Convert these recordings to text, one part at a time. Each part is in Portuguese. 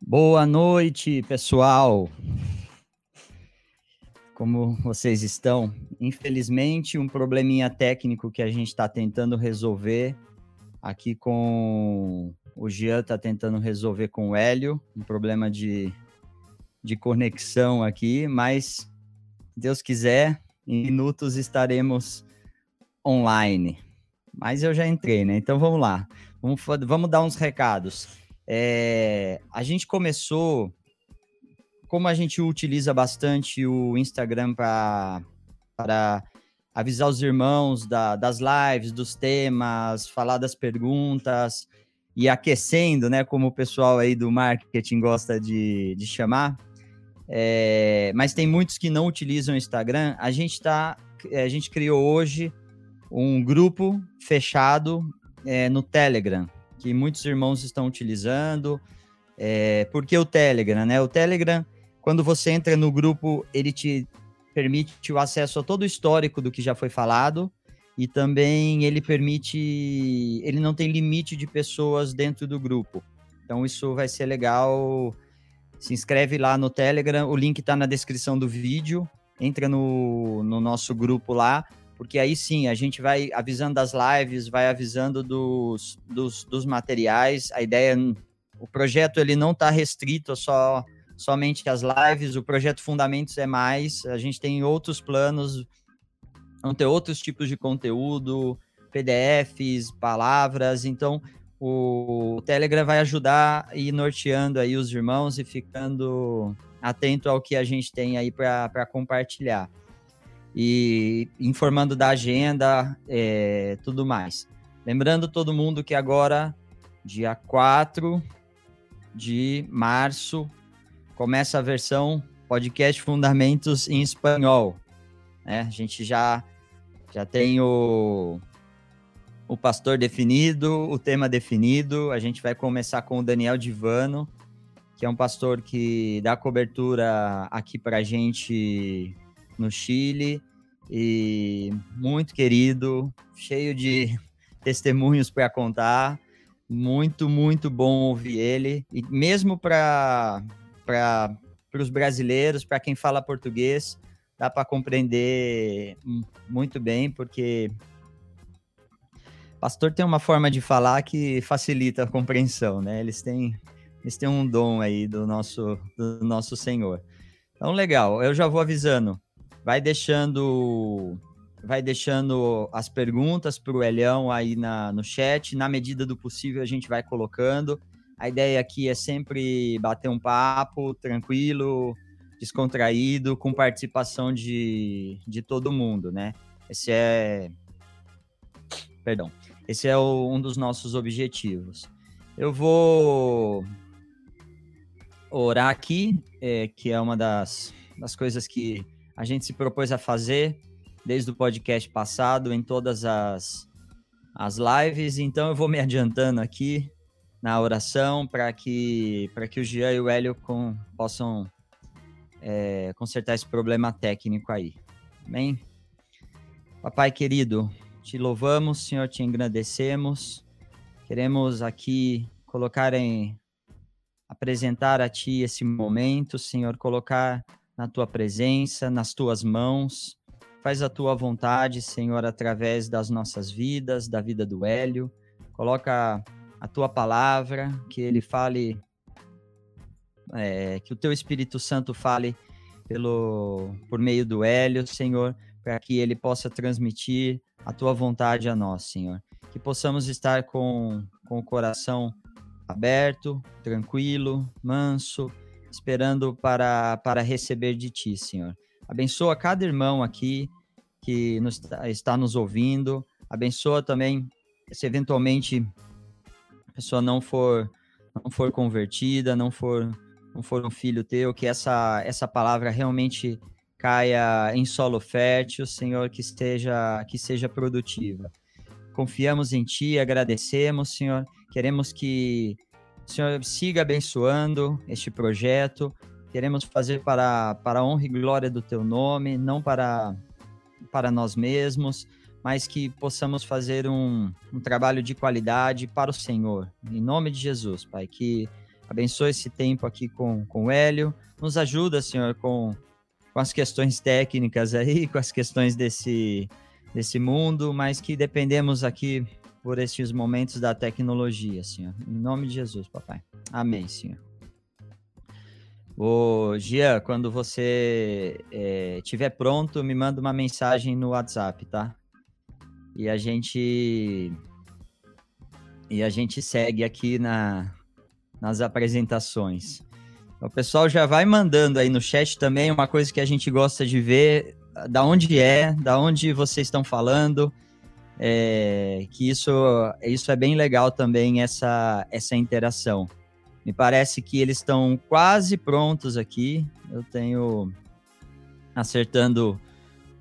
Boa noite, pessoal. Como vocês estão? Infelizmente, um probleminha técnico que a gente está tentando resolver aqui com o Jean está tentando resolver com o Hélio, um problema de, de conexão aqui, mas Deus quiser, em minutos estaremos online. Mas eu já entrei, né? Então vamos lá. Vamos, vamos dar uns recados. É, a gente começou, como a gente utiliza bastante o Instagram para avisar os irmãos da, das lives, dos temas, falar das perguntas e aquecendo, né? Como o pessoal aí do marketing gosta de, de chamar. É, mas tem muitos que não utilizam o Instagram. A gente tá, a gente criou hoje um grupo fechado é, no Telegram que muitos irmãos estão utilizando. É, porque o Telegram, né? O Telegram, quando você entra no grupo, ele te permite o acesso a todo o histórico do que já foi falado e também ele permite, ele não tem limite de pessoas dentro do grupo. Então isso vai ser legal. Se inscreve lá no Telegram, o link está na descrição do vídeo. Entra no, no nosso grupo lá porque aí sim a gente vai avisando das lives, vai avisando dos, dos, dos materiais. A ideia, o projeto ele não está restrito só somente as lives. O projeto Fundamentos é mais. A gente tem outros planos, vão ter outros tipos de conteúdo, PDFs, palavras. Então o Telegram vai ajudar e norteando aí os irmãos e ficando atento ao que a gente tem aí para compartilhar e informando da agenda, é, tudo mais. Lembrando todo mundo que agora, dia 4 de março, começa a versão podcast Fundamentos em Espanhol. Né? A gente já, já tem o, o pastor definido, o tema definido. A gente vai começar com o Daniel Divano, que é um pastor que dá cobertura aqui para a gente no Chile e muito querido, cheio de testemunhos para contar. Muito, muito bom ouvir ele. E mesmo para os brasileiros, para quem fala português, dá para compreender muito bem, porque pastor tem uma forma de falar que facilita a compreensão, né? Eles têm, eles têm um dom aí do nosso, do nosso Senhor. Então, legal. Eu já vou avisando vai deixando vai deixando as perguntas para o Elhão aí na, no chat. Na medida do possível, a gente vai colocando. A ideia aqui é sempre bater um papo tranquilo, descontraído, com participação de, de todo mundo, né? Esse é. Perdão. Esse é o, um dos nossos objetivos. Eu vou orar aqui, é, que é uma das, das coisas que a gente se propôs a fazer desde o podcast passado em todas as, as lives. Então eu vou me adiantando aqui na oração para que, que o Jean e o Hélio com, possam é, consertar esse problema técnico aí. Amém? Papai querido, te louvamos, Senhor, te engrandecemos. Queremos aqui colocar em apresentar a ti esse momento, Senhor, colocar na tua presença, nas tuas mãos. Faz a tua vontade, Senhor, através das nossas vidas, da vida do Hélio. Coloca a tua palavra, que ele fale, é, que o teu Espírito Santo fale pelo, por meio do Hélio, Senhor, para que ele possa transmitir a tua vontade a nós, Senhor. Que possamos estar com, com o coração aberto, tranquilo, manso, esperando para, para receber de ti, Senhor. Abençoa cada irmão aqui que nos, está nos ouvindo. Abençoa também se eventualmente a pessoa não for não for convertida, não for não for um filho teu, que essa essa palavra realmente caia em solo fértil, Senhor, que esteja que seja produtiva. Confiamos em ti, agradecemos, Senhor. Queremos que Senhor siga abençoando este projeto. Queremos fazer para, para a honra e glória do teu nome, não para, para nós mesmos, mas que possamos fazer um, um trabalho de qualidade para o Senhor. Em nome de Jesus, Pai, que abençoe esse tempo aqui com, com o Hélio. Nos ajuda, Senhor, com, com as questões técnicas aí, com as questões desse, desse mundo, mas que dependemos aqui por estes momentos da tecnologia, Senhor. Em nome de Jesus, papai. Amém, Senhor. Ô, Gia, quando você é, pronto, me manda uma mensagem no WhatsApp, tá? E a gente e a gente segue aqui na, nas apresentações. O pessoal já vai mandando aí no chat também uma coisa que a gente gosta de ver, da onde é, da onde vocês estão falando, é, que isso, isso é bem legal também, essa, essa interação. Me parece que eles estão quase prontos aqui. Eu tenho acertando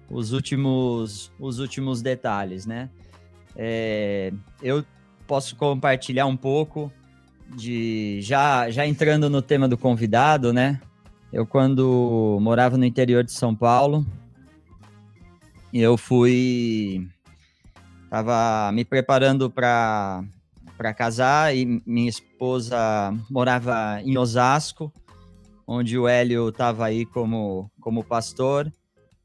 os últimos, os últimos detalhes, né? É, eu posso compartilhar um pouco de já já entrando no tema do convidado, né? Eu quando morava no interior de São Paulo, eu fui tava me preparando para para casar e minha esposa morava em Osasco, onde o Hélio estava aí como como pastor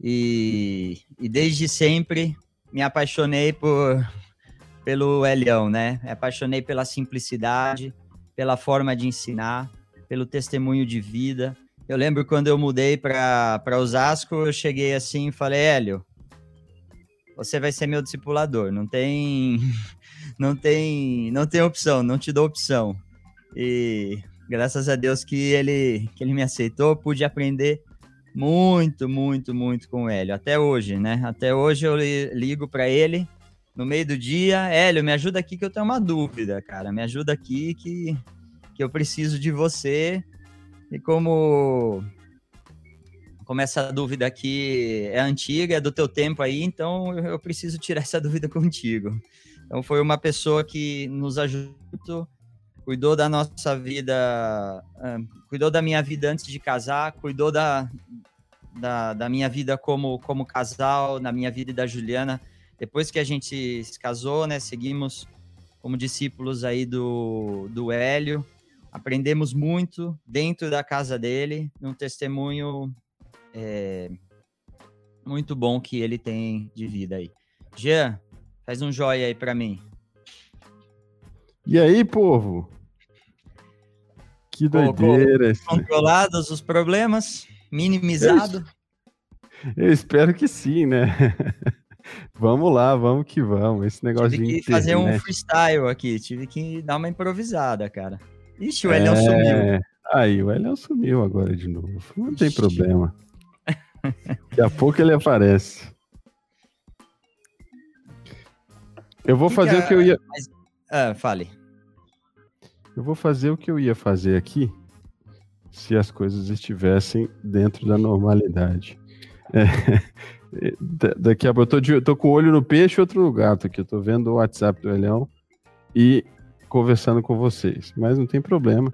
e, e desde sempre me apaixonei por pelo Elião, né? Me apaixonei pela simplicidade, pela forma de ensinar, pelo testemunho de vida. Eu lembro quando eu mudei para Osasco, eu cheguei assim e falei, Hélio, você vai ser meu discipulador, não tem não tem não tem opção, não te dou opção. E graças a Deus que ele que ele me aceitou, pude aprender muito, muito, muito com o Hélio, até hoje, né? Até hoje eu ligo para ele no meio do dia, Hélio, me ajuda aqui que eu tenho uma dúvida, cara, me ajuda aqui que, que eu preciso de você. E como como essa dúvida aqui é antiga, é do teu tempo aí, então eu preciso tirar essa dúvida contigo. Então foi uma pessoa que nos ajudou, cuidou da nossa vida, cuidou da minha vida antes de casar, cuidou da, da, da minha vida como, como casal, na minha vida e da Juliana. Depois que a gente se casou, né, seguimos como discípulos aí do, do Hélio, aprendemos muito dentro da casa dele, um testemunho é, muito bom que ele tem de vida aí. Jean, faz um joia aí para mim. E aí, povo? Que doideira. Controlados os problemas, minimizado. Eu, eu espero que sim, né? vamos lá, vamos que vamos. Esse negócio tive de que fazer um freestyle aqui, tive que dar uma improvisada, cara. Ixi, o é... sumiu. Aí, o Elião sumiu agora de novo. Não Ixi. tem problema. Daqui a pouco ele aparece. Eu vou fazer o que eu ia. Mas... Ah, fale. Eu vou fazer o que eu ia fazer aqui se as coisas estivessem dentro da normalidade. É, daqui a pouco eu tô, de, tô com o olho no peixe e outro no gato aqui. Eu tô vendo o WhatsApp do Elião e conversando com vocês. Mas não tem problema.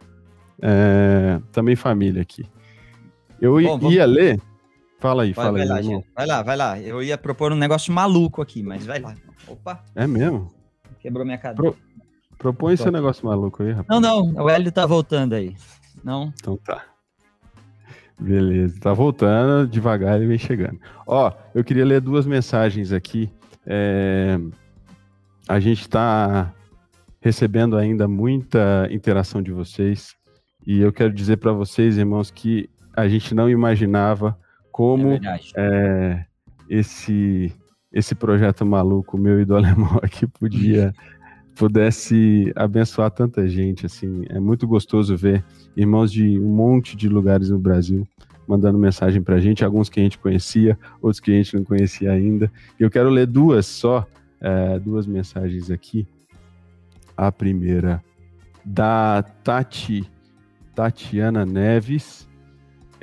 É, também família aqui. Eu Bom, ia vamos... ler Fala aí, vai, fala vai aí. Lá, irmão. vai lá, vai lá. Eu ia propor um negócio maluco aqui, mas vai lá. Opa. É mesmo? Quebrou minha cadeira. Pro... Propõe seu negócio maluco aí, rapaz. Não, não. O Hélio tá voltando aí. Não? Então tá. Beleza, tá voltando, devagar ele vem chegando. Ó, eu queria ler duas mensagens aqui. É... A gente está recebendo ainda muita interação de vocês e eu quero dizer para vocês, irmãos, que a gente não imaginava como é é, esse esse projeto maluco, meu e do alemão aqui, podia pudesse abençoar tanta gente, assim, é muito gostoso ver irmãos de um monte de lugares no Brasil mandando mensagem para a gente, alguns que a gente conhecia, outros que a gente não conhecia ainda. Eu quero ler duas só, é, duas mensagens aqui. A primeira da Tati, Tatiana Neves,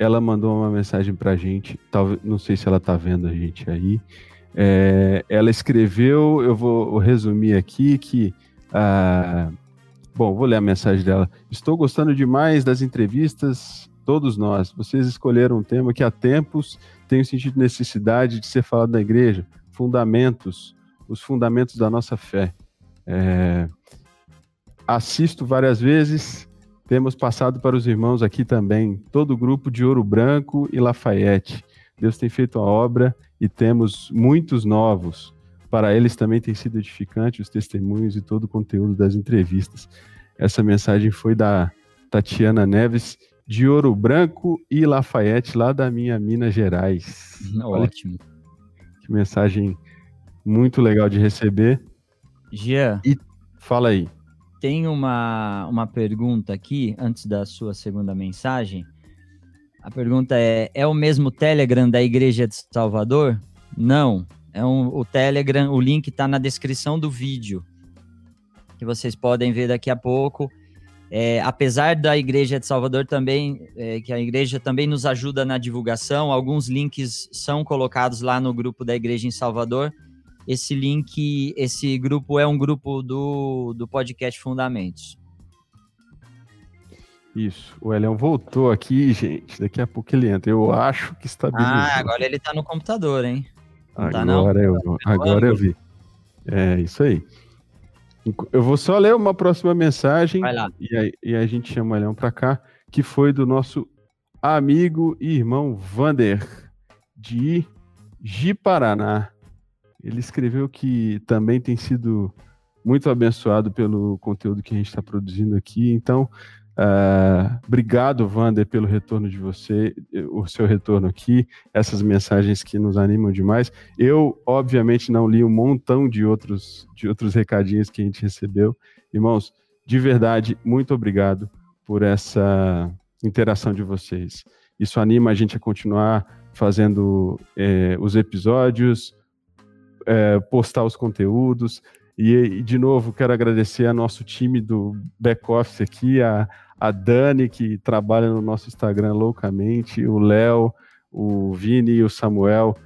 ela mandou uma mensagem para a gente, talvez, não sei se ela está vendo a gente aí. É, ela escreveu, eu vou resumir aqui que. Ah, bom, vou ler a mensagem dela. Estou gostando demais das entrevistas, todos nós. Vocês escolheram um tema que há tempos tenho sentido necessidade de ser falado na igreja: fundamentos, os fundamentos da nossa fé. É, assisto várias vezes, temos passado para os irmãos aqui também, todo o grupo de Ouro Branco e Lafayette. Deus tem feito a obra e temos muitos novos. Para eles também tem sido edificante os testemunhos e todo o conteúdo das entrevistas. Essa mensagem foi da Tatiana Neves, de Ouro Branco e Lafayette, lá da minha Minas Gerais. Ótimo. Que mensagem muito legal de receber. Jean. E fala aí. Tem uma, uma pergunta aqui, antes da sua segunda mensagem. A pergunta é: é o mesmo Telegram da Igreja de Salvador? Não. É um, o Telegram, o link está na descrição do vídeo. Que vocês podem ver daqui a pouco. É, apesar da Igreja de Salvador também, é, que a igreja também nos ajuda na divulgação, alguns links são colocados lá no grupo da Igreja em Salvador. Esse link, esse grupo é um grupo do, do podcast Fundamentos. Isso, o Elião voltou aqui, gente. Daqui a pouco ele entra. Eu acho que está Ah, agora ele está no computador, hein? Não agora tá, não? eu, agora eu vi. É, isso aí. Eu vou só ler uma próxima mensagem e aí, e a gente chama o Leão para cá, que foi do nosso amigo e irmão Vander, de Ji-Paraná. Ele escreveu que também tem sido muito abençoado pelo conteúdo que a gente está produzindo aqui. Então, Uh, obrigado, Vander, pelo retorno de você, o seu retorno aqui, essas mensagens que nos animam demais. Eu, obviamente, não li um montão de outros, de outros recadinhos que a gente recebeu. Irmãos, de verdade, muito obrigado por essa interação de vocês. Isso anima a gente a continuar fazendo é, os episódios, é, postar os conteúdos. E, e, de novo, quero agradecer a nosso time do back-office aqui, a, a Dani, que trabalha no nosso Instagram loucamente, o Léo, o Vini e o Samuel,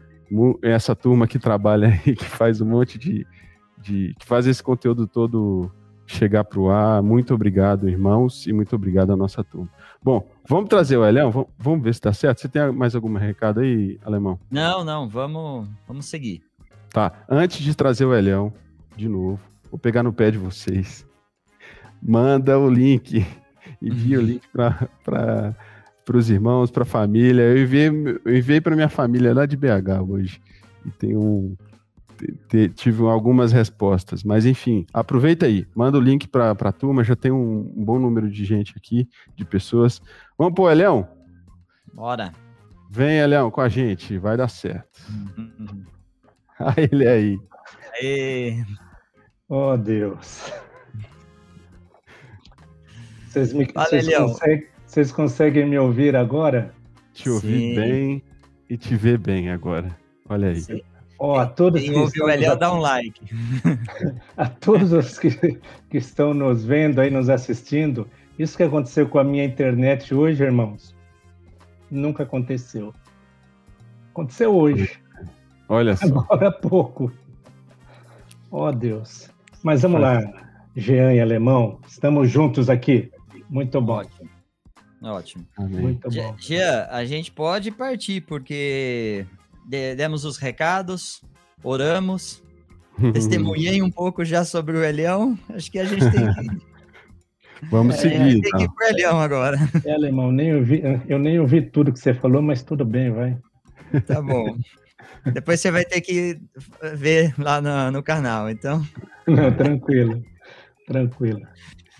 essa turma que trabalha aí, que faz um monte de. de que faz esse conteúdo todo chegar para o ar. Muito obrigado, irmãos, e muito obrigado à nossa turma. Bom, vamos trazer o Elião, vamos, ver se dá certo. Você tem mais algum recado aí, Alemão? Não, não, vamos, vamos seguir. Tá, antes de trazer o Elião, de novo, vou pegar no pé de vocês. Manda o link envia o link para os irmãos, para a família. Eu enviei, eu enviei para minha família lá de BH hoje. E tem um, tive algumas respostas, mas enfim, aproveita aí, manda o link para a turma, já tem um, um, bom número de gente aqui, de pessoas. Vamos pôr, Elião? Bora. Vem, Elião, com a gente, vai dar certo. Uhum. Aí ele aí. Aê. Oh, Deus. Vocês, me, vocês, conseguem, vocês, conseguem, me ouvir agora? Te ouvir Sim. bem e te ver bem agora. Olha aí. Sim. Ó, a todos Quem que ouviu Eliel, dá um like. a todos os que, que estão nos vendo aí, nos assistindo, isso que aconteceu com a minha internet hoje, irmãos, nunca aconteceu. Aconteceu hoje. Olha só. Agora há pouco. Ó oh, Deus. Mas vamos lá, Jean e Alemão, estamos juntos aqui. Muito bom. Ótimo. Ótimo. Muito bom. Gia, a gente pode partir, porque demos os recados, oramos, testemunhei um pouco já sobre o Elião. Acho que a gente tem que. Vamos é, seguir. Tem então. que ir pro Elião agora. É, alemão, nem ouvi, eu nem ouvi tudo que você falou, mas tudo bem, vai. Tá bom. Depois você vai ter que ver lá no, no canal, então. Não, tranquilo, tranquilo.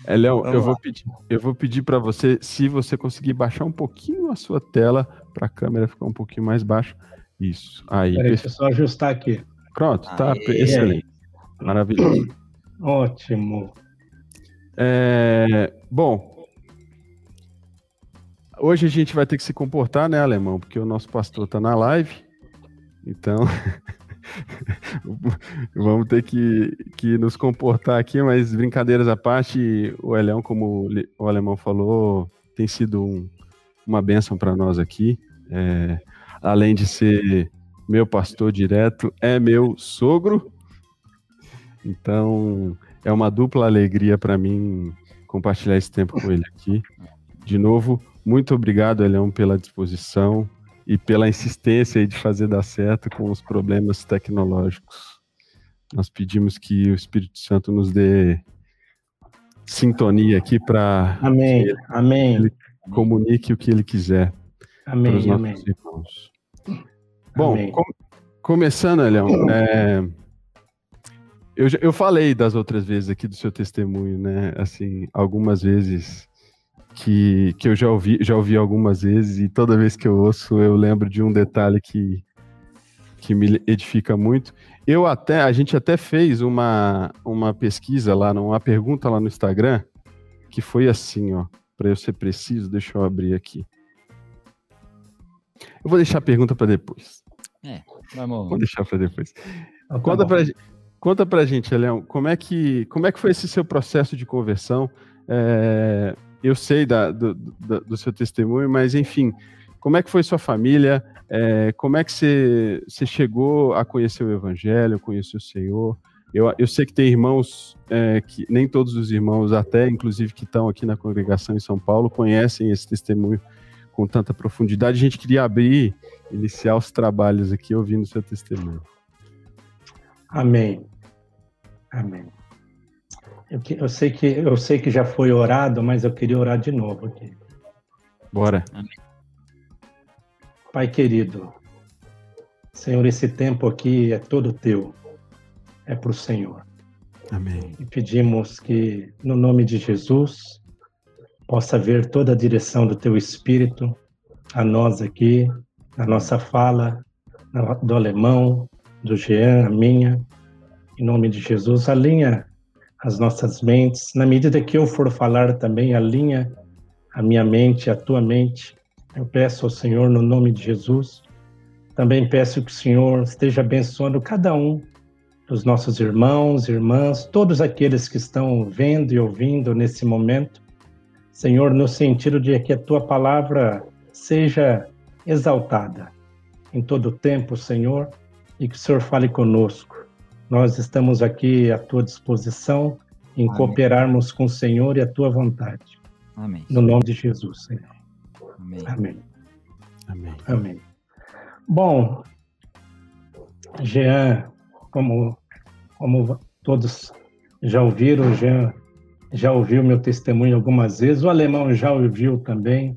É, Léo, eu vou pedir, eu vou pedir para você, se você conseguir baixar um pouquinho a sua tela para a câmera ficar um pouquinho mais baixa. Isso. Aí. Peraí, deixa eu só ajustar aqui. Pronto, tá Aê. excelente. Maravilhoso. Ótimo. É, bom, hoje a gente vai ter que se comportar, né, alemão? Porque o nosso pastor tá na live. Então, Vamos ter que, que nos comportar aqui, mas brincadeiras à parte, o Elião, como o alemão falou, tem sido um, uma bênção para nós aqui. É, além de ser meu pastor direto, é meu sogro. Então, é uma dupla alegria para mim compartilhar esse tempo com ele aqui. De novo, muito obrigado, Elião, pela disposição, e pela insistência de fazer dar certo com os problemas tecnológicos. Nós pedimos que o Espírito Santo nos dê sintonia aqui para Amém. Ele, amém. Ele comunique o que ele quiser amém, para os nossos amém. irmãos. Bom, com, começando, Leão, é, eu, eu falei das outras vezes aqui do seu testemunho, né? Assim, algumas vezes que, que eu já ouvi, já ouvi algumas vezes e toda vez que eu ouço eu lembro de um detalhe que, que me edifica muito. Eu até, a gente até fez uma, uma pesquisa lá, uma pergunta lá no Instagram, que foi assim, ó, para eu ser preciso, deixa eu abrir aqui. Eu vou deixar a pergunta para depois. É, vamos. Vou deixar para depois. Ah, tá conta para conta pra gente, Leão, como é que como é que foi esse seu processo de conversão? É, eu sei da, do, do, do seu testemunho, mas enfim, como é que foi sua família? É, como é que você, você chegou a conhecer o Evangelho, conhecer o Senhor? Eu, eu sei que tem irmãos, é, que nem todos os irmãos, até inclusive que estão aqui na congregação em São Paulo, conhecem esse testemunho com tanta profundidade. A gente queria abrir, iniciar os trabalhos aqui ouvindo o seu testemunho. Amém. Amém. Eu, eu, sei que, eu sei que já foi orado, mas eu queria orar de novo aqui. Bora. Amém. Pai querido, Senhor, esse tempo aqui é todo teu, é para o Senhor. Amém. E pedimos que, no nome de Jesus, possa ver toda a direção do teu Espírito a nós aqui, a nossa fala, do alemão, do Jean, a minha. Em nome de Jesus, alinha as nossas mentes. Na medida que eu for falar também, alinha a minha mente, a tua mente, eu peço ao Senhor, no nome de Jesus, também peço que o Senhor esteja abençoando cada um dos nossos irmãos, irmãs, todos aqueles que estão vendo e ouvindo nesse momento. Senhor, no sentido de que a tua palavra seja exaltada em todo o tempo, Senhor, e que o Senhor fale conosco. Nós estamos aqui à tua disposição em Amém. cooperarmos com o Senhor e a tua vontade. Amém. No nome de Jesus, Senhor. Amém. Amém. Amém. Amém. Bom, Jean, como, como todos já ouviram, Jean já ouviu meu testemunho algumas vezes, o alemão já ouviu também,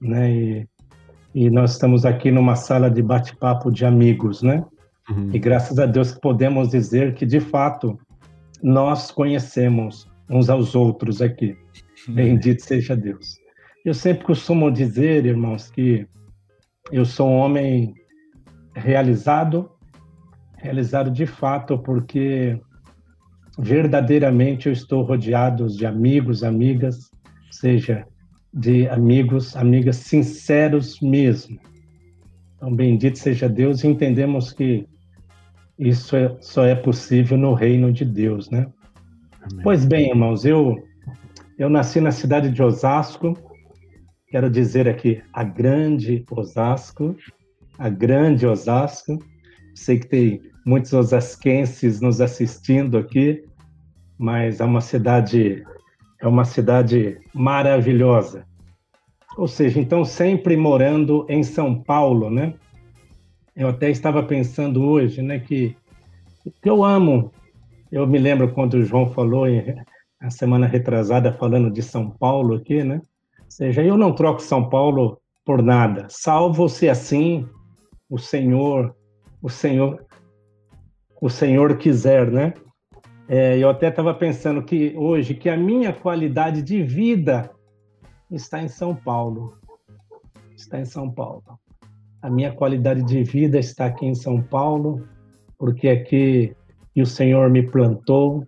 né? E, e nós estamos aqui numa sala de bate-papo de amigos, né? Uhum. E graças a Deus podemos dizer que, de fato, nós conhecemos uns aos outros aqui. Uhum. Bendito seja Deus. Eu sempre costumo dizer, irmãos, que eu sou um homem realizado, realizado de fato, porque verdadeiramente eu estou rodeado de amigos, amigas, seja de amigos, amigas sinceros mesmo. Então, bendito seja Deus, e entendemos que isso é, só é possível no reino de Deus, né? Amém. Pois bem, irmãos, eu eu nasci na cidade de Osasco, Quero dizer aqui a grande Osasco, a grande Osasco. Sei que tem muitos osasquenses nos assistindo aqui, mas é uma cidade é uma cidade maravilhosa. Ou seja, então sempre morando em São Paulo, né? Eu até estava pensando hoje, né, que, que eu amo. Eu me lembro quando o João falou a semana retrasada falando de São Paulo aqui, né? seja, eu não troco São Paulo por nada, salvo se assim o Senhor, o Senhor, o Senhor quiser, né? É, eu até estava pensando que hoje que a minha qualidade de vida está em São Paulo, está em São Paulo. A minha qualidade de vida está aqui em São Paulo, porque aqui que o Senhor me plantou,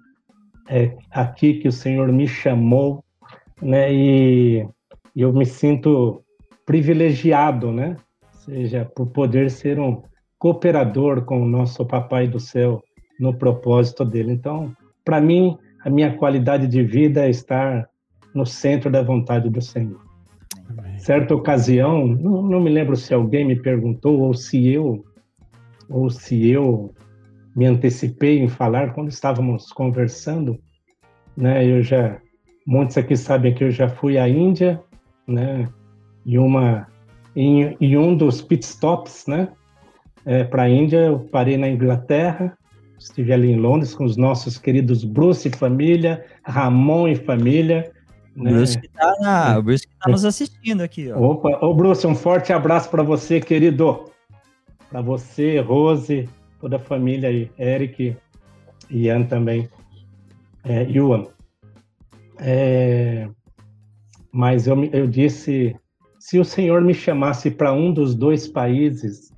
é aqui que o Senhor me chamou, né? E e eu me sinto privilegiado, né? Ou seja, por poder ser um cooperador com o nosso Papai do Céu no propósito dele. Então, para mim, a minha qualidade de vida é estar no centro da vontade do Senhor. Certa ocasião, não, não me lembro se alguém me perguntou ou se eu ou se eu me antecipei em falar quando estávamos conversando, né? Eu já muitos aqui sabem que eu já fui à Índia né? E uma em, em um dos pit stops, né? É, para a Índia, eu parei na Inglaterra Estive ali em Londres com os nossos queridos Bruce e família, Ramon e família. Né? Bruce que tá na, o Bruce que tá nos assistindo aqui. Ó. Opa, ô Bruce, um forte abraço para você, querido. Para você, Rose, toda a família aí, Eric, Ian também, é, Yuan. É, mas eu, eu disse, se o Senhor me chamasse para um dos dois países,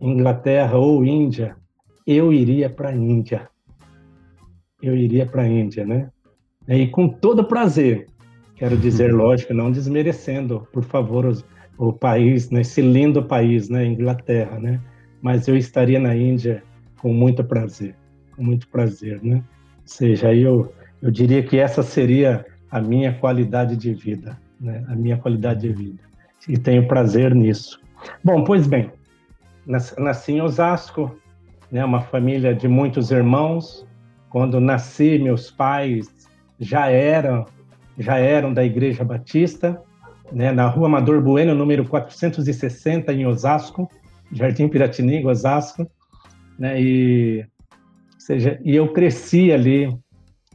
Inglaterra ou Índia, eu iria para a Índia. Eu iria para a Índia, né? E com todo prazer. Quero dizer, lógico, não desmerecendo, por favor, os, o país, né, esse lindo país, né, Inglaterra, né? Mas eu estaria na Índia com muito prazer, com muito prazer, né? Ou seja, eu, eu diria que essa seria a minha qualidade de vida, né? A minha qualidade de vida. E tenho prazer nisso. Bom, pois bem, nasci em Osasco, né, uma família de muitos irmãos. Quando nasci, meus pais já eram já eram da Igreja Batista, né, na Rua Amador Bueno, número 460 em Osasco, Jardim Piratininga, Osasco, né, e seja, e eu cresci ali,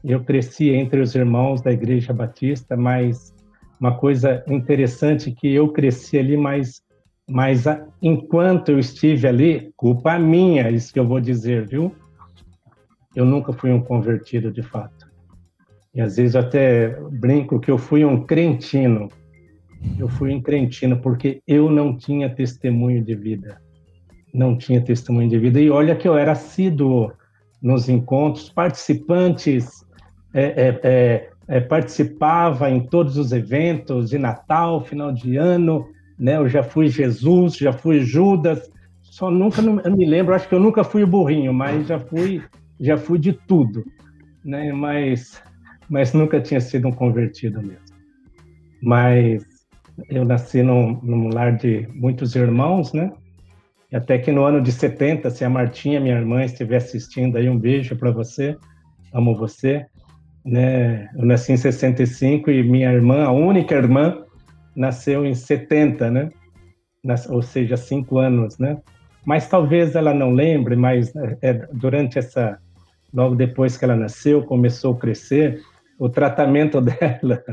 eu cresci entre os irmãos da Igreja Batista, mas uma coisa interessante que eu cresci ali, mas mas enquanto eu estive ali, culpa minha, isso que eu vou dizer, viu? Eu nunca fui um convertido de fato. E às vezes até brinco que eu fui um crentino. Eu fui um crentino porque eu não tinha testemunho de vida. Não tinha testemunho de vida. E olha que eu era assíduo nos encontros, participantes, é, é, é, é participava em todos os eventos de Natal, final de ano, né? Eu já fui Jesus, já fui Judas, só nunca não, me lembro, acho que eu nunca fui o burrinho, mas já fui, já fui de tudo, né? Mas, mas nunca tinha sido um convertido mesmo. Mas eu nasci num, num lar de muitos irmãos, né? E até que no ano de 70, se a Martinha, minha irmã, estiver assistindo aí, um beijo para você, amo você. Né? Eu nasci em 65 e minha irmã, a única irmã, nasceu em 70, né? Nas, ou seja, cinco anos, né? Mas talvez ela não lembre, mas é, durante essa, logo depois que ela nasceu, começou a crescer, o tratamento dela,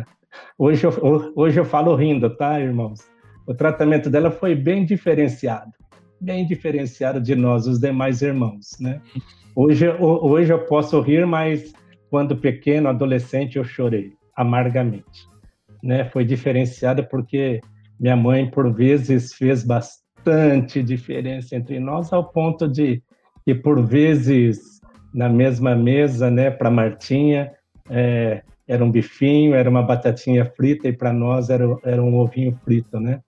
hoje eu, hoje eu falo rindo, tá, irmãos? O tratamento dela foi bem diferenciado, bem diferenciado de nós, os demais irmãos, né? Hoje, hoje eu posso rir, mas quando pequeno, adolescente, eu chorei amargamente né, foi diferenciada porque minha mãe, por vezes, fez bastante diferença entre nós, ao ponto de que, por vezes, na mesma mesa, né, para Martinha, é, era um bifinho, era uma batatinha frita, e para nós era, era um ovinho frito, né?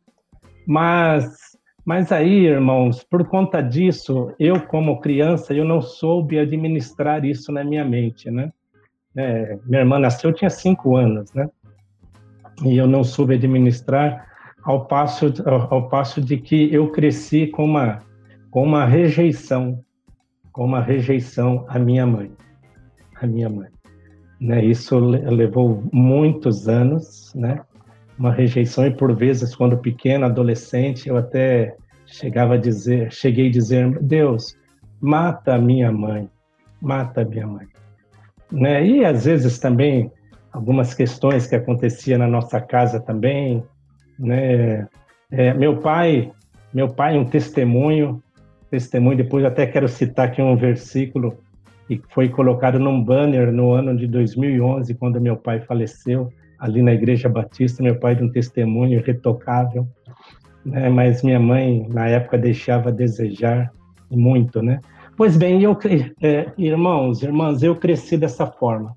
Mas, mas aí, irmãos, por conta disso, eu, como criança, eu não soube administrar isso na minha mente, né? É, minha irmã nasceu, eu tinha cinco anos, né? e eu não soube administrar, ao passo, ao, ao passo de que eu cresci com uma, com uma rejeição, com uma rejeição à minha mãe, à minha mãe. Né? Isso levou muitos anos, né? Uma rejeição e por vezes quando pequeno, adolescente, eu até chegava a dizer, cheguei a dizer, Deus, mata minha mãe, mata minha mãe. Né? E às vezes também algumas questões que acontecia na nossa casa também, né? É, meu pai, meu pai um testemunho, testemunho. Depois até quero citar aqui um versículo que foi colocado num banner no ano de 2011, quando meu pai faleceu ali na Igreja Batista. Meu pai de um testemunho irretocável, né? Mas minha mãe na época deixava a desejar muito, né? Pois bem, eu, é, irmãos, irmãs, eu cresci dessa forma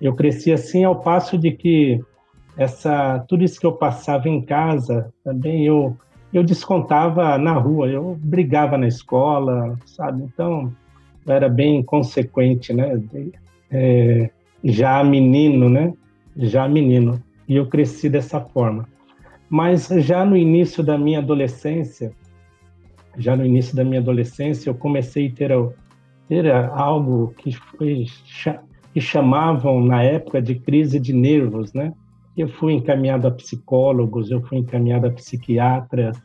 eu cresci assim ao passo de que essa tudo isso que eu passava em casa também eu eu descontava na rua, eu brigava na escola, sabe? Então era bem consequente, né? É, já menino, né? Já menino e eu cresci dessa forma. Mas já no início da minha adolescência, já no início da minha adolescência, eu comecei a ter, ter algo que foi que chamavam na época de crise de nervos, né? Eu fui encaminhado a psicólogos, eu fui encaminhado a psiquiatras,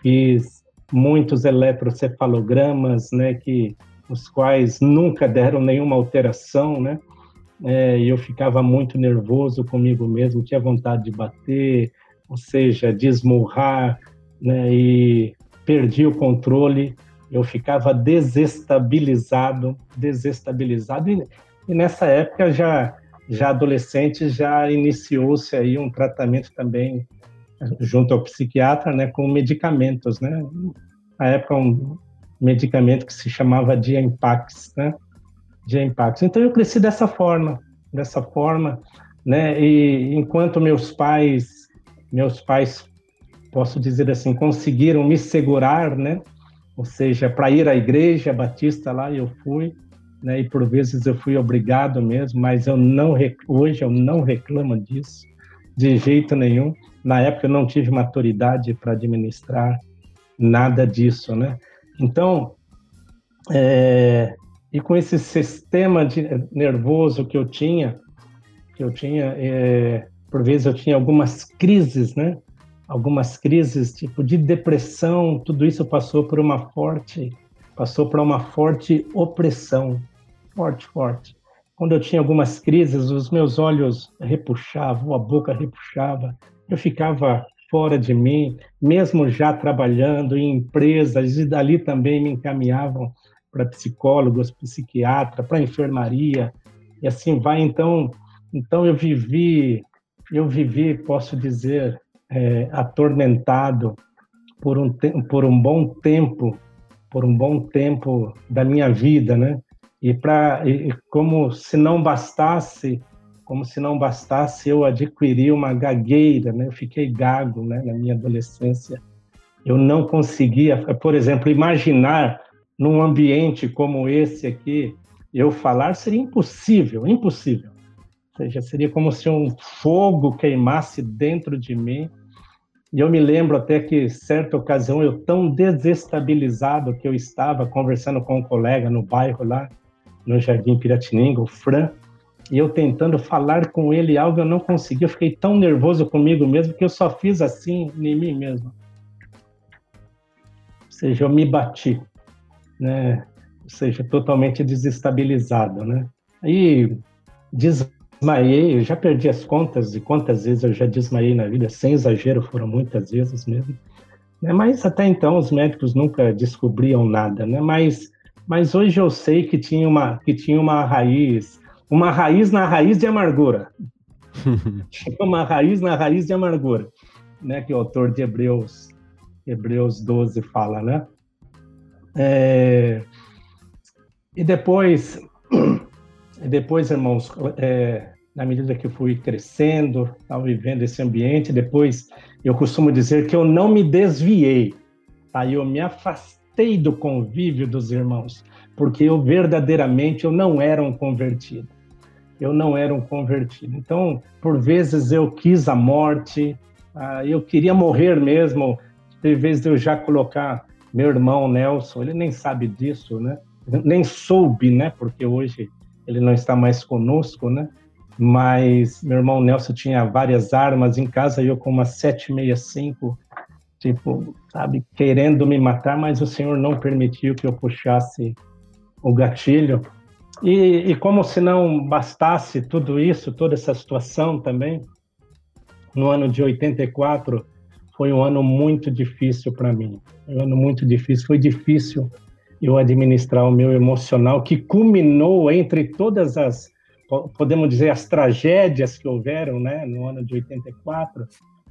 fiz muitos eletrocefalogramas, né? Que os quais nunca deram nenhuma alteração, né? É, eu ficava muito nervoso comigo mesmo, tinha vontade de bater, ou seja, de esmurrar, né? E perdi o controle, eu ficava desestabilizado, desestabilizado. E, e nessa época já já adolescente já iniciou-se aí um tratamento também junto ao psiquiatra, né, com medicamentos, né? Na época um medicamento que se chamava Diampax, né? Diampax. Então eu cresci dessa forma, dessa forma, né? E enquanto meus pais, meus pais, posso dizer assim, conseguiram me segurar, né? Ou seja, para ir à igreja batista lá eu fui, né? E por vezes eu fui obrigado mesmo, mas eu não hoje eu não reclamo disso de jeito nenhum. Na época eu não tive maturidade para administrar nada disso, né? Então, é, e com esse sistema de, nervoso que eu tinha, que eu tinha, é, por vezes eu tinha algumas crises, né? Algumas crises tipo de depressão, tudo isso passou por uma forte, passou por uma forte opressão, forte, forte. Quando eu tinha algumas crises, os meus olhos repuxavam, a boca repuxava, eu ficava fora de mim, mesmo já trabalhando em empresas, e dali também me encaminhavam para psicólogos, psiquiatra, para enfermaria, e assim vai. Então, então eu vivi, eu vivi, posso dizer, é, atormentado por um por um bom tempo, por um bom tempo da minha vida, né? E para como se não bastasse como se não bastasse eu adquirir uma gagueira, né? Eu fiquei gago, né, na minha adolescência. Eu não conseguia, por exemplo, imaginar num ambiente como esse aqui, eu falar seria impossível, impossível. Ou seja, seria como se um fogo queimasse dentro de mim. E eu me lembro até que, certa ocasião, eu tão desestabilizado que eu estava conversando com um colega no bairro lá, no Jardim Piratininga, o Fran, e eu tentando falar com ele algo eu não consegui, eu fiquei tão nervoso comigo mesmo que eu só fiz assim em mim mesmo. Ou seja, eu me bati, né? Ou seja, totalmente desestabilizado, né? Aí desmaiei, eu já perdi as contas de quantas vezes eu já desmaiei na vida, sem exagero, foram muitas vezes mesmo. Né? Mas até então os médicos nunca descobriam nada, né? Mas mas hoje eu sei que tinha uma que tinha uma raiz uma raiz na raiz de amargura. uma raiz na raiz de amargura, né? Que o autor de Hebreus, Hebreus 12 fala, né? É, e depois, depois, irmãos, é, na medida que fui crescendo, estava vivendo esse ambiente, depois eu costumo dizer que eu não me desviei, tá? eu me afastei do convívio dos irmãos, porque eu verdadeiramente eu não era um convertido eu não era um convertido. Então, por vezes eu quis a morte, ah, eu queria morrer mesmo. De vez de eu já colocar meu irmão Nelson, ele nem sabe disso, né? Nem soube, né? Porque hoje ele não está mais conosco, né? Mas meu irmão Nelson tinha várias armas em casa, eu com uma 765, tipo, sabe, querendo me matar, mas o Senhor não permitiu que eu puxasse o gatilho e, e, como se não bastasse tudo isso, toda essa situação também, no ano de 84 foi um ano muito difícil para mim. Um ano muito difícil. Foi difícil eu administrar o meu emocional, que culminou entre todas as, podemos dizer, as tragédias que houveram, né, no ano de 84,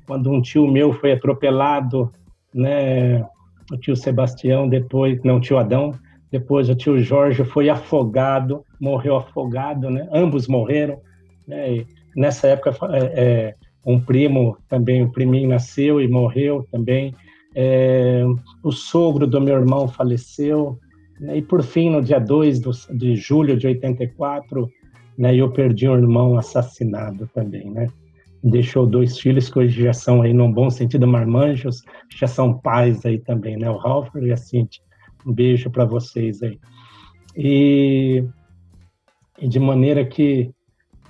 quando um tio meu foi atropelado, né, o tio Sebastião, depois, não, o tio Adão, depois o tio Jorge foi afogado, morreu afogado, né? Ambos morreram. Né? nessa época, é, é, um primo também, um priminho nasceu e morreu também. É, o sogro do meu irmão faleceu. Né? E por fim, no dia 2 de julho de 84, né, eu perdi um irmão assassinado também, né? Deixou dois filhos que hoje já são aí, num bom sentido, marmanjos, já são pais aí também, né? O Ralph e a Cintia. Um beijo para vocês aí. E, e, de maneira que,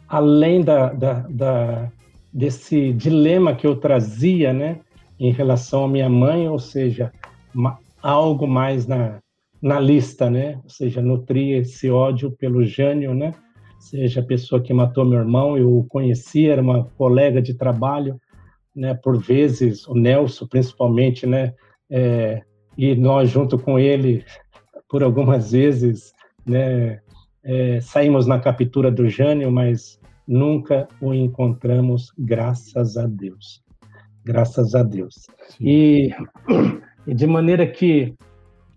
além da, da, da, desse dilema que eu trazia, né, em relação à minha mãe, ou seja, algo mais na, na lista, né? Ou seja, nutria esse ódio pelo Jânio, né? Seja a pessoa que matou meu irmão, eu o conhecia, era uma colega de trabalho, né? Por vezes, o Nelson, principalmente, né? É, e nós, junto com ele, por algumas vezes, né? É, saímos na captura do Jânio, mas nunca o encontramos, graças a Deus. Graças a Deus. E, e de maneira que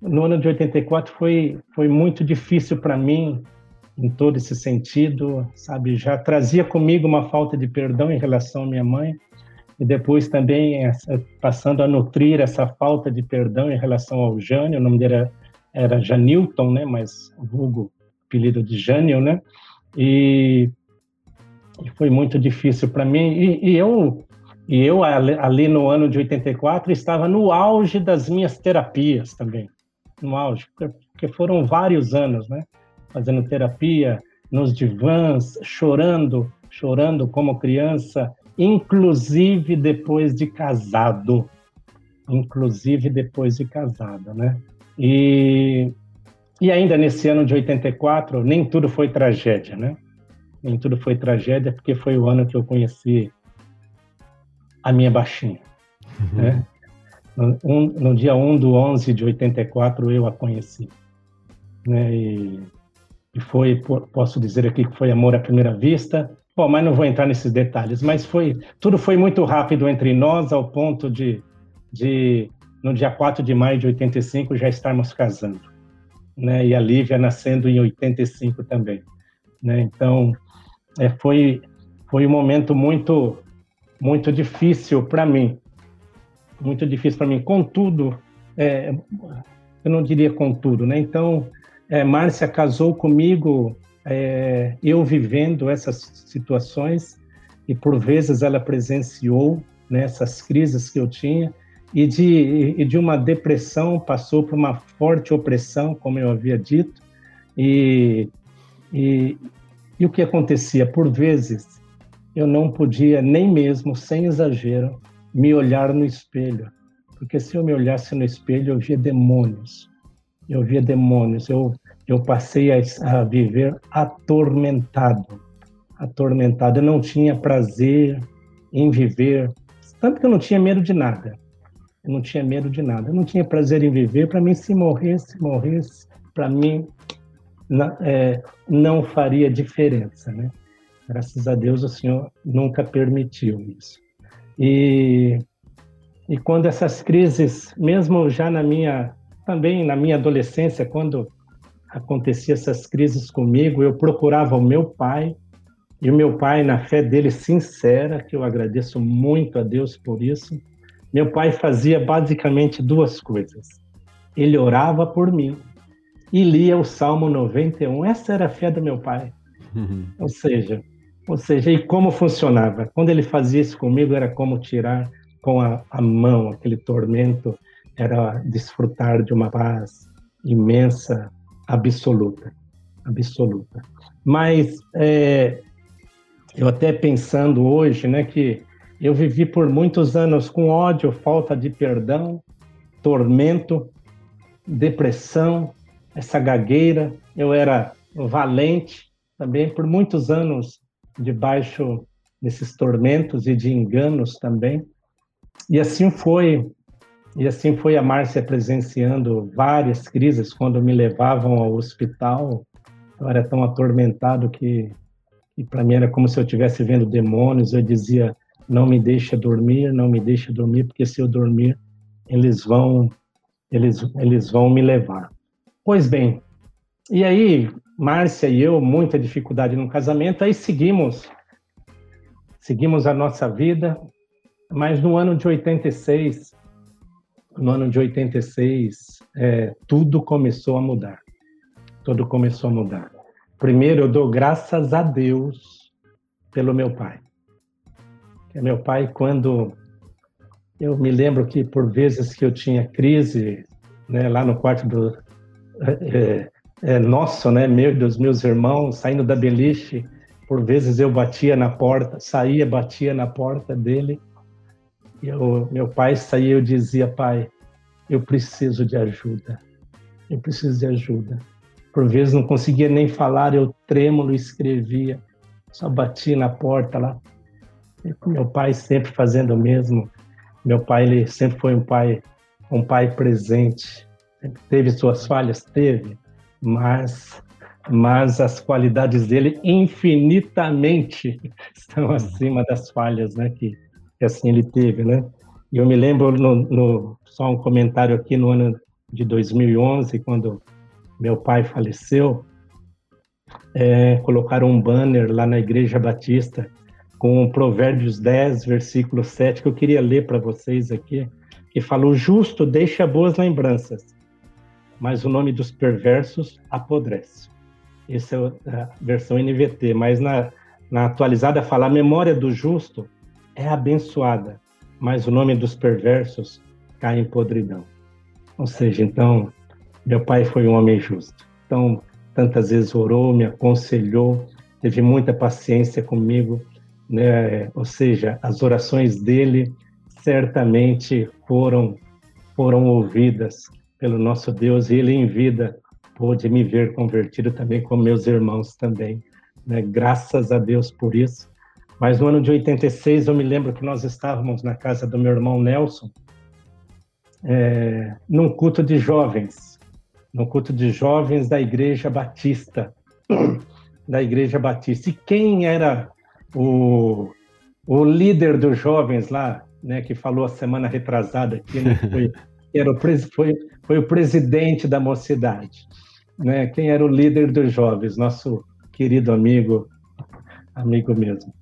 no ano de 84 foi, foi muito difícil para mim, em todo esse sentido, sabe? Já trazia comigo uma falta de perdão em relação à minha mãe, e depois também essa, passando a nutrir essa falta de perdão em relação ao Jânio, o nome dele era, era Janilton, né? Mas vulgo apelido de Jânio, né? E, e foi muito difícil para mim. E, e, eu e eu ali no ano de 84 estava no auge das minhas terapias também no auge, porque foram vários anos, né? Fazendo terapia nos divãs, chorando, chorando como criança, inclusive depois de casado, inclusive depois de casado, né? E, e ainda nesse ano de 84, nem tudo foi tragédia, né? Nem tudo foi tragédia, porque foi o ano que eu conheci a minha baixinha, uhum. né? Um, no dia 1 do 11 de 84 eu a conheci. Né? E, e, foi, posso dizer aqui que foi amor à primeira vista. Bom, mas não vou entrar nesses detalhes. Mas foi tudo foi muito rápido entre nós ao ponto de, de no dia 4 de maio de 85 já estarmos casando. Né? E a Lívia nascendo em 85 também. Né? Então, é, foi, foi um momento muito, muito difícil para mim, muito difícil para mim. Contudo, é, eu não diria contudo, né? Então, é, Márcia casou comigo, é, eu vivendo essas situações, e por vezes ela presenciou né, essas crises que eu tinha, e de, e de uma depressão passou por uma forte opressão, como eu havia dito, e, e, e o que acontecia? Por vezes, eu não podia, nem mesmo, sem exagero, me olhar no espelho. Porque se eu me olhasse no espelho, eu via demônios. Eu via demônios. Eu, eu passei a, a viver atormentado. Atormentado. Eu não tinha prazer em viver. Tanto que eu não tinha medo de nada. Eu não tinha medo de nada. Eu não tinha prazer em viver. Para mim, se morresse, morresse, para mim na, é, não faria diferença, né? Graças a Deus o Senhor nunca permitiu isso. E, e quando essas crises, mesmo já na minha, também na minha adolescência, quando acontecia essas crises comigo, eu procurava o meu pai, e o meu pai, na fé dele sincera, que eu agradeço muito a Deus por isso, meu pai fazia basicamente duas coisas. Ele orava por mim e lia o Salmo 91. Essa era a fé do meu pai. Uhum. Ou seja, ou seja, e como funcionava? Quando ele fazia isso comigo, era como tirar com a, a mão aquele tormento, era desfrutar de uma paz imensa, absoluta, absoluta. Mas é, eu até pensando hoje, né, que eu vivi por muitos anos com ódio, falta de perdão, tormento, depressão, essa gagueira. Eu era valente também por muitos anos debaixo desses tormentos e de enganos também. E assim foi, e assim foi a Márcia presenciando várias crises quando me levavam ao hospital. Eu era tão atormentado que, que para mim era como se eu estivesse vendo demônios. Eu dizia: "Não me deixa dormir, não me deixa dormir, porque se eu dormir, eles vão eles eles vão me levar". Pois bem, e aí Márcia e eu, muita dificuldade no casamento, aí seguimos, seguimos a nossa vida, mas no ano de 86, no ano de 86, é, tudo começou a mudar. Tudo começou a mudar. Primeiro, eu dou graças a Deus pelo meu pai. Que meu pai, quando eu me lembro que por vezes que eu tinha crise, né, lá no quarto do é, é, nosso, né, meu dos meus irmãos, saindo da beliche, por vezes eu batia na porta, saía, batia na porta dele, eu, meu pai saía, eu dizia, pai, eu preciso de ajuda, eu preciso de ajuda. Por vezes não conseguia nem falar, eu trêmulo escrevia, só batia na porta lá. E meu pai sempre fazendo o mesmo. Meu pai ele sempre foi um pai, um pai presente. Teve suas falhas, teve, mas mas as qualidades dele infinitamente estão acima das falhas, né, que, que assim ele teve, né? E eu me lembro no, no, só um comentário aqui no ano de 2011, quando meu pai faleceu, é, colocaram um banner lá na Igreja Batista com Provérbios 10, versículo 7, que eu queria ler para vocês aqui, que fala: O justo deixa boas lembranças, mas o nome dos perversos apodrece. Essa é a versão NVT, mas na, na atualizada fala: a memória do justo é abençoada, mas o nome dos perversos cai em podridão. Ou seja, então, meu pai foi um homem justo. Então, tantas vezes orou, me aconselhou, teve muita paciência comigo, né? Ou seja, as orações dele certamente foram foram ouvidas pelo nosso Deus e ele em vida pôde me ver convertido também com meus irmãos também. Né? Graças a Deus por isso. Mas no ano de 86 eu me lembro que nós estávamos na casa do meu irmão Nelson, é, num culto de jovens, num culto de jovens da Igreja Batista, da Igreja Batista. E quem era o, o líder dos jovens lá, né, que falou a semana retrasada aqui, né, foi, era o, foi, foi o presidente da mocidade né, quem era o líder dos jovens, nosso querido amigo, amigo mesmo,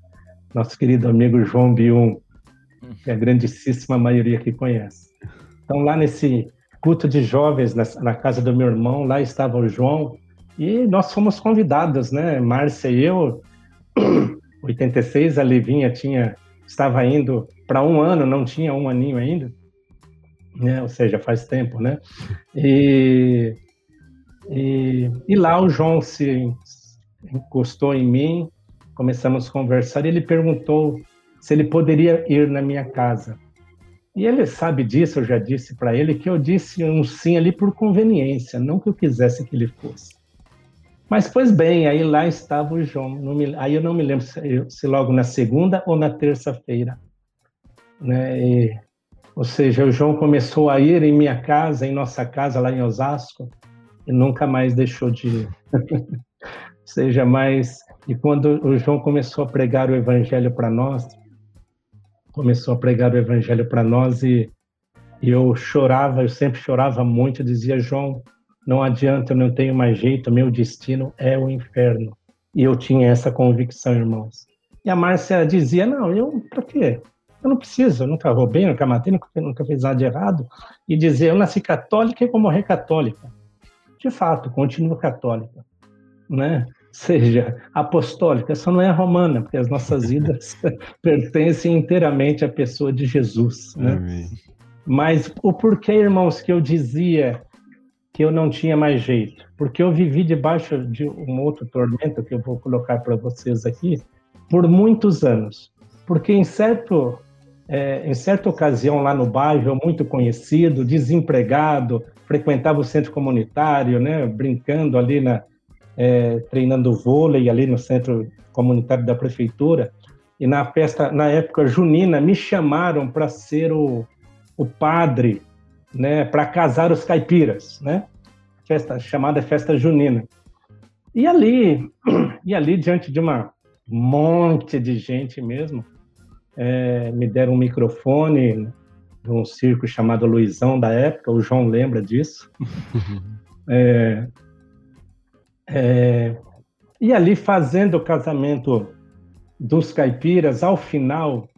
nosso querido amigo João Bium, que é a grandíssima maioria que conhece. Então, lá nesse culto de jovens, na, na casa do meu irmão, lá estava o João, e nós fomos convidados, né, Márcia e eu, 86, a Levinha tinha, estava indo para um ano, não tinha um aninho ainda, né, ou seja, faz tempo, né, e e, e lá o João se encostou em mim, começamos a conversar e ele perguntou se ele poderia ir na minha casa. E ele sabe disso, eu já disse para ele que eu disse um sim ali por conveniência, não que eu quisesse que ele fosse. Mas, pois bem, aí lá estava o João. Me, aí eu não me lembro se, se, logo na segunda ou na terça-feira. Né? E, ou seja, o João começou a ir em minha casa, em nossa casa lá em Osasco, e nunca mais deixou de ir. Seja mais. E quando o João começou a pregar o evangelho para nós, começou a pregar o evangelho para nós e, e eu chorava, eu sempre chorava muito, eu dizia, João, não adianta, eu não tenho mais jeito, meu destino é o inferno. E eu tinha essa convicção, irmãos. E a Márcia dizia, não, eu, para quê? Eu não preciso, eu nunca roubei, nunca matei, nunca, nunca fiz nada de errado. E dizia, eu nasci católica e vou morrer católica de fato, continua católica, né? Seja apostólica, só não é romana, porque as nossas vidas pertencem inteiramente à pessoa de Jesus, né? Amém. Mas o porquê, irmãos, que eu dizia que eu não tinha mais jeito? Porque eu vivi debaixo de um outro tormento que eu vou colocar para vocês aqui por muitos anos. Porque em certo é, em certa ocasião lá no bairro, muito conhecido, desempregado, frequentava o centro comunitário, né, brincando ali na é, treinando vôlei ali no centro comunitário da prefeitura. E na festa, na época junina, me chamaram para ser o, o padre, né, para casar os caipiras, né? Festa chamada festa junina. E ali, e ali diante de uma monte de gente mesmo, é, me deram um microfone de um circo chamado Luizão da época, o João lembra disso. é, é, e ali fazendo o casamento dos caipiras, ao final,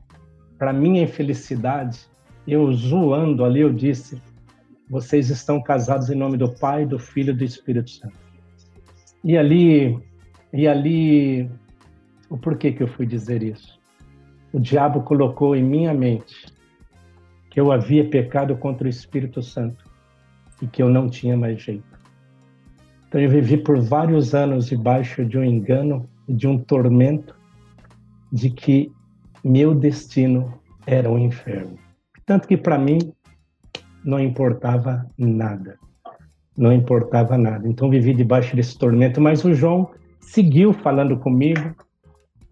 para minha infelicidade, eu zoando ali, eu disse: vocês estão casados em nome do Pai, do Filho e do Espírito Santo. E ali, e ali, o porquê que eu fui dizer isso? o diabo colocou em minha mente que eu havia pecado contra o Espírito Santo e que eu não tinha mais jeito. Então eu vivi por vários anos debaixo de um engano de um tormento de que meu destino era o um inferno. Tanto que para mim não importava nada. não importava nada. Então vivi debaixo desse tormento, mas o João seguiu falando comigo,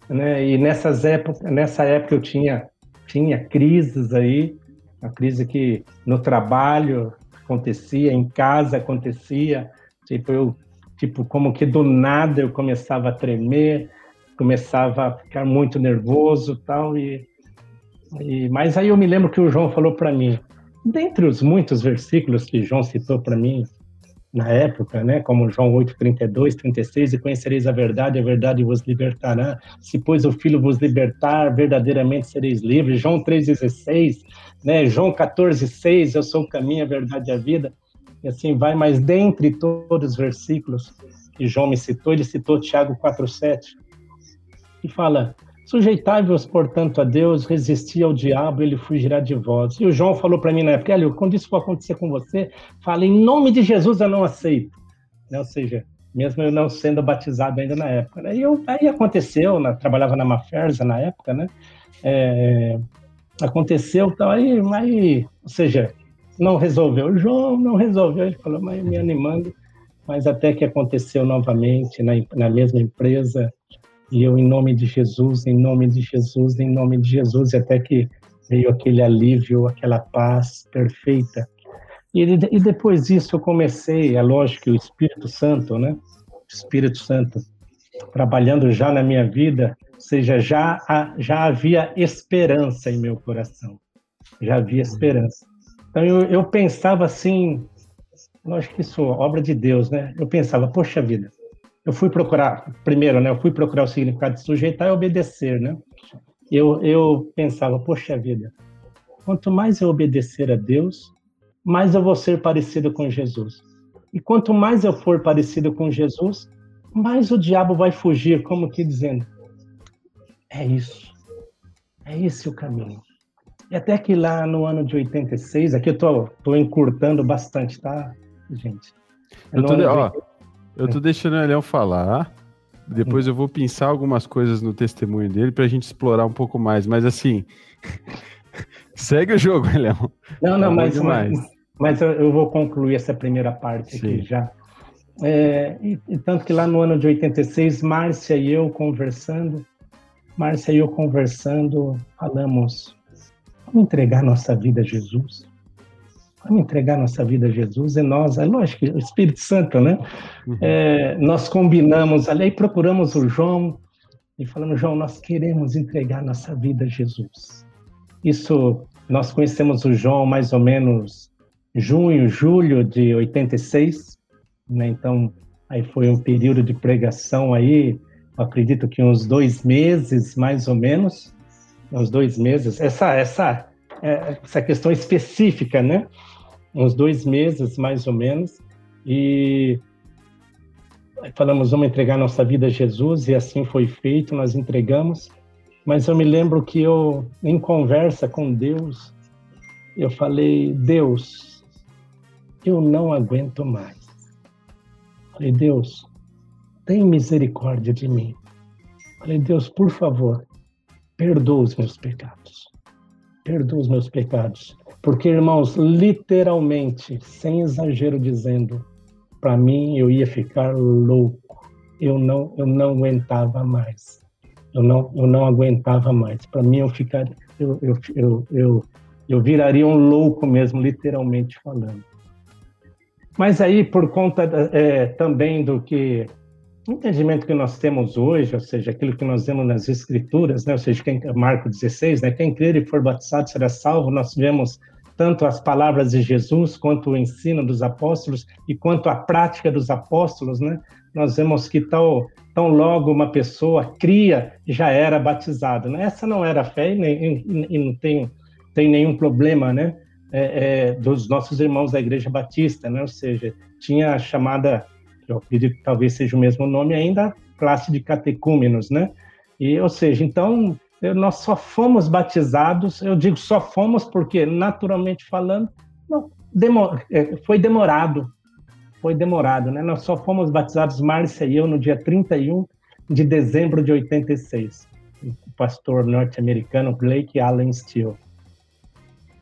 né? E nessas épocas, nessa época eu tinha tinha crises aí, a crise que no trabalho acontecia, em casa acontecia, tipo eu tipo como que do nada eu começava a tremer, começava a ficar muito nervoso, tal e, e mas aí eu me lembro que o João falou para mim, dentre os muitos versículos que João citou para mim, na época, né, como João 8, 32, 36, e conhecereis a verdade, a verdade vos libertará. Se, pois, o Filho vos libertar, verdadeiramente sereis livres. João 3,16, né, João 14, 6, eu sou o caminho, a verdade e a vida. E assim vai, mas dentre todos os versículos que João me citou, ele citou Tiago 4, 7, e fala, Sujeitai-vos, portanto, a Deus, resisti ao diabo, ele fugirá de vós. E o João falou para mim na época, Hélio, quando isso for acontecer com você, fala, em nome de Jesus eu não aceito. Né? Ou seja, mesmo eu não sendo batizado ainda na época. Né? E eu, aí aconteceu, né? trabalhava na Maferza na época, né? É, aconteceu, então aí, aí, ou seja, não resolveu. O João não resolveu, ele falou, mas me animando, mas até que aconteceu novamente na, na mesma empresa, e eu, em nome de Jesus, em nome de Jesus, em nome de Jesus, e até que veio aquele alívio, aquela paz perfeita. E, e depois disso eu comecei, é lógico que o Espírito Santo, né? O Espírito Santo, trabalhando já na minha vida, ou seja, já, já havia esperança em meu coração. Já havia esperança. Então eu, eu pensava assim, lógico que isso é obra de Deus, né? Eu pensava, poxa vida, eu fui procurar, primeiro, né, eu fui procurar o significado de sujeitar e obedecer, né? Eu, eu pensava, poxa vida, quanto mais eu obedecer a Deus, mais eu vou ser parecido com Jesus. E quanto mais eu for parecido com Jesus, mais o diabo vai fugir, como que dizendo, é isso, é esse o caminho. E até que lá no ano de 86, aqui eu tô, tô encurtando bastante, tá, gente? É eu tô, ó, eu tô deixando o Elião falar. Depois eu vou pensar algumas coisas no testemunho dele pra gente explorar um pouco mais. Mas assim, segue o jogo, Elião. Não, não, tá mas, mas, mas eu, eu, vou concluir essa primeira parte Sim. aqui já. É, e, e, tanto que lá no ano de 86, Márcia e eu conversando, Márcia e eu conversando, falamos, vamos entregar nossa vida a Jesus? Vamos entregar nossa vida a Jesus e nós, é lógico, o Espírito Santo, né? Uhum. É, nós combinamos ali e procuramos o João e falamos, João, nós queremos entregar nossa vida a Jesus. Isso, nós conhecemos o João mais ou menos junho, julho de 86, né? Então, aí foi um período de pregação aí, acredito que uns dois meses, mais ou menos, uns dois meses. Essa, essa é, essa questão específica, né? Uns dois meses, mais ou menos, e falamos, vamos entregar nossa vida a Jesus, e assim foi feito, nós entregamos. Mas eu me lembro que eu, em conversa com Deus, eu falei, Deus, eu não aguento mais. Falei, Deus, tem misericórdia de mim. Falei, Deus, por favor, perdoa os meus pecados perdoa os meus pecados. Porque, irmãos, literalmente, sem exagero dizendo, para mim eu ia ficar louco. Eu não, eu não aguentava mais. Eu não, eu não aguentava mais. Para mim eu ficaria, eu, eu, eu, eu, eu viraria um louco mesmo, literalmente falando. Mas aí, por conta é, também do que o entendimento que nós temos hoje, ou seja, aquilo que nós vemos nas Escrituras, né? ou seja, quem, Marco 16, né? quem crer e for batizado será salvo, nós vemos tanto as palavras de Jesus, quanto o ensino dos apóstolos e quanto a prática dos apóstolos, né? Nós vemos que tão, tão logo uma pessoa cria, já era batizado, né? Essa não era fé e, nem, e não tem, tem nenhum problema, né? É, é, dos nossos irmãos da Igreja Batista, né? Ou seja, tinha a chamada eu acredito que talvez seja o mesmo nome ainda, classe de catecúmenos, né? E, ou seja, então, nós só fomos batizados, eu digo só fomos porque, naturalmente falando, não, é, foi demorado, foi demorado, né? Nós só fomos batizados, Márcia e eu, no dia 31 de dezembro de 86, o pastor norte-americano Blake Allen Steele.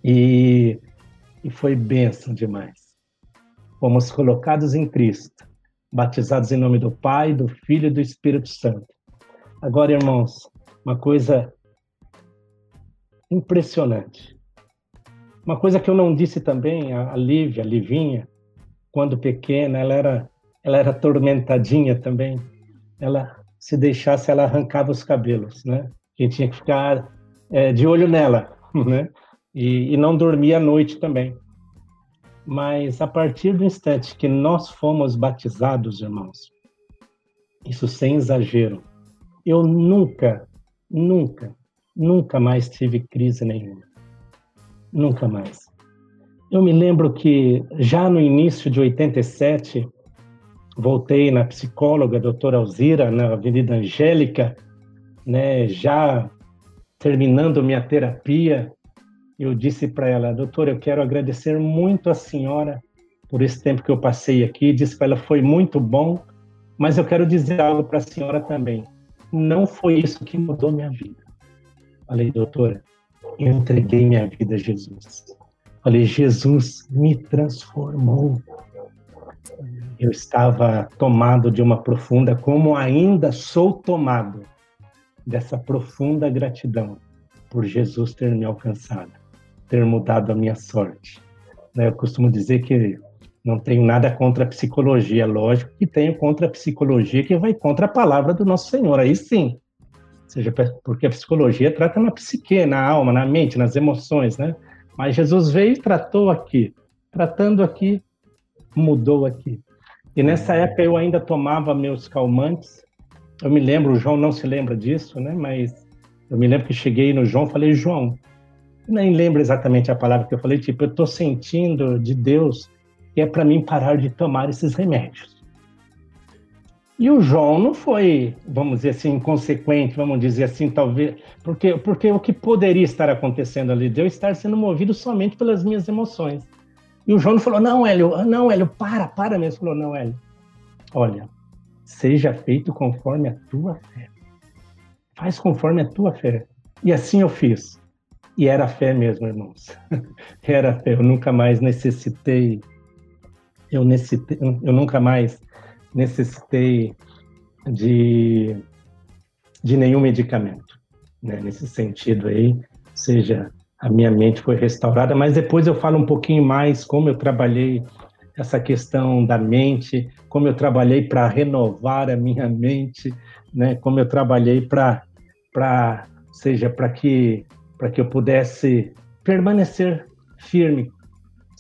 E, e foi bênção demais fomos colocados em Cristo, batizados em nome do Pai, do Filho e do Espírito Santo. Agora, irmãos, uma coisa impressionante. Uma coisa que eu não disse também, a Lívia, a Livinha, quando pequena, ela era, ela era atormentadinha também. Ela, se deixasse, ela arrancava os cabelos, né? A gente tinha que ficar é, de olho nela, né? E, e não dormia à noite também. Mas a partir do instante que nós fomos batizados, irmãos, isso sem exagero, eu nunca, nunca, nunca mais tive crise nenhuma. Nunca mais. Eu me lembro que já no início de 87, voltei na psicóloga, doutora Alzira, na Avenida Angélica, né, já terminando minha terapia, eu disse para ela, doutora, eu quero agradecer muito a senhora por esse tempo que eu passei aqui. Disse para ela, foi muito bom, mas eu quero dizer algo para a senhora também. Não foi isso que mudou minha vida. Falei, doutora, eu entreguei minha vida a Jesus. Falei, Jesus me transformou. Eu estava tomado de uma profunda, como ainda sou tomado dessa profunda gratidão por Jesus ter me alcançado, ter mudado a minha sorte. Né, eu costumo dizer que não tenho nada contra a psicologia, lógico que tenho contra a psicologia que vai contra a palavra do nosso Senhor, aí sim. seja, porque a psicologia trata na psique, na alma, na mente, nas emoções, né? Mas Jesus veio e tratou aqui. Tratando aqui, mudou aqui. E nessa época eu ainda tomava meus calmantes. Eu me lembro, o João não se lembra disso, né? Mas eu me lembro que cheguei no João falei, João, nem lembro exatamente a palavra que eu falei, tipo, eu estou sentindo de Deus que é para mim parar de tomar esses remédios. E o João não foi, vamos dizer assim, inconsequente, vamos dizer assim, talvez, porque, porque o que poderia estar acontecendo ali, de eu estar sendo movido somente pelas minhas emoções. E o João não falou, não, Hélio, não, Hélio, para, para mesmo. Falou, não, Hélio, olha, seja feito conforme a tua fé. Faz conforme a tua fé. E assim eu fiz. E era fé mesmo, irmãos. era fé. Eu nunca mais necessitei, eu, necessitei, eu nunca mais necessitei de, de nenhum medicamento, né? nesse sentido aí, seja a minha mente foi restaurada, mas depois eu falo um pouquinho mais como eu trabalhei essa questão da mente, como eu trabalhei para renovar a minha mente, né? Como eu trabalhei para seja para que para que eu pudesse permanecer firme,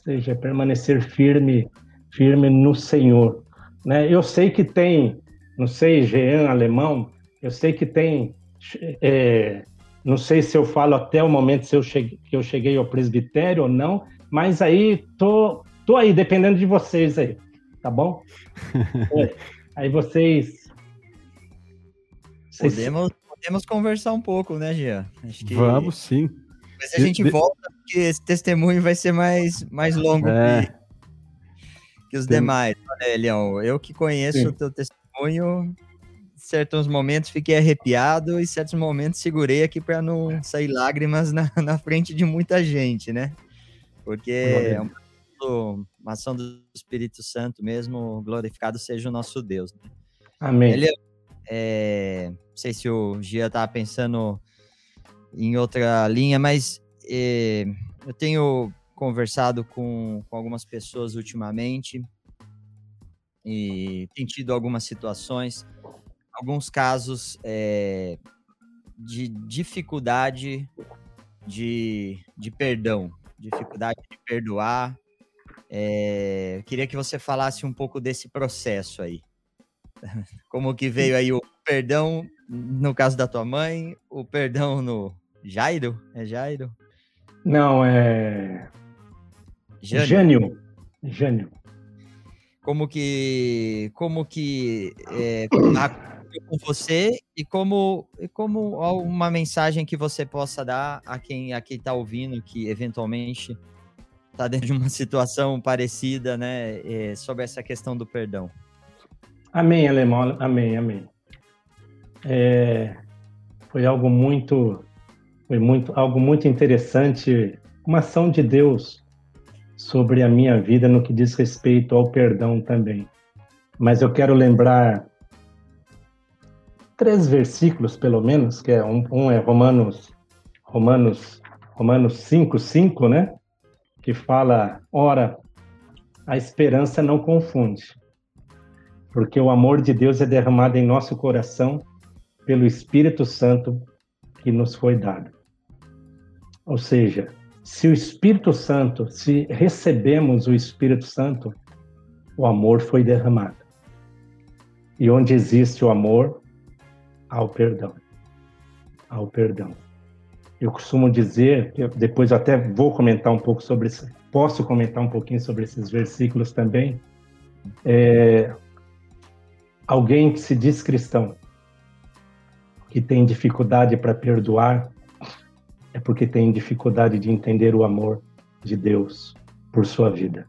seja permanecer firme, firme no Senhor, né? Eu sei que tem, não sei, Jean alemão, eu sei que tem, é, não sei se eu falo até o momento se eu cheguei, que eu cheguei ao presbitério ou não, mas aí tô, tô aí, dependendo de vocês aí, tá bom? é, aí vocês, vocês... Podemos, podemos conversar um pouco, né, Jean? Que... Vamos sim. Mas a gente de... volta, porque esse testemunho vai ser mais, mais longo é. que que os Sim. demais. Olha, Elião, eu que conheço Sim. o teu testemunho, certos momentos fiquei arrepiado e certos momentos segurei aqui para não sair lágrimas na, na frente de muita gente, né? Porque é uma ação do Espírito Santo mesmo, glorificado seja o nosso Deus. Né? Amém. É, sei se o Gia tá pensando em outra linha, mas é, eu tenho conversado com, com algumas pessoas ultimamente e tem tido algumas situações, alguns casos é, de dificuldade de, de perdão, dificuldade de perdoar. É, queria que você falasse um pouco desse processo aí. Como que veio aí o perdão no caso da tua mãe, o perdão no Jairo? É Jairo? Não, é Jânio. Jânio. Jânio. Como que, como que é, com você e como, e como uma mensagem que você possa dar a quem a quem está ouvindo que eventualmente está dentro de uma situação parecida, né, é, sobre essa questão do perdão. Amém, alemão, amém, amém. É, foi algo muito, foi muito, algo muito interessante, uma ação de Deus sobre a minha vida no que diz respeito ao perdão também. Mas eu quero lembrar três versículos, pelo menos, que é um, um é Romanos, Romanos, Romanos 5, 5, né? Que fala, ora, a esperança não confunde, porque o amor de Deus é derramado em nosso coração pelo Espírito Santo que nos foi dado. Ou seja, se o Espírito Santo, se recebemos o Espírito Santo, o amor foi derramado. E onde existe o amor, há o perdão. Há o perdão. Eu costumo dizer, eu depois até vou comentar um pouco sobre isso, posso comentar um pouquinho sobre esses versículos também. É, alguém que se diz cristão, que tem dificuldade para perdoar, é porque tem dificuldade de entender o amor de Deus por sua vida.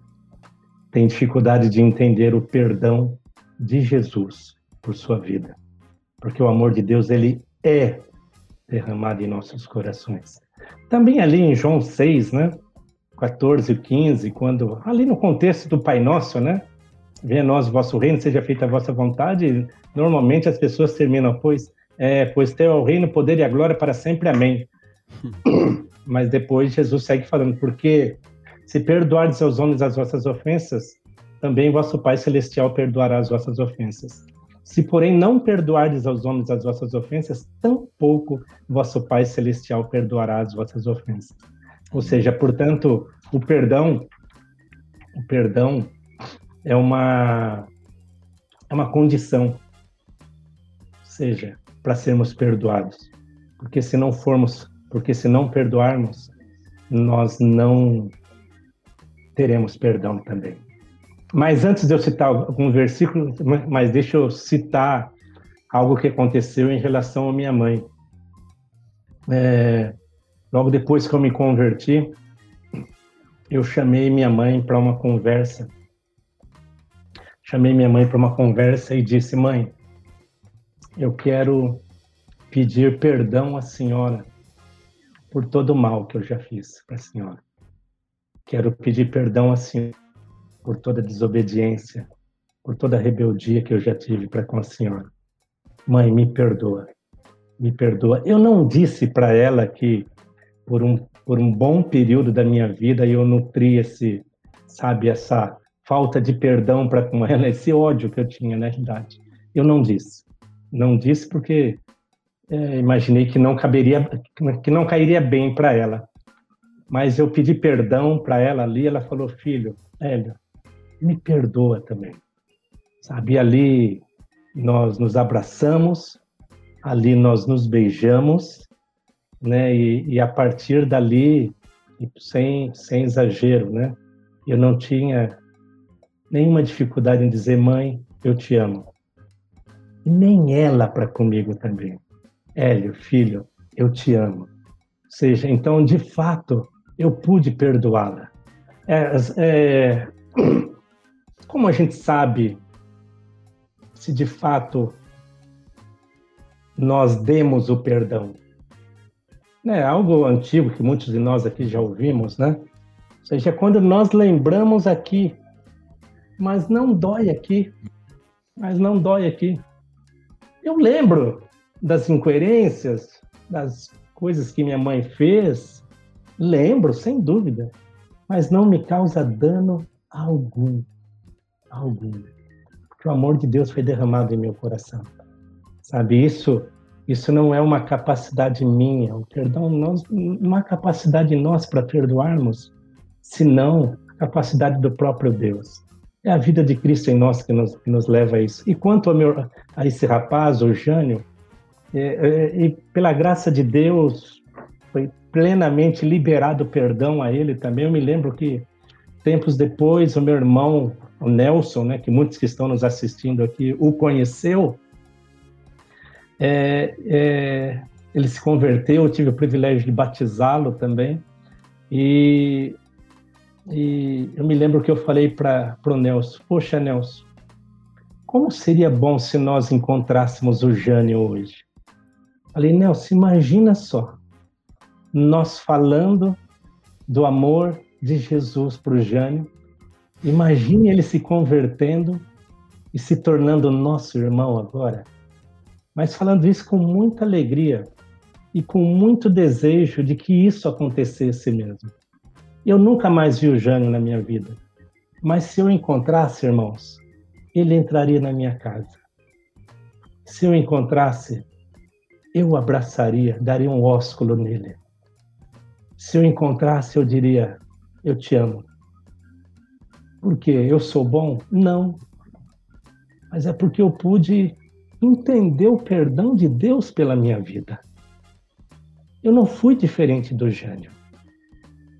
Tem dificuldade de entender o perdão de Jesus por sua vida. Porque o amor de Deus, ele é derramado em nossos corações. Também ali em João 6, né? 14 e 15, quando ali no contexto do Pai Nosso, né? Venha nós o vosso reino, seja feita a vossa vontade. Normalmente as pessoas terminam, pois, é, pois teu é o reino, o poder e a glória para sempre. Amém. Mas depois Jesus segue falando, porque se perdoardes aos homens as vossas ofensas, também vosso Pai Celestial perdoará as vossas ofensas. Se, porém, não perdoardes aos homens as vossas ofensas, tampouco vosso Pai Celestial perdoará as vossas ofensas. Ou seja, portanto, o perdão, o perdão é uma é uma condição, ou seja, para sermos perdoados. Porque se não formos porque se não perdoarmos, nós não teremos perdão também. Mas antes de eu citar algum versículo, mas deixa eu citar algo que aconteceu em relação à minha mãe. É, logo depois que eu me converti, eu chamei minha mãe para uma conversa. Chamei minha mãe para uma conversa e disse: Mãe, eu quero pedir perdão à senhora por todo o mal que eu já fiz para a senhora. Quero pedir perdão à senhora por toda desobediência, por toda rebeldia que eu já tive para com a senhora. Mãe, me perdoa. Me perdoa. Eu não disse para ela que por um por um bom período da minha vida eu nutri esse, sabe, essa falta de perdão para com ela, esse ódio que eu tinha na realidade. Eu não disse. Não disse porque é, imaginei que não caberia, que não cairia bem para ela. Mas eu pedi perdão para ela ali, ela falou, filho, Hélio, me perdoa também. Sabe, ali nós nos abraçamos, ali nós nos beijamos, né? E, e a partir dali, sem, sem exagero, né? Eu não tinha nenhuma dificuldade em dizer, mãe, eu te amo. E nem ela para comigo também. Hélio, filho, eu te amo. Ou seja, então, de fato, eu pude perdoá-la. É, é, como a gente sabe se de fato nós demos o perdão? É algo antigo que muitos de nós aqui já ouvimos, né? Ou seja, quando nós lembramos aqui, mas não dói aqui, mas não dói aqui. Eu lembro das incoerências, das coisas que minha mãe fez, lembro, sem dúvida, mas não me causa dano algum. Algum. Porque o amor de Deus foi derramado em meu coração. Sabe, isso isso não é uma capacidade minha, o perdão não, não é cacapacidade nossa para perdoarmos, senão a capacidade do próprio Deus. É a vida de Cristo em nós que nos, que nos leva a isso. E quanto meu, a esse rapaz, o Jânio, é, é, e pela graça de Deus, foi plenamente liberado perdão a ele também. Eu me lembro que tempos depois, o meu irmão, o Nelson, né, que muitos que estão nos assistindo aqui o conheceu, é, é, ele se converteu, eu tive o privilégio de batizá-lo também. E, e, eu me lembro que eu falei para o Nelson: Poxa, Nelson, como seria bom se nós encontrássemos o Jânio hoje? Falei, Nelson, imagina só, nós falando do amor de Jesus para o Jânio. Imagine ele se convertendo e se tornando nosso irmão agora. Mas falando isso com muita alegria e com muito desejo de que isso acontecesse mesmo. Eu nunca mais vi o Jânio na minha vida. Mas se eu encontrasse, irmãos, ele entraria na minha casa. Se eu encontrasse, eu abraçaria, daria um ósculo nele. Se eu encontrasse, eu diria: Eu te amo. Porque eu sou bom? Não. Mas é porque eu pude entender o perdão de Deus pela minha vida. Eu não fui diferente do Jânio.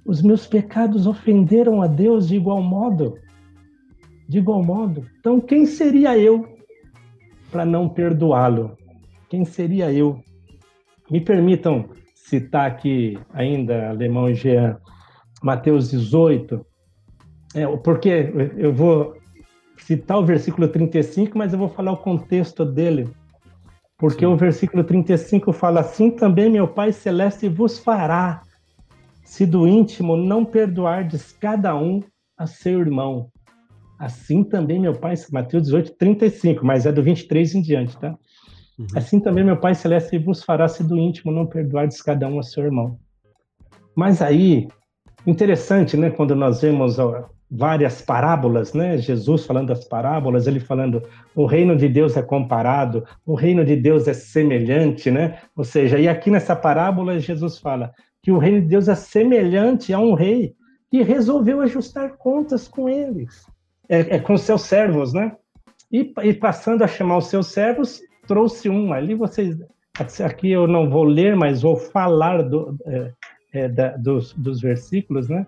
Os meus pecados ofenderam a Deus de igual modo. De igual modo. Então, quem seria eu para não perdoá-lo? Quem seria eu? Me permitam citar aqui ainda, Alemão e Jean, Mateus 18, é, porque eu vou citar o versículo 35, mas eu vou falar o contexto dele. Porque Sim. o versículo 35 fala assim: também meu Pai Celeste vos fará, se do íntimo não perdoardes cada um a seu irmão. Assim também meu Pai, Mateus 18, 35, mas é do 23 em diante, tá? Uhum. Assim também meu Pai Celeste vos fará, se do íntimo não perdoardes cada um a seu irmão. Mas aí, interessante, né, quando nós vemos várias parábolas, né? Jesus falando das parábolas, ele falando o reino de Deus é comparado, o reino de Deus é semelhante, né? Ou seja, e aqui nessa parábola Jesus fala que o reino de Deus é semelhante a um rei que resolveu ajustar contas com eles, é, é com seus servos, né? E, e, passando a chamar os seus servos, trouxe um. Ali vocês, aqui eu não vou ler, mas vou falar do, é, é, da, dos, dos versículos, né?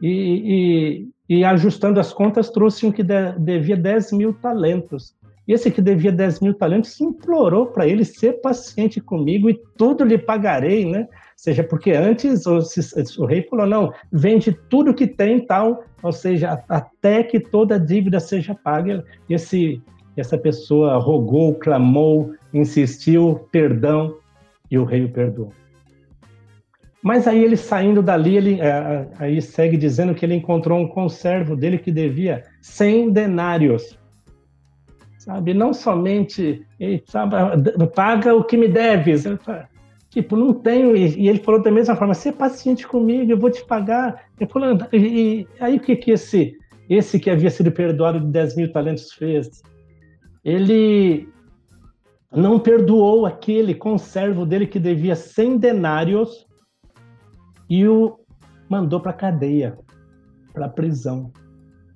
E, e, e, ajustando as contas, trouxe um que de, devia 10 mil talentos. E esse que devia 10 mil talentos implorou para ele ser paciente comigo e tudo lhe pagarei, né? Seja, porque antes o, o, rei falou, não, vende tudo que tem tal, ou seja, até que toda a dívida seja paga. E esse, essa pessoa rogou, clamou, insistiu, perdão, e o rei o perdoou. Mas aí ele saindo dali, ele é, aí segue dizendo que ele encontrou um conservo dele que devia 100 denários. Sabe, não somente, sabe, paga o que me deves. Tipo, não tenho. E, ele falou da mesma forma: ser paciente comigo, eu vou te pagar. Ele falou, e, e aí o que que esse, esse que havia sido perdoado de 10 mil talentos fez? Ele não perdoou aquele conservo dele que devia 100 denários e o mandou para cadeia, para prisão.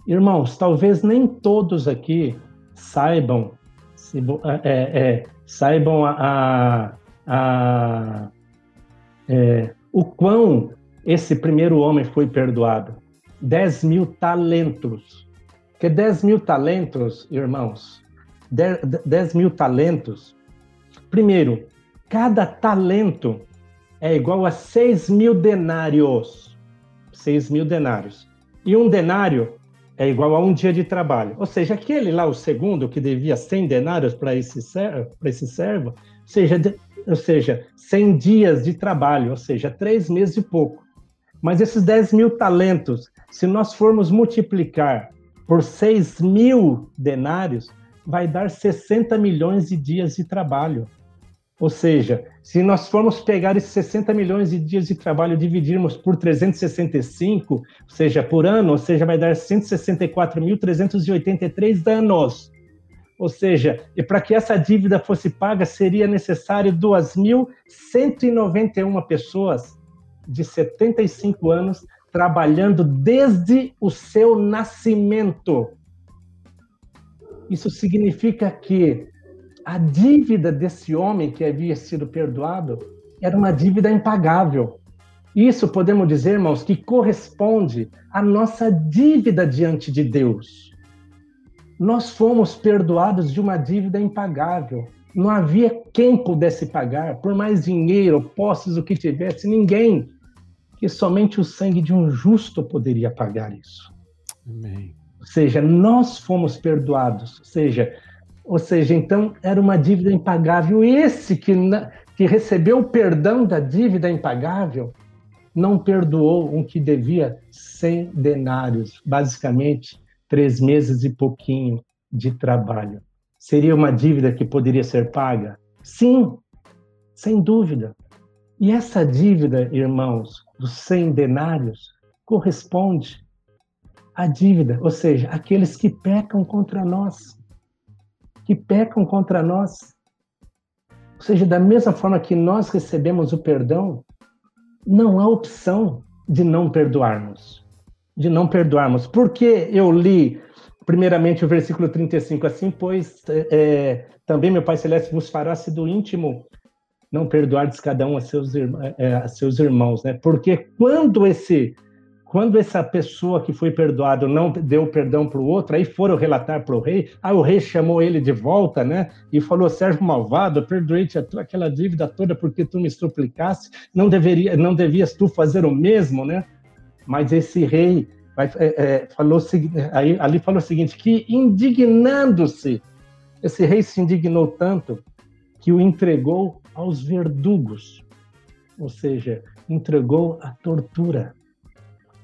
Irmãos, talvez nem todos aqui saibam, se, é, é, saibam a, a, a é, o quão esse primeiro homem foi perdoado. 10 mil talentos. Que 10 mil talentos, irmãos, 10, 10 mil talentos. Primeiro, cada talento é igual a 6 mil denários. 6 mil denários. E um denário é igual a um dia de trabalho. Ou seja, aquele lá, o segundo, que devia 100 denários para esse, esse servo, seja, de, ou seja, 100 dias de trabalho, ou seja, três meses e pouco. Mas esses 10 mil talentos, se nós formos multiplicar por 6 mil denários, vai dar 60 milhões de dias de trabalho. Ou seja, se nós formos pegar esses 60 milhões de dias de trabalho e dividirmos por 365, ou seja, por ano, ou seja, vai dar 164.383 anos. Ou seja, e para que essa dívida fosse paga, seria necessário 2.191 pessoas de 75 anos trabalhando desde o seu nascimento. Isso significa que a dívida desse homem que havia sido perdoado era uma dívida impagável. Isso podemos dizer, irmãos, que corresponde à nossa dívida diante de Deus. Nós fomos perdoados de uma dívida impagável. Não havia quem pudesse pagar, por mais dinheiro, posses, o que tivesse, ninguém. Que somente o sangue de um justo poderia pagar isso. Amém. Ou seja, nós fomos perdoados. Ou seja, ou seja, então era uma dívida impagável. Esse que, que recebeu o perdão da dívida impagável não perdoou um que devia 100 denários, basicamente três meses e pouquinho de trabalho. Seria uma dívida que poderia ser paga? Sim, sem dúvida. E essa dívida, irmãos, dos 100 denários, corresponde à dívida, ou seja, aqueles que pecam contra nós. Que pecam contra nós. Ou seja, da mesma forma que nós recebemos o perdão, não há opção de não perdoarmos. De não perdoarmos. Porque eu li, primeiramente, o versículo 35, assim, pois é, também meu Pai Celeste vos fará-se do íntimo não perdoardes cada um a seus, é, a seus irmãos, né? Porque quando esse quando essa pessoa que foi perdoado não deu perdão para o outro, aí foram relatar para o rei, aí o rei chamou ele de volta, né? E falou: Sérgio malvado, perdoei-te aquela dívida toda porque tu me suplicaste, não deveria, não devias tu fazer o mesmo, né? Mas esse rei vai, é, é, falou aí, ali falou o seguinte: que indignando-se, esse rei se indignou tanto que o entregou aos verdugos, ou seja, entregou à tortura.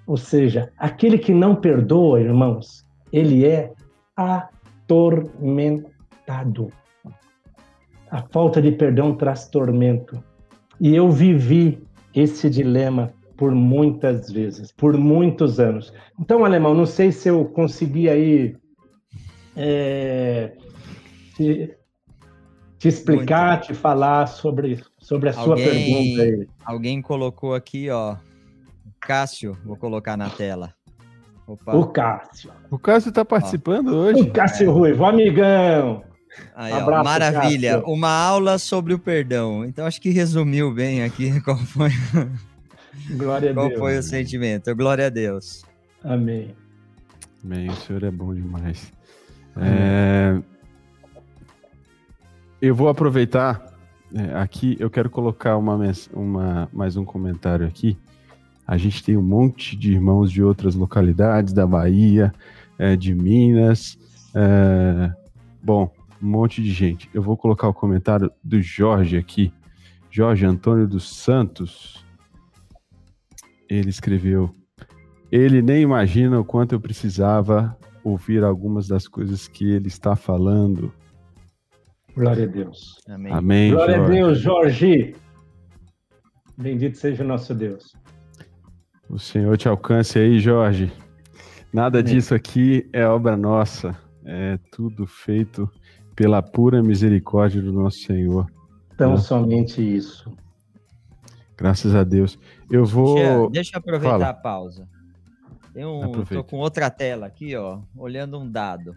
Ou seja, aquele que não perdoa, irmãos, ele é atormentado. A falta de perdão traz tormento. E eu vivi esse dilema por muitas vezes, por muitos anos. Então, alemão, não sei se eu consegui aí é, te, te, explicar, Muito. te falar sobre, sobre a alguém, sua pergunta aí. Alguém colocou aqui, ó, Cássio, vou colocar na tela. Opa. O Cássio. O Cássio está participando Ó. hoje. O Cássio é. Ruivo, amigão. Aí, Abraço, maravilha. Cássio. Uma aula sobre o perdão. Então, acho que resumiu bem aqui qual foi, Glória a qual Deus. foi o sentimento. Glória a Deus. Amém. Amém. O Senhor é bom demais. É... Eu vou aproveitar é, aqui, eu quero colocar uma, uma, mais um comentário aqui a gente tem um monte de irmãos de outras localidades, da Bahia, é, de Minas. É, bom, um monte de gente. Eu vou colocar o comentário do Jorge aqui. Jorge Antônio dos Santos. Ele escreveu: Ele nem imagina o quanto eu precisava ouvir algumas das coisas que ele está falando. Glória a Deus. Amém. Amém Glória Jorge. a Deus, Jorge. Bendito seja o nosso Deus. O Senhor te alcance aí, Jorge. Nada disso aqui é obra nossa, é tudo feito pela pura misericórdia do nosso Senhor. Então, né? somente isso. Graças a Deus. Eu vou. Deixa, deixa eu aproveitar Fala. a pausa. Tem um, Aproveita. tô com outra tela aqui, ó, olhando um dado.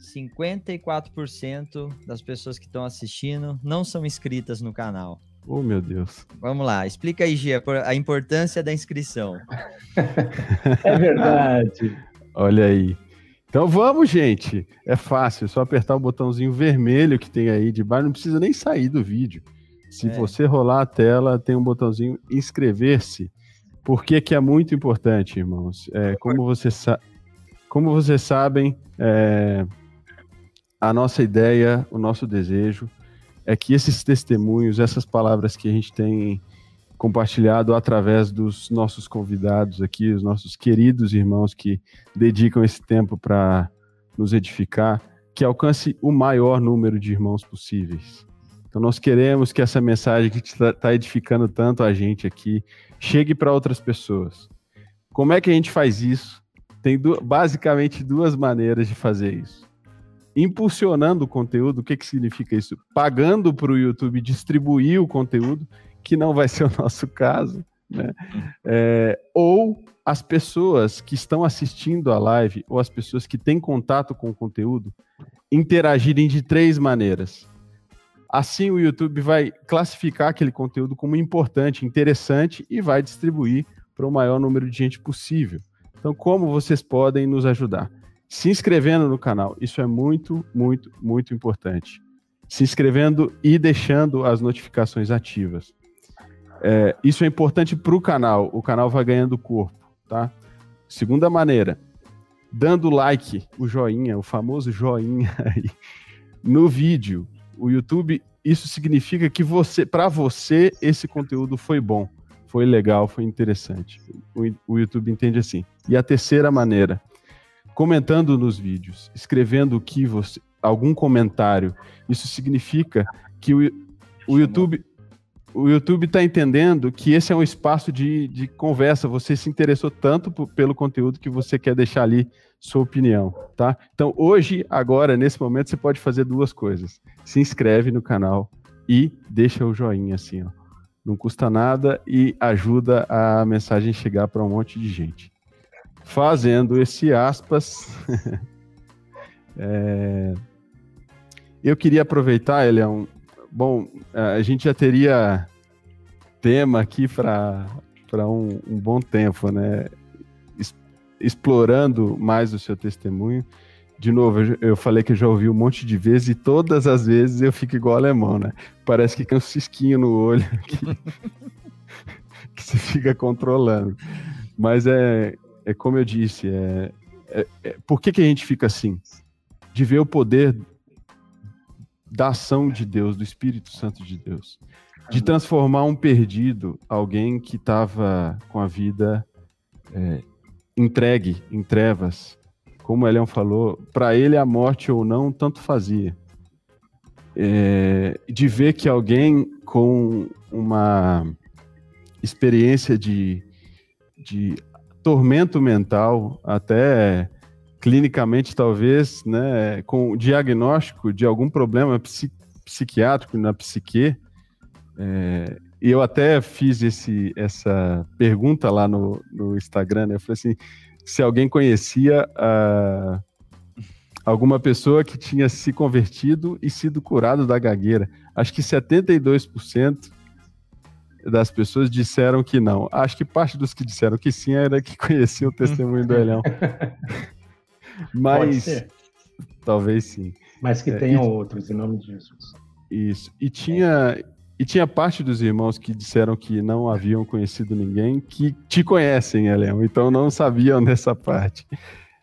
54% das pessoas que estão assistindo não são inscritas no canal. Oh, meu Deus. Vamos lá, explica aí, Gia, a importância da inscrição. é verdade. Olha aí. Então vamos, gente. É fácil, é só apertar o botãozinho vermelho que tem aí de baixo, não precisa nem sair do vídeo. Se é. você rolar a tela, tem um botãozinho inscrever-se. Por que, que é muito importante, irmãos? É, como, você como vocês sabem, é, a nossa ideia, o nosso desejo é que esses testemunhos, essas palavras que a gente tem compartilhado através dos nossos convidados aqui, os nossos queridos irmãos que dedicam esse tempo para nos edificar, que alcance o maior número de irmãos possíveis. Então nós queremos que essa mensagem que está tá edificando tanto a gente aqui chegue para outras pessoas. Como é que a gente faz isso? Tem basicamente duas maneiras de fazer isso impulsionando o conteúdo. O que, que significa isso? Pagando para o YouTube distribuir o conteúdo, que não vai ser o nosso caso, né? É, ou as pessoas que estão assistindo a live, ou as pessoas que têm contato com o conteúdo, interagirem de três maneiras. Assim, o YouTube vai classificar aquele conteúdo como importante, interessante e vai distribuir para o maior número de gente possível. Então, como vocês podem nos ajudar? se inscrevendo no canal. Isso é muito, muito, muito importante. Se inscrevendo e deixando as notificações ativas. É, isso é importante para o canal. O canal vai ganhando corpo, tá? Segunda maneira, dando like, o joinha, o famoso joinha aí, no vídeo. O YouTube, isso significa que você, para você, esse conteúdo foi bom. foi legal, foi interessante. O, o YouTube entende assim. E a terceira maneira, comentando nos vídeos, escrevendo o que você, algum comentário. Isso significa que o, o YouTube o YouTube está entendendo que esse é um espaço de, de conversa. Você se interessou tanto pelo conteúdo que você quer deixar ali sua opinião, tá? Então, hoje, agora, nesse momento, você pode fazer duas coisas. Se inscreve no canal e deixa o joinha assim, ó. Não custa nada e ajuda a mensagem chegar para um monte de gente. Fazendo esse aspas, é... eu queria aproveitar, Elião, Bom, a gente já teria tema aqui para um, um bom tempo, né? Explorando mais o seu testemunho. De novo, eu, falei que eu já ouvi um monte de vezes e todas as vezes eu fico igual alemão, né? Parece que tem um cisquinho no olho que, que você fica controlando. Mas é, é como eu disse, é, é, é, por que, que a gente fica assim? De ver o poder da ação de Deus, do Espírito Santo de Deus, de transformar um perdido, alguém que estava com a vida é, entregue em trevas, como o Elião falou, para ele a morte ou não tanto fazia. É, de ver que alguém com uma experiência de, de tormento mental, até clinicamente talvez, né, com diagnóstico de algum problema psi psiquiátrico na psique. É, eu até fiz esse, essa pergunta lá no, no Instagram, né? Eu falei assim, se alguém conhecia uh, alguma pessoa que tinha se convertido e sido curado da gagueira. Acho que 72% das pessoas disseram que não. Acho que parte dos que disseram que sim era que conheciam o testemunho do Elhão. Mas talvez sim. Mas que é, tenham e, outros, em nome de Jesus. Isso. E tinha, e tinha parte dos irmãos que disseram que não haviam conhecido ninguém que te conhecem, Elião, então não sabiam dessa parte.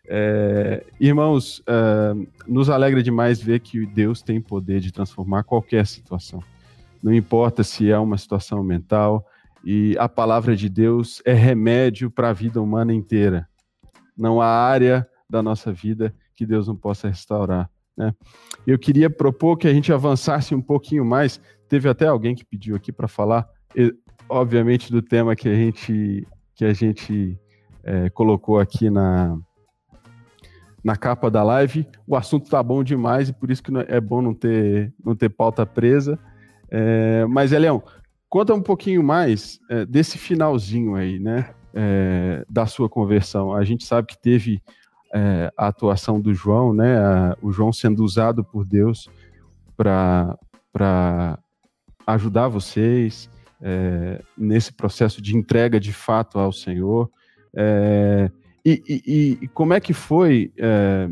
É, irmãos, uh, nos alegra demais ver que Deus tem poder de transformar qualquer situação. Não importa se é uma situação mental, e a palavra de Deus é remédio para a vida humana inteira. Não há área da nossa vida que Deus não possa restaurar. Né? Eu queria propor que a gente avançasse um pouquinho mais. Teve até alguém que pediu aqui para falar, obviamente, do tema que a gente, que a gente é, colocou aqui na, na capa da live. O assunto tá bom demais e por isso que é bom não ter, não ter pauta presa. É, mas, Elião, conta um pouquinho mais é, desse finalzinho aí, né? É, da sua conversão. A gente sabe que teve é, a atuação do João, né? A, o João sendo usado por Deus para ajudar vocês é, nesse processo de entrega de fato ao Senhor. É, e, e, e, como é que foi, é,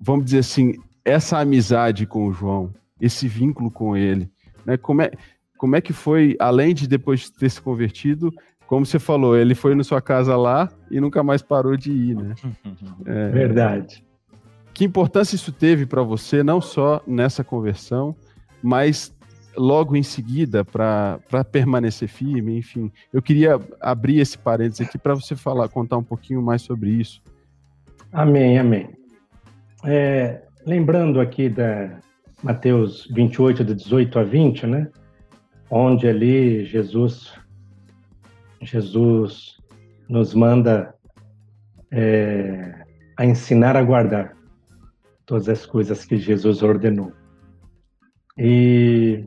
vamos dizer assim, essa amizade com o João, esse vínculo com ele? Né? Como, é, como é que foi, além de depois de ter se convertido, como você falou, ele foi na sua casa lá e nunca mais parou de ir, né? É, Verdade. Que importância isso teve para você, não só nessa conversão, mas logo em seguida para permanecer firme, enfim. Eu queria abrir esse parênteses aqui para você falar, contar um pouquinho mais sobre isso. Amém, amém. É, lembrando aqui da Mateus 28, de 18 a 20, né? Onde ali Jesus Jesus nos manda é, a ensinar a guardar todas as coisas que Jesus ordenou. E,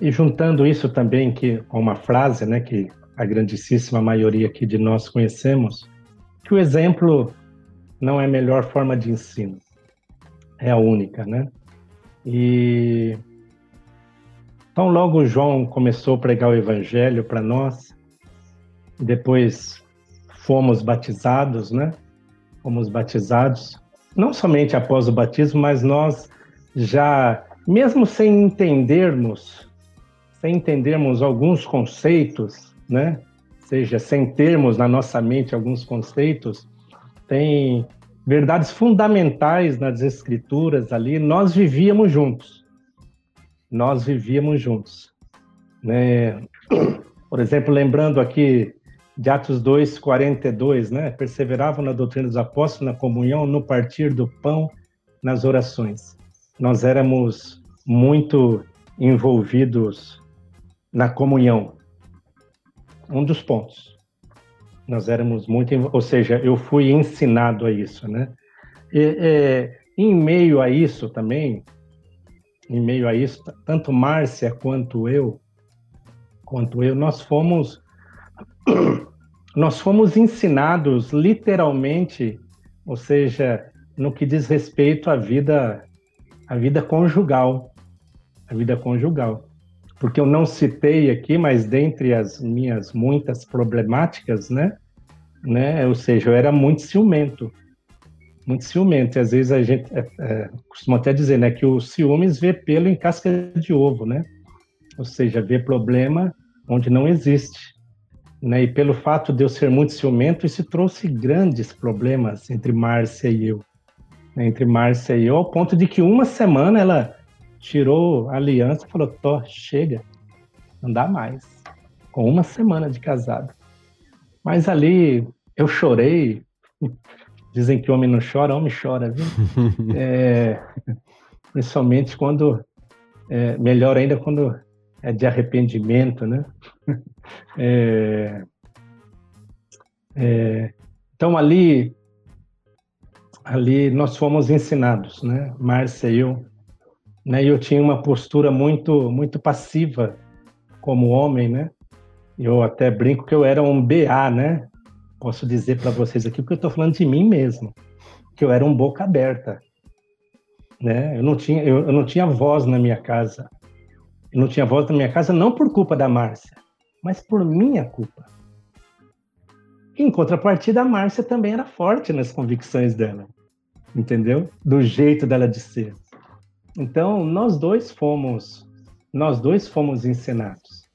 e juntando isso também que uma frase, né, que a grandíssima maioria aqui de nós conhecemos, que o exemplo não é a melhor forma de ensino, é a única, né? E então logo João começou a pregar o evangelho para nós, depois fomos batizados, né? Fomos batizados, não somente após o batismo, mas nós já, mesmo sem entendermos, sem entendermos alguns conceitos, né? Seja, sem termos na nossa mente alguns conceitos, tem verdades fundamentais nas escrituras ali, nós vivíamos juntos. Nós vivíamos juntos, né? Por exemplo, lembrando aqui de Atos 2, 42, né? Perseveravam na doutrina dos apóstolos, na comunhão, no partir do pão, nas orações. Nós éramos muito envolvidos na comunhão. Um dos pontos. Nós éramos muito, ou seja, eu fui ensinado a isso, né? E, é, em meio a isso também, em meio a isso, tanto Márcia quanto eu, quanto eu, nós fomos nós fomos ensinados literalmente, ou seja, no que diz respeito à vida à vida conjugal, a vida conjugal. Porque eu não citei aqui, mas dentre as minhas muitas problemáticas, né, né, ou seja, eu era muito ciumento muito ciumento. E às vezes a gente é, é, costuma até dizer, né, que o ciúmes vê pelo em casca de ovo, né? Ou seja, vê problema onde não existe. Né? E pelo fato de eu ser muito ciumento, isso trouxe grandes problemas entre Márcia e eu. Né? Entre Márcia e eu, ao ponto de que uma semana ela tirou a aliança e falou: Tó, chega, não dá mais. Com uma semana de casado. Mas ali eu chorei, Dizem que homem não chora, homem chora, viu? é, principalmente quando, é, melhor ainda quando é de arrependimento, né? É, é, então ali, ali nós fomos ensinados, né? Márcia e eu, né? Eu tinha uma postura muito, muito passiva como homem, né? Eu até brinco que eu era um BA, né? posso dizer para vocês aqui, porque eu estou falando de mim mesmo, que eu era um boca aberta. Né? Eu, não tinha, eu, eu não tinha voz na minha casa. Eu não tinha voz na minha casa não por culpa da Márcia, mas por minha culpa. Em contrapartida, a Márcia também era forte nas convicções dela, entendeu? Do jeito dela de ser. Então, nós dois fomos, nós dois fomos ensinados.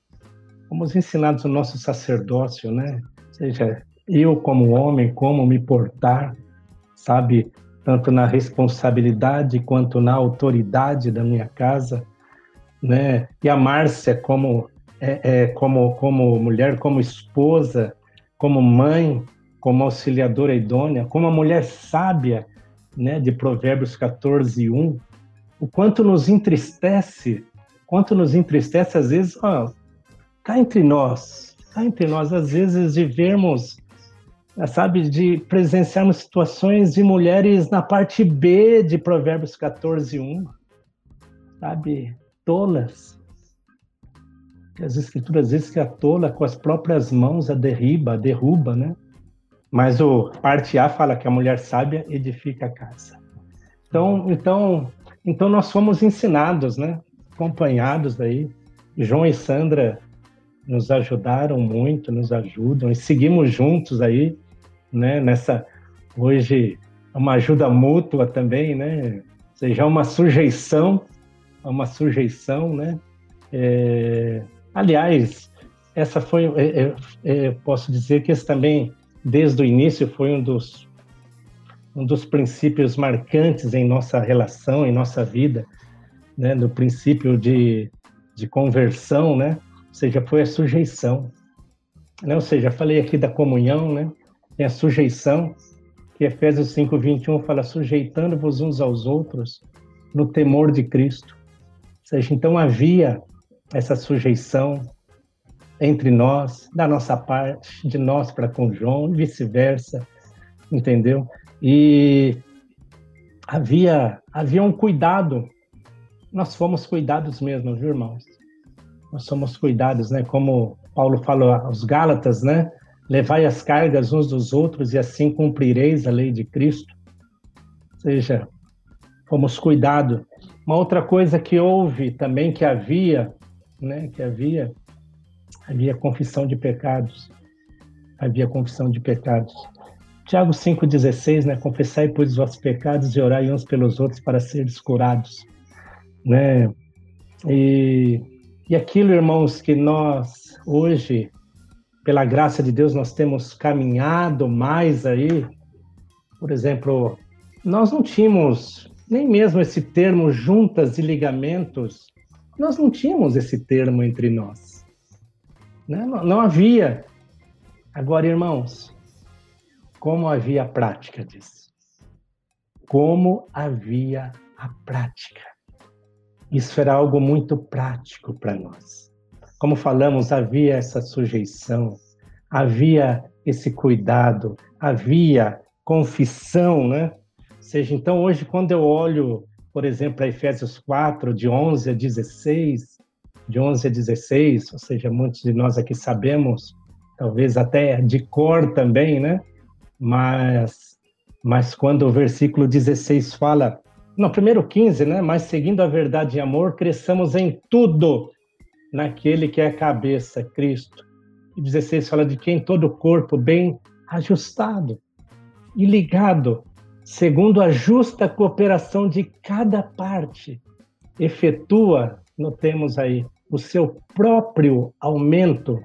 Fomos ensinados no nosso sacerdócio, né? Ou seja, eu como homem, como me portar, sabe, tanto na responsabilidade quanto na autoridade da minha casa, né? E a Márcia como é, é, como como mulher, como esposa, como mãe, como auxiliadora idônea, como uma mulher sábia, né? De Provérbios 14, 1, o quanto nos entristece, quanto nos entristece às vezes, ó, cá entre nós, cá entre nós às vezes de vermos sabe, de presenciarmos situações de mulheres na parte B de Provérbios 14, 1, sabe, tolas. As escrituras dizem que a tola com as próprias mãos a derriba, a derruba, né? Mas o parte A fala que a mulher sábia edifica a casa. Então, então, então nós fomos ensinados, né? Acompanhados aí. João e Sandra nos ajudaram muito, nos ajudam e seguimos juntos aí né? Nessa hoje é uma ajuda mútua também, né? Ou seja, uma sujeição, uma sujeição, né? É, aliás, essa foi, é, é, é, posso dizer que esse também, desde o início, foi um dos um dos princípios marcantes em nossa relação, em nossa vida, né? Do princípio de, de conversão, né? Ou seja, foi a sujeição, né? Ou seja, falei aqui da comunhão, né? tem a sujeição, que Efésios 5, 21 fala, sujeitando-vos uns aos outros no temor de Cristo. Ou seja, então havia essa sujeição entre nós, da nossa parte, de nós para com João, e vice-versa, entendeu? E havia, havia um cuidado, nós fomos cuidados mesmo, viu, irmãos? Nós somos cuidados, né? Como Paulo falou aos Gálatas, né? Levai as cargas uns dos outros e assim cumprireis a lei de Cristo. Ou seja, fomos cuidados. Uma outra coisa que houve também, que havia, né, que havia, havia confissão de pecados. Havia confissão de pecados. Tiago 5,16, né? Confessai, pois, os vossos pecados e orai uns pelos outros para seres curados. Né? E, e aquilo, irmãos, que nós hoje pela graça de Deus, nós temos caminhado mais aí. Por exemplo, nós não tínhamos nem mesmo esse termo juntas e ligamentos, nós não tínhamos esse termo entre nós. Né? Não, não havia. Agora, irmãos, como havia a prática disso? Como havia a prática? Isso era algo muito prático para nós. Como falamos, havia essa sujeição, havia esse cuidado, havia confissão, né? Ou seja, então hoje quando eu olho, por exemplo, a Efésios 4, de 11 a 16, de 11 a 16, ou seja, muitos de nós aqui sabemos, talvez até de cor também, né? Mas, mas quando o versículo 16 fala, no primeiro 15, né? Mas seguindo a verdade e amor, cresçamos em tudo naquele que é a cabeça, Cristo. E 16 fala de quem todo o corpo bem ajustado e ligado, segundo a justa cooperação de cada parte, efetua, notemos aí, o seu próprio aumento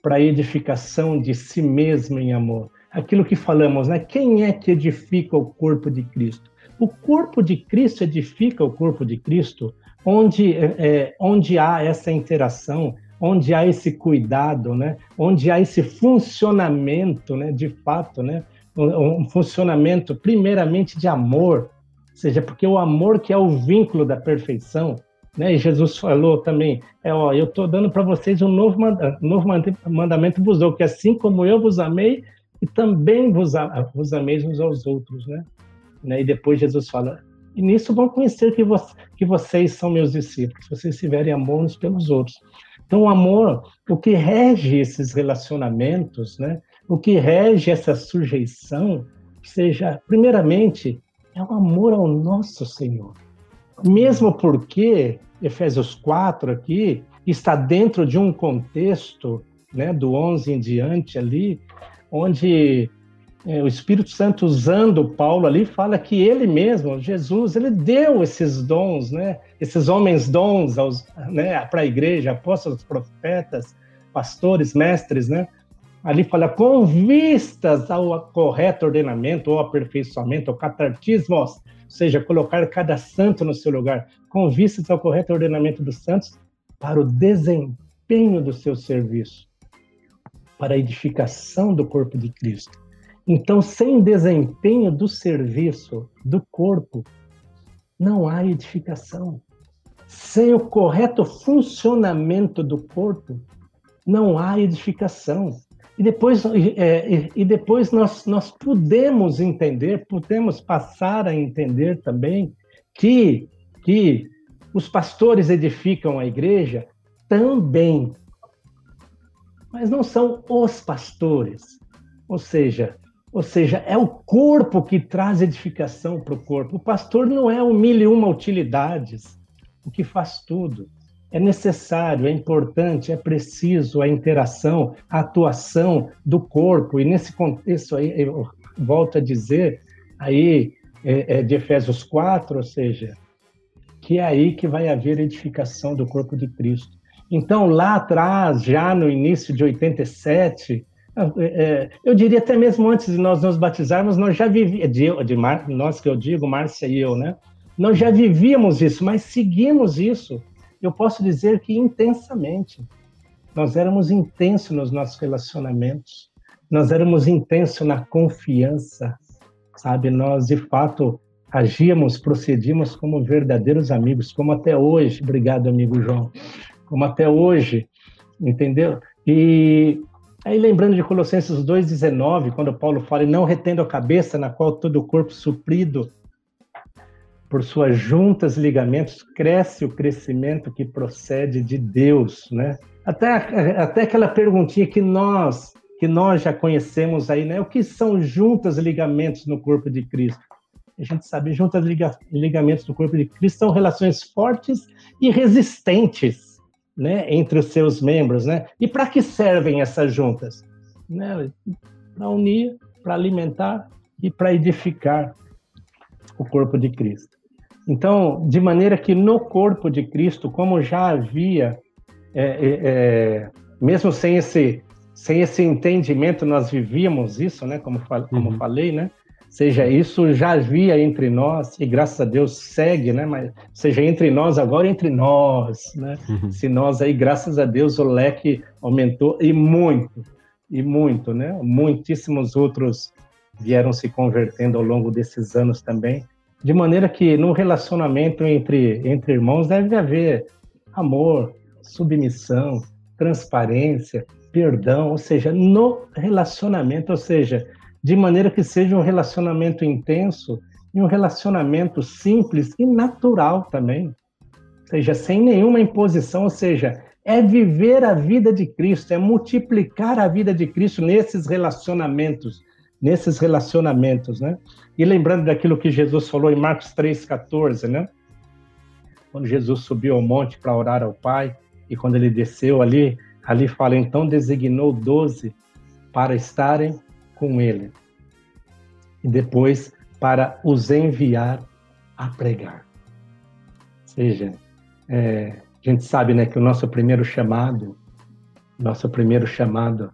para edificação de si mesmo em amor. Aquilo que falamos, né? Quem é que edifica o corpo de Cristo? O corpo de Cristo edifica o corpo de Cristo onde, é, é, onde há essa interação, onde há esse cuidado, né? onde há esse funcionamento, né? de fato, né? um, funcionamento primeiramente de amor, ou seja, porque o amor que é o vínculo da perfeição, né? E Jesus falou também, é, ó, eu estou dando para vocês um novo, novo mandamento vos dou, que assim como eu vos amei, e também vos, vos ameis uns aos outros, né? né? E depois Jesus fala, e nisso vão conhecer que, vo que vocês são meus discípulos, se vocês tiverem amor uns pelos outros. Então, o amor, o que rege esses relacionamentos, né? o que rege essa sujeição, seja, primeiramente, é o amor ao nosso Senhor. Mesmo porque Efésios 4 aqui está dentro de um contexto, né, do 11 em diante ali, onde é, o Espírito Santo usando Paulo ali fala que ele mesmo, Jesus, ele deu esses dons, né? Esses homens dons aos, né, para a igreja, apóstolos, profetas, pastores, mestres, né? Ali fala com vistas ao correto ordenamento, ou aperfeiçoamento, ou catartismo, ou seja, colocar cada santo no seu lugar, com vistas ao correto ordenamento dos santos para o desempenho do seu serviço, para a edificação do corpo de Cristo. Então, sem desempenho do serviço do corpo, não há edificação. Sem o correto funcionamento do corpo, não há edificação. E depois, é, e depois nós, nós podemos entender, podemos passar a entender também que, que os pastores edificam a igreja também, mas não são os pastores. Ou seja, ou seja, é o corpo que traz edificação para o corpo. O pastor não é o mil e uma utilidades, o que faz tudo. É necessário, é importante, é preciso a interação, a atuação do corpo. E nesse contexto aí, eu volto a dizer, aí é, é de Efésios 4, ou seja, que é aí que vai haver edificação do corpo de Cristo. Então, lá atrás, já no início de 87, é, é, eu diria até mesmo antes de nós nos batizarmos, nós já vivíamos, de, de Mar, nós que eu digo, Márcia e eu, né? Nós já vivíamos isso, mas seguimos isso. Eu posso dizer que intensamente. Nós éramos intensos nos nossos relacionamentos, nós éramos intensos na confiança, sabe? Nós, de fato, agíamos, procedíamos como verdadeiros amigos, como até hoje. Obrigado, amigo João. Como até hoje, entendeu? E Aí lembrando de Colossenses 2,19, quando Paulo fala, não retendo a cabeça, na qual todo o corpo suprido por suas juntas ligamentos, cresce o crescimento que procede de Deus, né? Até, até aquela perguntinha que nós, que nós já conhecemos aí, né? O que são juntas ligamentos no corpo de Cristo? A gente sabe, juntas liga, ligamentos no corpo de Cristo são relações fortes e resistentes né, entre os seus membros, né? E para que servem essas juntas? Né? Para unir, para alimentar e para edificar o corpo de Cristo. Então, de maneira que no corpo de Cristo, como já havia, é, é, é mesmo sem esse sem esse entendimento, nós vivíamos isso, né? Como, como uhum. falei, né? Seja, isso já havia entre nós e graças a Deus segue, né? Mas seja entre nós agora entre nós, né? Uhum. Se nós aí, graças a Deus, o leque aumentou e muito, e muito, né? Muitíssimos outros vieram se convertendo ao longo desses anos também, de maneira que no relacionamento entre entre irmãos deve haver amor, submissão, transparência, perdão, ou seja, no relacionamento, ou seja, de maneira que seja um relacionamento intenso e um relacionamento simples e natural também. Ou seja, sem nenhuma imposição, ou seja, é viver a vida de Cristo, é multiplicar a vida de Cristo nesses relacionamentos, nesses relacionamentos, né? E lembrando daquilo que Jesus falou em Marcos 3:14, né? Quando Jesus subiu ao monte para orar ao Pai e quando ele desceu ali, ali fala então designou doze para estarem com ele. E depois para os enviar a pregar. Ou seja, é, a gente sabe né, que o nosso primeiro chamado, nosso primeiro chamado,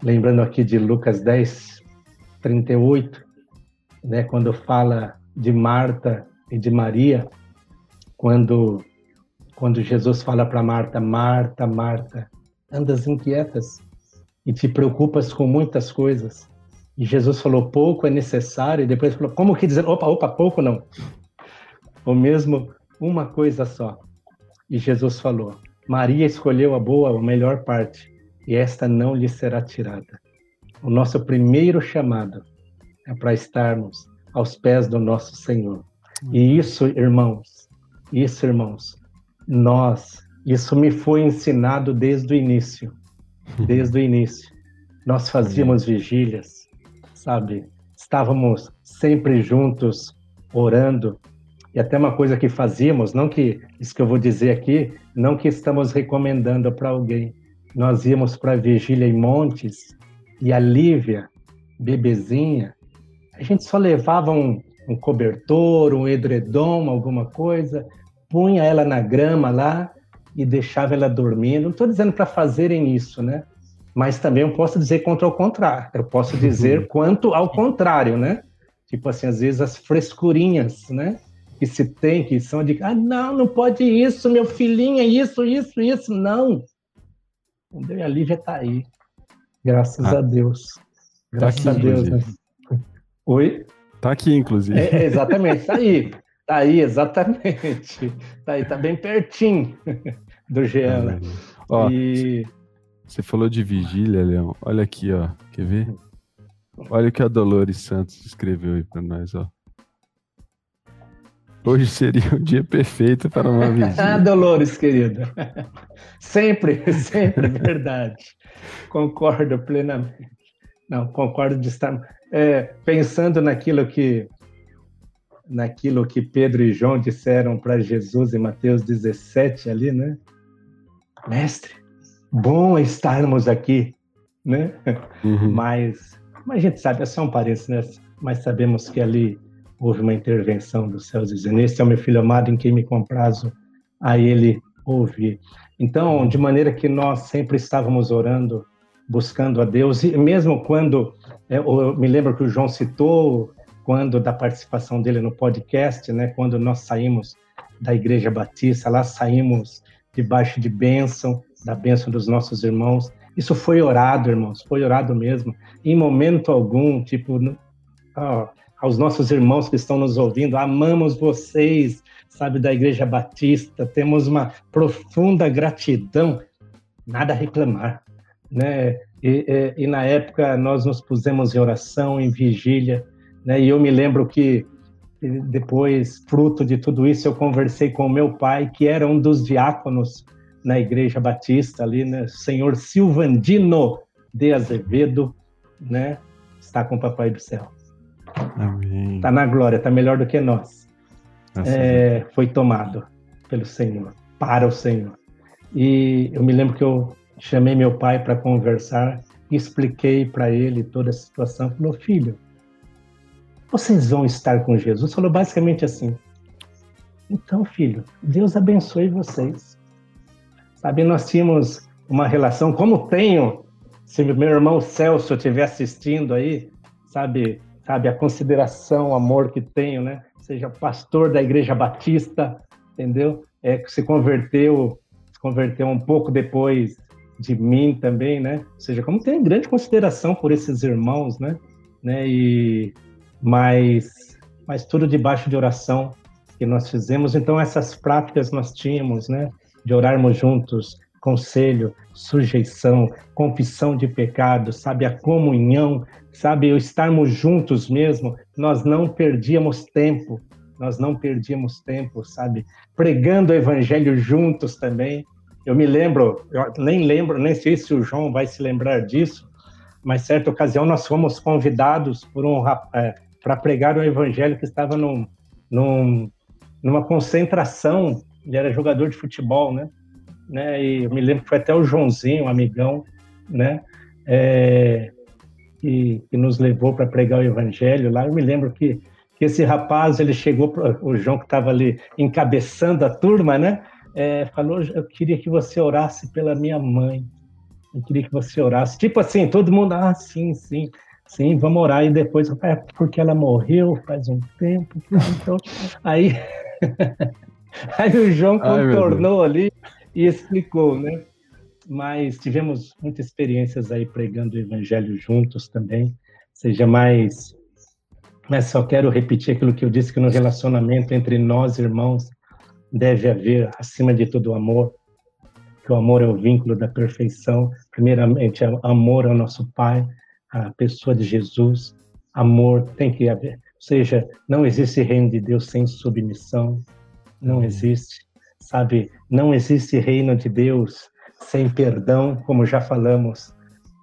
lembrando aqui de Lucas 10, 38, né, quando fala de Marta e de Maria, quando, quando Jesus fala para Marta, Marta, Marta, andas inquietas e te preocupas com muitas coisas. E Jesus falou, pouco é necessário, e depois falou, como que dizer, opa, opa, pouco não. Ou mesmo uma coisa só. E Jesus falou, Maria escolheu a boa, a melhor parte, e esta não lhe será tirada. O nosso primeiro chamado é para estarmos aos pés do nosso Senhor. E isso, irmãos, isso, irmãos, nós, isso me foi ensinado desde o início desde o início. Nós fazíamos vigílias, sabe? Estávamos sempre juntos, orando. E até uma coisa que fazíamos, não que isso que eu vou dizer aqui, não que estamos recomendando para alguém. Nós íamos para a vigília em Montes e a Lívia, bebezinha, a gente só levava um, um cobertor, um edredom, alguma coisa, punha ela na grama lá e deixava ela dormindo. Não estou dizendo para fazerem isso, né? Mas também eu posso dizer contra o contrário. Eu posso dizer quanto ao contrário, né? Tipo assim, às vezes as frescurinhas, né? Que se tem, que são de, ah, não, não pode isso, meu filhinho, é isso, isso, isso. Não. Entendeu? E a Lívia está aí. Graças ah, a Deus. Tá Graças tá aqui, a Deus, né? Oi? Tá aqui, inclusive. É, exatamente, tá aí. Tá aí, exatamente. Tá aí, tá bem pertinho do Jean. Né? Ó, e... Você falou de vigília, Leão. Olha aqui, ó. Quer ver? Olha o que a Dolores Santos escreveu aí para nós, ó. Hoje seria um dia perfeito para uma vigília. Ah, Dolores, querida. Sempre, sempre, verdade. Concordo plenamente. Não, concordo de estar é, pensando naquilo que naquilo que Pedro e João disseram para Jesus em Mateus 17 ali, né? Mestre, bom estarmos aqui, né? Uhum. Mas, mas a gente sabe, é só um parênteses, né? Mas sabemos que ali houve uma intervenção dos céus dizendo: Este é o meu filho amado em quem me comprazo a ele ouvir. Então, de maneira que nós sempre estávamos orando, buscando a Deus, e mesmo quando, é, eu me lembro que o João citou quando da participação dele no podcast, né? Quando nós saímos da Igreja Batista, lá saímos debaixo de bênção, da bênção dos nossos irmãos. Isso foi orado, irmãos, foi orado mesmo. Em momento algum, tipo, ó, aos nossos irmãos que estão nos ouvindo, amamos vocês, sabe, da Igreja Batista, temos uma profunda gratidão, nada a reclamar, né? E, e, e na época nós nos pusemos em oração, em vigília, né? E eu me lembro que depois, fruto de tudo isso, eu conversei com o meu pai, que era um dos diáconos na Igreja Batista ali, né? Senhor Silvandino de Azevedo, né? Está com o Papai do Céu. Amém. Está na glória, está melhor do que nós. É, foi tomado pelo Senhor, para o Senhor. E eu me lembro que eu chamei meu pai para conversar, expliquei para ele toda a situação. Falou, filho, vocês vão estar com Jesus. Falou basicamente assim. Então, filho, Deus abençoe vocês. Sabe, nós tínhamos uma relação, como tenho, se meu irmão Celso estiver assistindo aí, sabe, sabe, a consideração, o amor que tenho, né? Seja pastor da Igreja Batista, entendeu? É que se converteu, se converteu um pouco depois de mim também, né? Ou seja, como tem grande consideração por esses irmãos, né? né? E mas mas tudo debaixo de oração que nós fizemos. Então essas práticas nós tínhamos, né? De orarmos juntos, conselho, sujeição, confissão de pecado, sabe a comunhão, sabe o estarmos juntos mesmo. Nós não perdíamos tempo. Nós não perdíamos tempo, sabe? Pregando o evangelho juntos também eu me lembro, eu nem lembro, nem sei se o João vai se lembrar disso, mas certa ocasião nós fomos convidados por um é, para pregar o evangelho que estava num, num, numa concentração. Ele era jogador de futebol, né? né? E eu me lembro que foi até o Joãozinho, um amigão, né? É, que, que nos levou para pregar o evangelho lá. Eu me lembro que, que esse rapaz ele chegou, o João que estava ali encabeçando a turma, né? é, falou: Eu queria que você orasse pela minha mãe. Eu queria que você orasse. Tipo assim, todo mundo, ah, sim, sim, sim, vamos orar. E depois, é porque ela morreu faz um tempo. Então, aí, aí o João contornou ali e explicou, né? Mas tivemos muitas experiências aí pregando o evangelho juntos também. Seja mais. Mas só quero repetir aquilo que eu disse: que no relacionamento entre nós, irmãos, deve haver, acima de tudo, o amor, que o amor é o vínculo da perfeição. Primeiramente, amor ao nosso Pai, a pessoa de Jesus. Amor tem que haver. Ou seja, não existe reino de Deus sem submissão. Não existe. Sabe, não existe reino de Deus sem perdão, como já falamos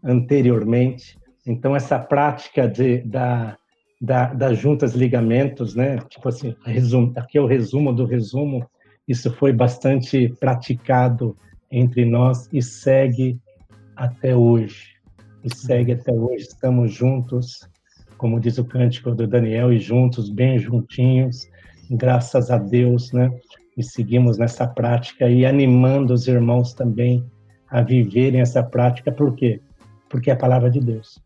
anteriormente. Então, essa prática de, da, da, das juntas ligamentos, né? Tipo assim, resumo, aqui é o resumo do resumo isso foi bastante praticado entre nós e segue até hoje. E segue até hoje. Estamos juntos, como diz o cântico do Daniel, e juntos, bem juntinhos, graças a Deus, né? E seguimos nessa prática e animando os irmãos também a viverem essa prática, por quê? Porque é a palavra de Deus.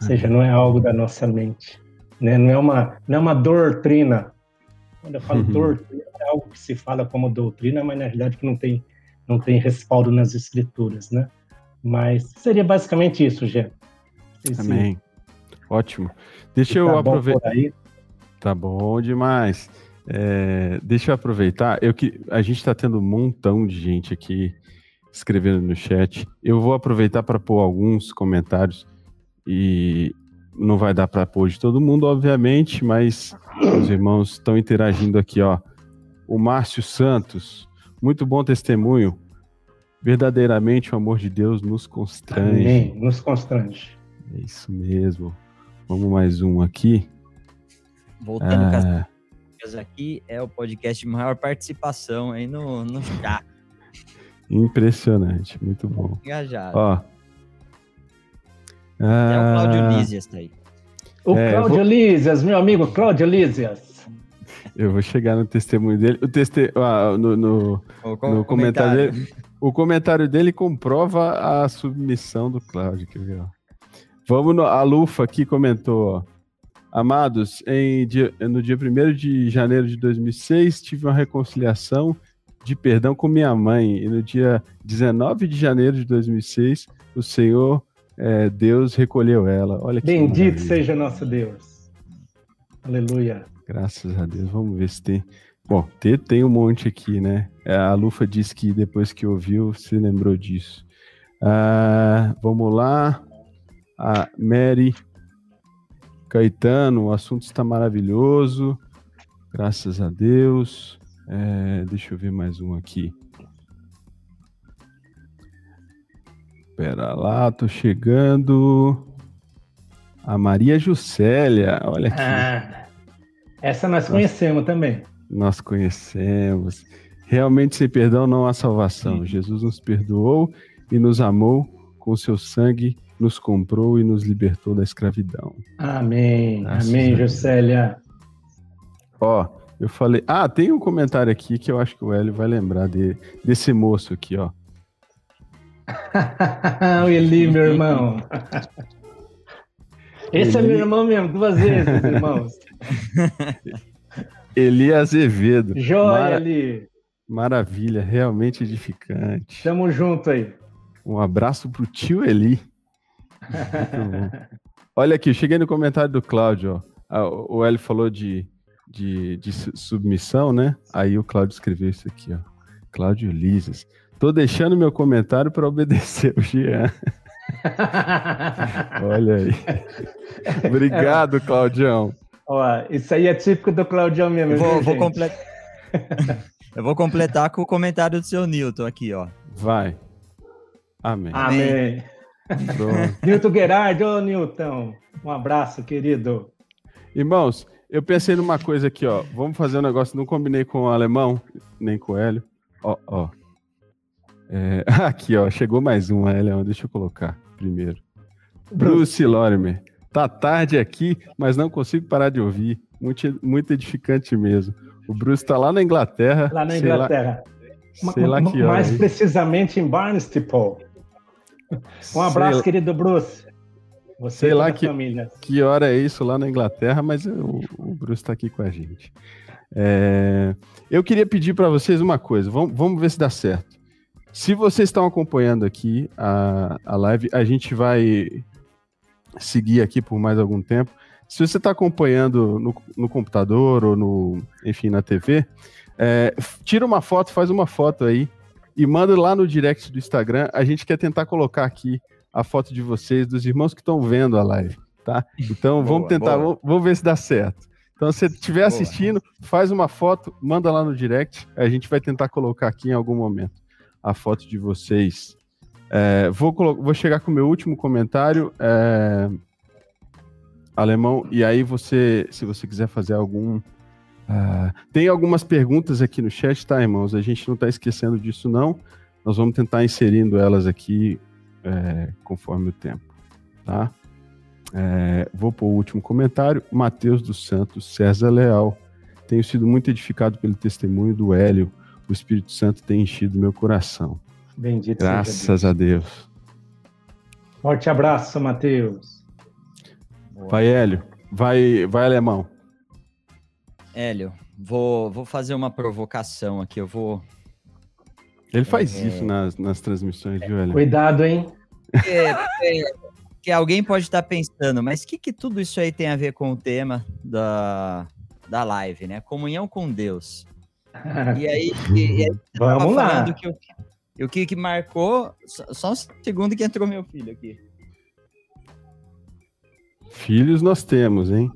Ou seja, não é algo da nossa mente, né? Não é uma não é uma doutrina. Quando eu falo uhum. doutrina, é algo que se fala como doutrina, mas na realidade que não tem, não tem respaldo nas escrituras, né? Mas seria basicamente isso, Gê. Amém. Ótimo. Deixa tá eu aproveitar. Tá bom demais. É, deixa eu aproveitar. Eu que a gente está tendo um montão de gente aqui escrevendo no chat. Eu vou aproveitar para pôr alguns comentários e não vai dar para pôr de todo mundo, obviamente, mas os irmãos estão interagindo aqui, ó o Márcio Santos. Muito bom testemunho. Verdadeiramente o amor de Deus nos constrange. Amém. Nos constrange. É isso mesmo. Vamos mais um aqui. Voltando ah. aqui, é o podcast de maior participação aí no, no chat. Impressionante, muito bom. Engajado. Ó. Ah, é o Cláudio Lízias tá aí. O é, Cláudio vou... Lízias, meu amigo Cláudio Lízias. Eu vou chegar no testemunho dele. O teste... Ah, no, no, no comentário, dele. O comentário dele comprova a submissão do Cláudio. Quer ver. Vamos no. A Lufa aqui comentou, ó. Amados, dia, no dia 1 de janeiro de 2006, tive uma reconciliação de perdão com minha mãe. E no dia 19 de janeiro de 2006, o Senhor é, Deus recolheu ela. Olha que Bendito seja nosso Deus. Aleluia. Graças a Deus. Vamos ver se tem. Bom, tem, tem um monte aqui, né? É, a Lufa disse que depois que ouviu, se lembrou disso. Ah, vamos lá. A Mary Caetano, o assunto está maravilhoso. Graças a Deus. É, deixa eu ver mais um aqui. Pera lá, tô chegando. A Maria Juscelia, olha aqui. Ah. Essa nós, nós conhecemos também. Nós conhecemos. Realmente, sem perdão não há salvação. Jesus nos perdoou e nos amou com seu sangue, nos comprou e nos libertou da escravidão. Amém. Graças Amém, Juscelia. Ó, eu falei. Ah, tem um comentário aqui que eu acho que o Hélio vai lembrar de, desse moço aqui, ó. o Eli, meu irmão. Esse Eli... é meu irmão mesmo, duas vezes, irmãos. Eli Azevedo. Joia, Mara... Eli. Maravilha, realmente edificante. Tamo junto aí. Um abraço pro tio Eli. Olha aqui, cheguei no comentário do Cláudio. O Eli falou de, de, de, submissão, né? Aí o Cláudio escreveu isso aqui, ó. Cláudio Lises. Tô deixando meu comentário para obedecer o Jean. Olha aí. Obrigado, Claudião. Ó, isso aí é típico do Claudião mesmo. Eu vou, vou completar. Eu vou completar com o comentário do seu Newton aqui, ó. Vai. Amém. Amém. Newton Gerard, ô Newton, um abraço, querido. Irmãos, eu pensei numa coisa aqui, ó. Vamos fazer um negócio, não combinei com o alemão, nem com o Hélio. Ó, ó. É, aqui, ó, chegou mais um, Hélio, deixa eu colocar primeiro. Bruce Lorimer. Tá tarde aqui, mas não consigo parar de ouvir. Muito, muito edificante mesmo. O Bruce está lá na Inglaterra. Lá na Inglaterra. Lá, sei lá que Mais precisamente em Barnstaple. Um abraço, sei querido Bruce. Você sei lá que, família. que hora é isso lá na Inglaterra, mas o, o Bruce está aqui com a gente. É, eu queria pedir para vocês uma coisa. Vamos, vamos ver se dá certo. Se vocês estão acompanhando aqui a, a live, a gente vai seguir aqui por mais algum tempo. Se você está acompanhando no, no, computador ou no, enfim, na TV, é, tira uma foto, faz uma foto aí e manda lá no direct do Instagram. A gente quer tentar colocar aqui a foto de vocês, dos irmãos que estão vendo a live, tá? Então boa, vamos tentar, vamos, vamos, ver se dá certo. Então, se você estiver assistindo, faz uma foto, manda lá no direct. A gente vai tentar colocar aqui em algum momento a foto de vocês. É, vou, vou chegar com o meu último comentário. É, alemão. E aí você, se você quiser fazer algum. Uh, tem algumas perguntas aqui no chat, tá, irmãos? A gente não está esquecendo disso, não. Nós vamos tentar inserindo elas aqui é, conforme o tempo, tá? É, vou pôr o último comentário. Mateus dos Santos, César Leal. Tenho sido muito edificado pelo testemunho do Hélio. O Espírito Santo tem enchido meu coração. Bendito Graças a Deus. Forte abraço, Mateus. Vai, Hélio. Vai, vai, alemão. Hélio, vou, vou fazer uma provocação aqui. Eu vou. Ele faz é... isso nas, nas transmissões, viu, Hélio? Cuidado, hein? É, é, que alguém pode estar pensando, mas o que, que tudo isso aí tem a ver com o tema da, da live, né? Comunhão com Deus. E aí, e, e aí vamos lá. Que o, o que, que marcou, só um segundo que entrou meu filho aqui. Filhos nós temos, hein?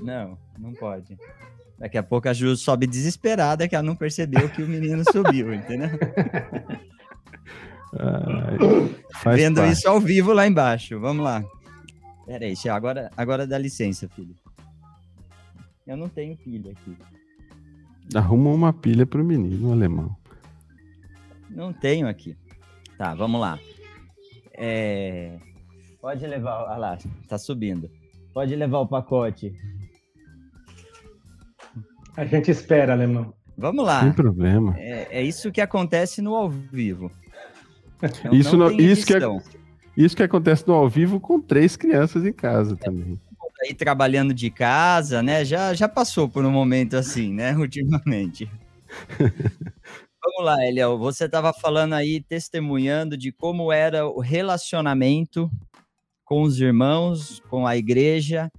Não, não pode. Daqui a pouco a Ju sobe desesperada que ela não percebeu que o menino subiu, entendeu? Ai, Vendo parte. isso ao vivo lá embaixo. Vamos lá. Pera aí, agora, agora dá licença, filho. Eu não tenho pilha aqui. Arruma uma pilha pro menino alemão. Não tenho aqui. Tá, vamos lá. É... Pode levar. Olha lá, tá subindo. Pode levar o pacote. A gente espera, alemão. Vamos lá. Sem problema. É, é isso que acontece no ao vivo. Então, isso, no, isso, que, isso que acontece no ao vivo com três crianças em casa é, também. Aí trabalhando de casa, né? Já, já passou por um momento assim, né? Ultimamente. Vamos lá, Eliel. Você estava falando aí, testemunhando de como era o relacionamento com os irmãos, com a igreja,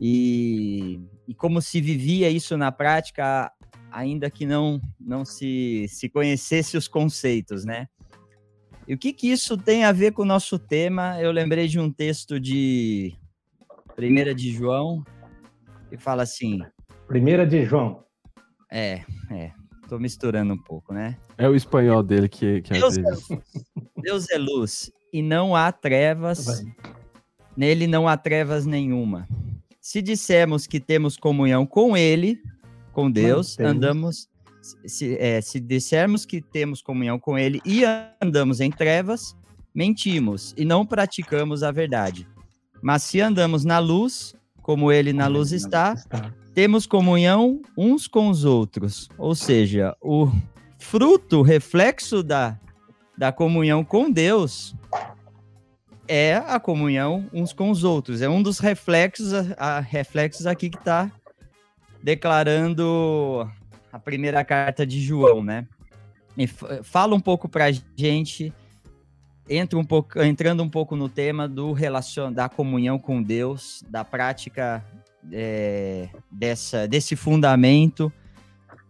e, e como se vivia isso na prática, ainda que não, não se, se conhecesse os conceitos, né? E o que, que isso tem a ver com o nosso tema? Eu lembrei de um texto de 1 de João, que fala assim. 1 de João. É, é. Tô misturando um pouco, né? É o espanhol dele que, que Deus, é, Deus é luz e não há trevas, nele não há trevas nenhuma. Se dissermos que temos comunhão com ele, com Deus, andamos. Se, é, se dissermos que temos comunhão com ele e andamos em trevas, mentimos e não praticamos a verdade. Mas se andamos na luz, como ele na luz está, temos comunhão uns com os outros. Ou seja, o fruto, reflexo da, da comunhão com Deus é a comunhão uns com os outros. É um dos reflexos, a, a reflexos aqui que está declarando a primeira carta de João, né? E fala um pouco para a gente, entra um pouco, entrando um pouco no tema do relacion, da comunhão com Deus, da prática é, dessa, desse fundamento,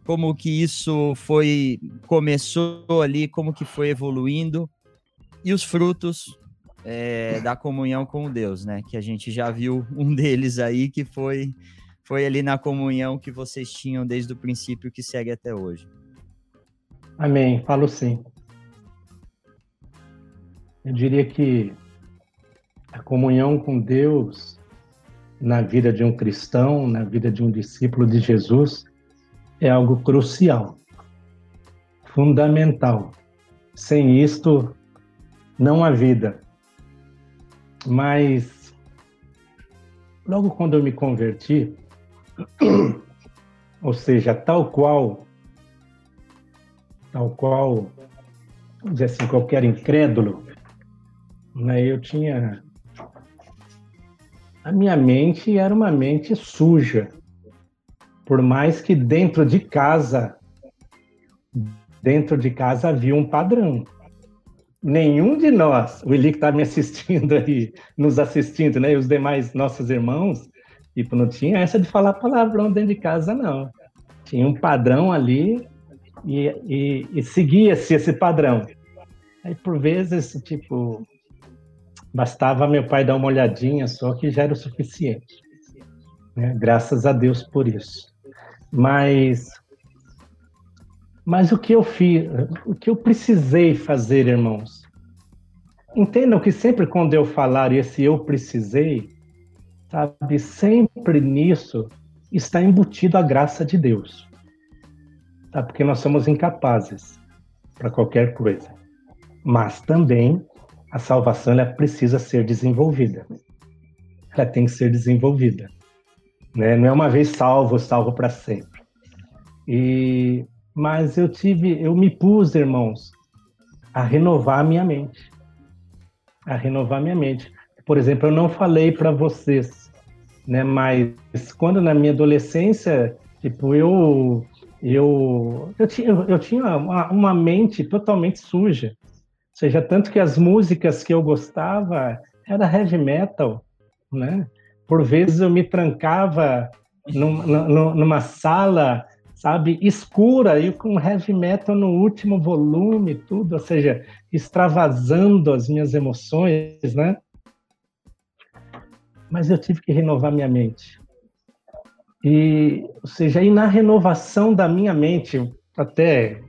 como que isso foi começou ali, como que foi evoluindo e os frutos é, da comunhão com Deus, né? Que a gente já viu um deles aí que foi foi ali na comunhão que vocês tinham desde o princípio que segue até hoje. Amém. Falo sim. Eu diria que a comunhão com Deus na vida de um cristão, na vida de um discípulo de Jesus, é algo crucial, fundamental. Sem isto, não há vida. Mas, logo quando eu me converti, ou seja, tal qual, tal qual, vamos dizer assim, qualquer incrédulo, né, eu tinha. A minha mente era uma mente suja, por mais que dentro de casa, dentro de casa havia um padrão. Nenhum de nós, o Eli que está me assistindo aí, nos assistindo, né, e os demais nossos irmãos, Tipo, não tinha essa de falar palavrão dentro de casa, não. Tinha um padrão ali e, e, e seguia-se esse padrão. Aí, por vezes, tipo, bastava meu pai dar uma olhadinha só que já era o suficiente. Né? Graças a Deus por isso. Mas, mas o que eu fiz, o que eu precisei fazer, irmãos? Entendam que sempre quando eu falar esse eu precisei, Sabe, sempre nisso está embutido a graça de Deus. Tá? Porque nós somos incapazes para qualquer coisa. Mas também a salvação ela precisa ser desenvolvida. Ela tem que ser desenvolvida. Né? Não é uma vez salvo, salvo para sempre. E mas eu tive, eu me pus, irmãos, a renovar a minha mente. A renovar a minha mente. Por exemplo, eu não falei para vocês, né? Mas quando na minha adolescência, tipo, eu eu eu tinha, eu tinha uma, uma mente totalmente suja. Seja, tanto que as músicas que eu gostava era heavy metal, né? Por vezes eu me trancava numa, numa sala, sabe, escura e com heavy metal no último volume, tudo, ou seja, extravasando as minhas emoções, né? mas eu tive que renovar minha mente. E, ou seja, aí na renovação da minha mente, até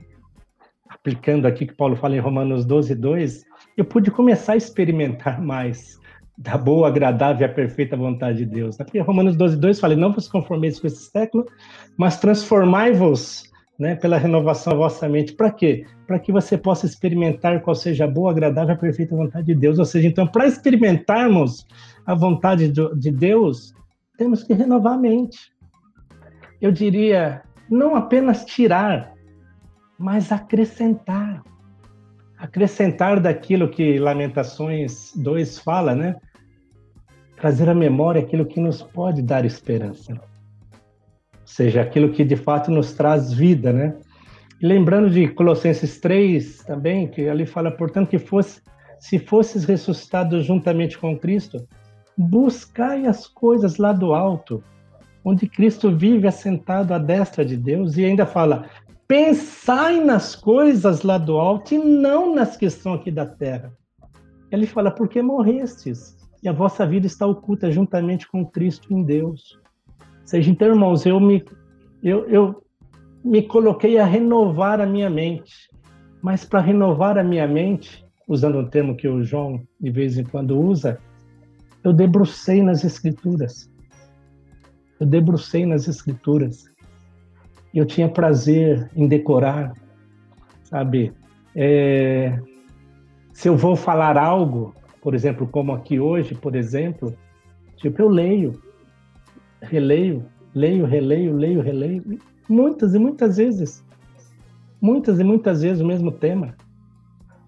aplicando aqui que Paulo fala em Romanos 12, 2, eu pude começar a experimentar mais da boa, agradável e a perfeita vontade de Deus. Porque Romanos 12, 2 fala, não vos conformeis com esse século, mas transformai-vos né, pela renovação da vossa mente. Para quê? Para que você possa experimentar qual seja a boa, agradável e perfeita vontade de Deus. Ou seja, então, para experimentarmos a vontade de Deus, temos que renovar a mente. Eu diria, não apenas tirar, mas acrescentar. Acrescentar daquilo que Lamentações 2 fala, né? Trazer à memória aquilo que nos pode dar esperança. Ou seja, aquilo que de fato nos traz vida, né? E lembrando de Colossenses 3 também, que ali fala, portanto, que fosse, se fosses ressuscitados juntamente com Cristo, buscai as coisas lá do alto, onde Cristo vive assentado à destra de Deus, e ainda fala: pensai nas coisas lá do alto e não nas que estão aqui da terra. Ele fala: porque morrestes, e a vossa vida está oculta juntamente com Cristo em Deus. Ou seja, então, irmãos, eu me, eu, eu me coloquei a renovar a minha mente. Mas para renovar a minha mente, usando um termo que o João de vez em quando usa, eu debrucei nas escrituras. Eu debrucei nas escrituras. Eu tinha prazer em decorar, sabe? É, se eu vou falar algo, por exemplo, como aqui hoje, por exemplo, tipo, eu leio, releio, leio, releio, leio, releio, muitas e muitas vezes. Muitas e muitas vezes o mesmo tema.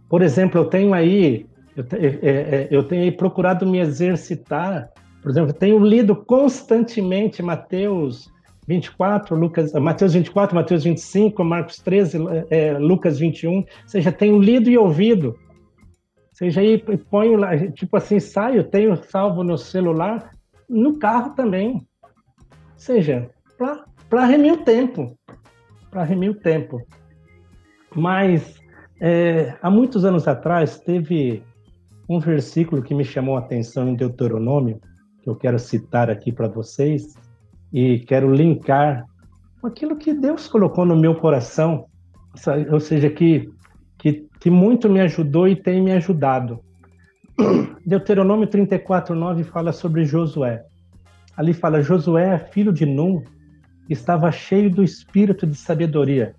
Por exemplo, eu tenho aí Eu, é, é, eu tenho procurado me exercitar. Por exemplo, tenho lido constantemente Mateus 24, Lucas, Mateus 24, Mateus 25, Marcos 13, é, Lucas 21. Ou seja, tenho lido e ouvido. Ou seja, aí ponho lá, tipo assim, saio, tenho salvo no celular, no carro também. Ou seja, para remir o tempo. Para remir o tempo. Mas é, há muitos anos atrás teve um versículo que me chamou a atenção em Deuteronômio, que eu quero citar aqui para vocês, e quero linkar com aquilo que Deus colocou no meu coração, ou seja, que, que, que muito me ajudou e tem me ajudado. Deuteronômio 34, 9 fala sobre Josué. Ali fala: Josué, filho de Num, estava cheio do espírito de sabedoria,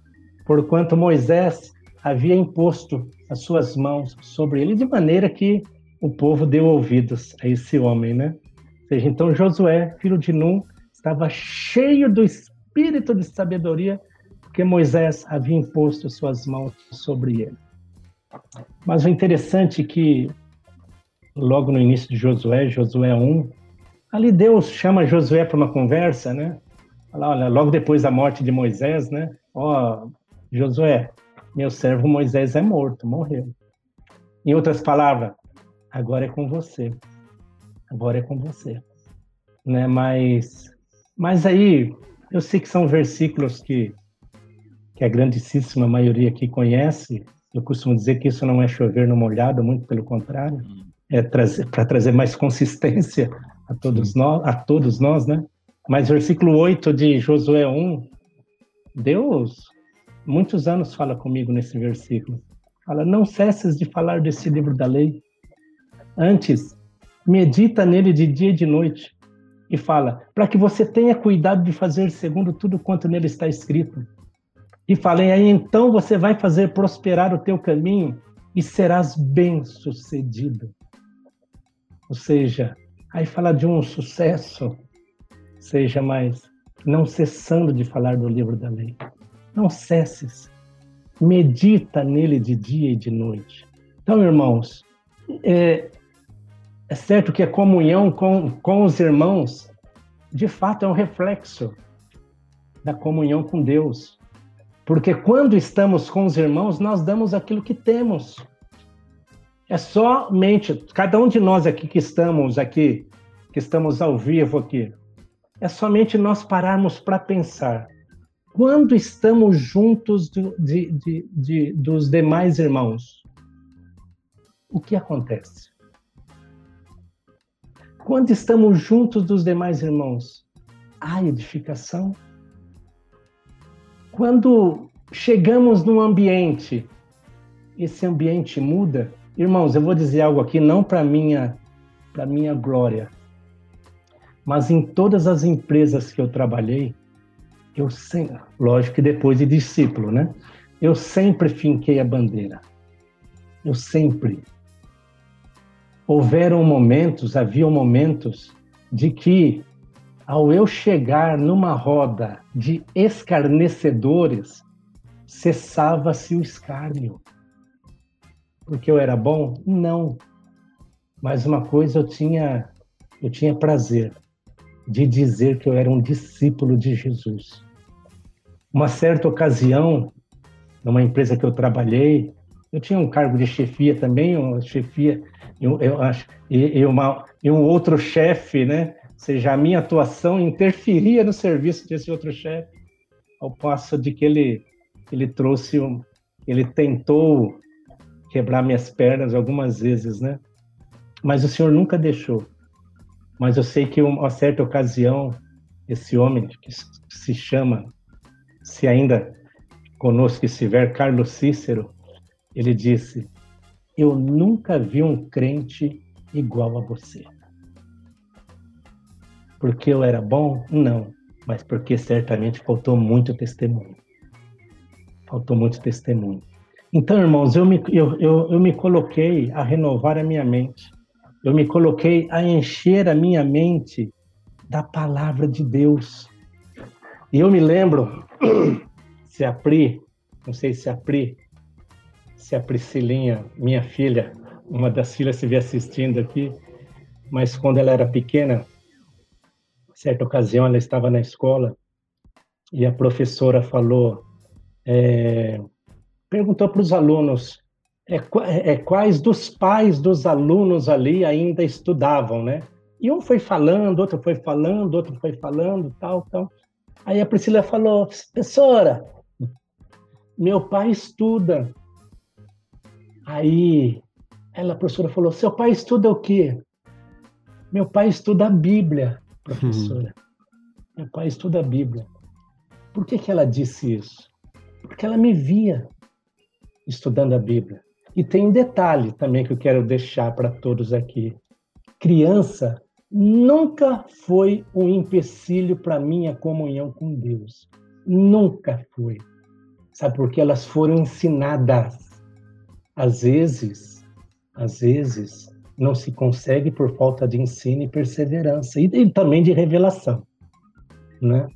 porquanto Moisés havia imposto as suas mãos sobre ele, de maneira que o povo deu ouvidos a esse homem, né? Ou seja, então Josué, filho de Num, estava cheio do espírito de sabedoria, porque Moisés havia imposto as suas mãos sobre ele. Mas o interessante é que, logo no início de Josué, Josué 1, ali Deus chama Josué para uma conversa, né? Fala, olha, logo depois da morte de Moisés, né? Ó, oh, Josué, meu servo Moisés é morto, morreu. Em outras palavras, agora é com você. Agora é com você. Né? Mas, mas aí, eu sei que são versículos que, que a grandíssima maioria aqui conhece. Eu costumo dizer que isso não é chover no molhado, muito pelo contrário. É trazer, para trazer mais consistência a todos, nós, a todos nós, né? Mas versículo 8 de Josué 1, Deus muitos anos fala comigo nesse versículo. Fala: Não cesses de falar desse livro da lei. Antes, medita nele de dia e de noite. E fala: para que você tenha cuidado de fazer segundo tudo quanto nele está escrito. E falei: aí então você vai fazer prosperar o teu caminho e serás bem-sucedido. Ou seja, aí fala de um sucesso, seja mais não cessando de falar do livro da lei. Não cesses. Medita nele de dia e de noite. Então, irmãos, é, é certo que a comunhão com, com os irmãos, de fato, é um reflexo da comunhão com Deus. Porque quando estamos com os irmãos, nós damos aquilo que temos. É somente, cada um de nós aqui que estamos aqui, que estamos ao vivo aqui, é somente nós pararmos para pensar quando estamos juntos de, de, de, dos demais irmãos, o que acontece? Quando estamos juntos dos demais irmãos, há edificação? Quando chegamos num ambiente, esse ambiente muda? Irmãos, eu vou dizer algo aqui não para minha para minha glória, mas em todas as empresas que eu trabalhei, eu sempre, lógico que depois de discípulo, né? Eu sempre finquei a bandeira. Eu sempre. Houveram momentos, haviam momentos de que, ao eu chegar numa roda de escarnecedores, cessava-se o escárnio. Porque eu era bom? Não. Mas uma coisa eu tinha, eu tinha prazer de dizer que eu era um discípulo de Jesus. Uma certa ocasião, numa empresa que eu trabalhei, eu tinha um cargo de chefia também, uma chefia, eu, eu acho, e, e, uma, e um outro chefe, né? Ou seja, a minha atuação interferia no serviço desse outro chefe, ao passo de que ele, ele trouxe, um, ele tentou quebrar minhas pernas algumas vezes, né? Mas o Senhor nunca deixou mas eu sei que uma certa ocasião esse homem que se chama, se ainda conosco estiver, Carlos Cícero, ele disse: Eu nunca vi um crente igual a você. Porque eu era bom? Não, mas porque certamente faltou muito testemunho. Faltou muito testemunho. Então, irmãos, eu me, eu, eu, eu me coloquei a renovar a minha mente eu me coloquei a encher a minha mente da palavra de Deus. E eu me lembro, se a Pri, não sei se a Pri, se a Priscilinha, minha filha, uma das filhas se vê assistindo aqui, mas quando ela era pequena, certa ocasião ela estava na escola e a professora falou, é, perguntou para os alunos é, é, quais dos pais dos alunos ali ainda estudavam, né? E um foi falando, outro foi falando, outro foi falando, tal, tal. Aí a Priscila falou, professora, meu pai estuda. Aí ela, a professora, falou: Seu pai estuda o quê? Meu pai estuda a Bíblia, professora. Uhum. Meu pai estuda a Bíblia. Por que, que ela disse isso? Porque ela me via estudando a Bíblia. E tem um detalhe também que eu quero deixar para todos aqui. Criança nunca foi um empecilho para minha comunhão com Deus. Nunca foi. Sabe por que elas foram ensinadas? Às vezes, às vezes, não se consegue por falta de ensino e perseverança, e, e também de revelação, né?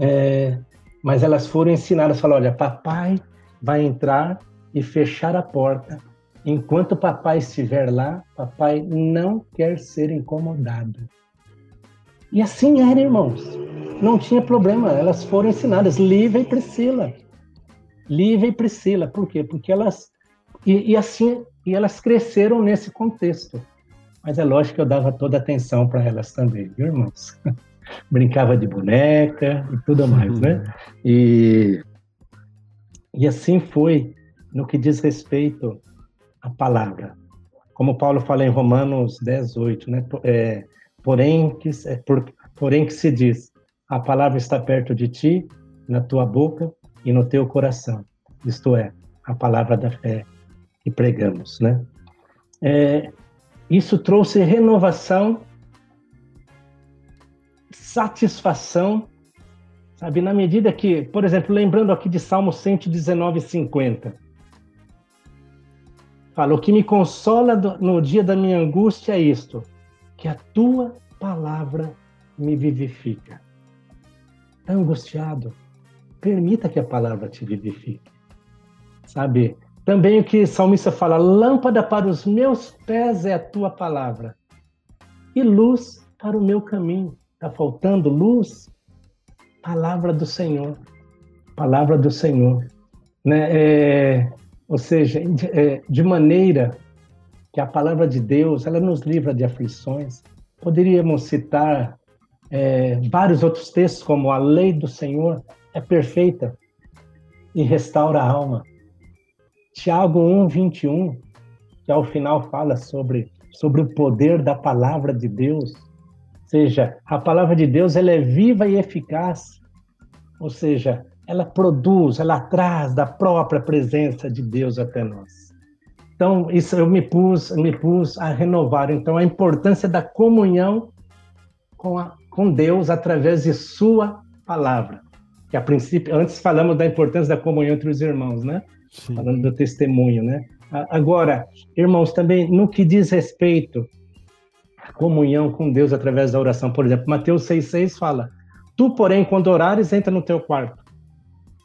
É, mas elas foram ensinadas, falaram, olha, papai vai entrar e fechar a porta. Enquanto papai estiver lá, papai não quer ser incomodado. E assim era, irmãos. Não tinha problema, elas foram ensinadas, Lívia e Priscila. Lívia e Priscila. Por quê? Porque elas e, e, assim e elas cresceram nesse contexto. Mas é lógico que eu dava toda a atenção para elas também, viu, irmãos? Brincava de boneca e tudo mais, né? E, e assim foi no que diz respeito à palavra. Como Paulo fala em Romanos 10, 8, né? É, porém, que, é, por, porém que se diz, a palavra está perto de ti, na tua boca e no teu coração. Isto é, a palavra da fé que pregamos, né? É, isso trouxe renovação, satisfação, sabe? Na medida que, por exemplo, lembrando aqui de Salmo 119, 50, fala: O que me consola no dia da minha angústia é isto, que a tua palavra me vivifica. Está angustiado? Permita que a palavra te vivifique. Sabe? Também o que o salmista fala: lâmpada para os meus pés é a tua palavra, e luz para o meu caminho. Está faltando luz? Palavra do Senhor. Palavra do Senhor. Né? É, ou seja, é, de maneira que a palavra de Deus ela nos livra de aflições. Poderíamos citar é, vários outros textos, como a lei do Senhor é perfeita e restaura a alma. Tiago 1, 21, que ao final fala sobre, sobre o poder da palavra de Deus. Ou seja, a palavra de Deus ela é viva e eficaz. Ou seja, ela produz, ela traz da própria presença de Deus até nós. Então, isso eu me pus, me pus a renovar. Então, a importância da comunhão com, a, com Deus através de Sua palavra. Que a princípio, antes falamos da importância da comunhão entre os irmãos, né? Sim. falando do testemunho, né? Agora, irmãos, também no que diz respeito à comunhão com Deus através da oração, por exemplo, Mateus 6,6 fala: Tu, porém, quando orares, entra no teu quarto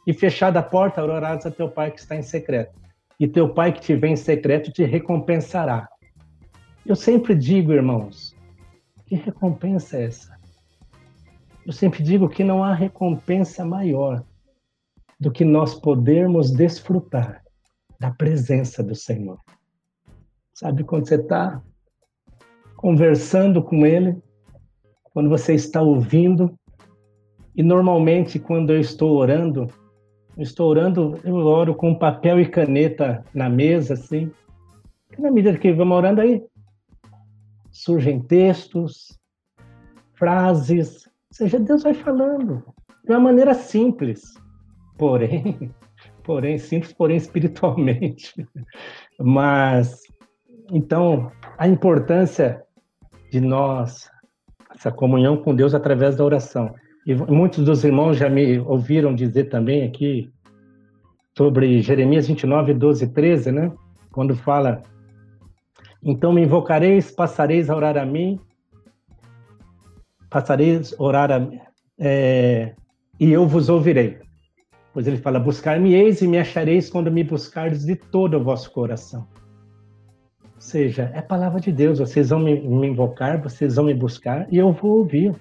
e fechada a porta, orares a teu pai que está em secreto. E teu pai que te vem em secreto te recompensará. Eu sempre digo, irmãos, que recompensa é essa? Eu sempre digo que não há recompensa maior do que nós podermos desfrutar da presença do Senhor. Sabe quando você está conversando com Ele, quando você está ouvindo, e normalmente quando eu estou orando, eu estou orando, eu oro com papel e caneta na mesa, assim. E na medida que vamos orando aí, surgem textos, frases, ou seja, Deus vai falando de uma maneira simples porém, porém simples, porém espiritualmente. Mas então a importância de nós essa comunhão com Deus através da oração. E muitos dos irmãos já me ouviram dizer também aqui sobre Jeremias 29, 12 13, né? Quando fala: Então me invocareis, passareis a orar a mim, passareis a orar a é, e eu vos ouvirei. Pois ele fala: Buscar-me-eis e me achareis quando me buscardes de todo o vosso coração. Ou seja, é palavra de Deus. Vocês vão me, me invocar, vocês vão me buscar e eu vou ouvir.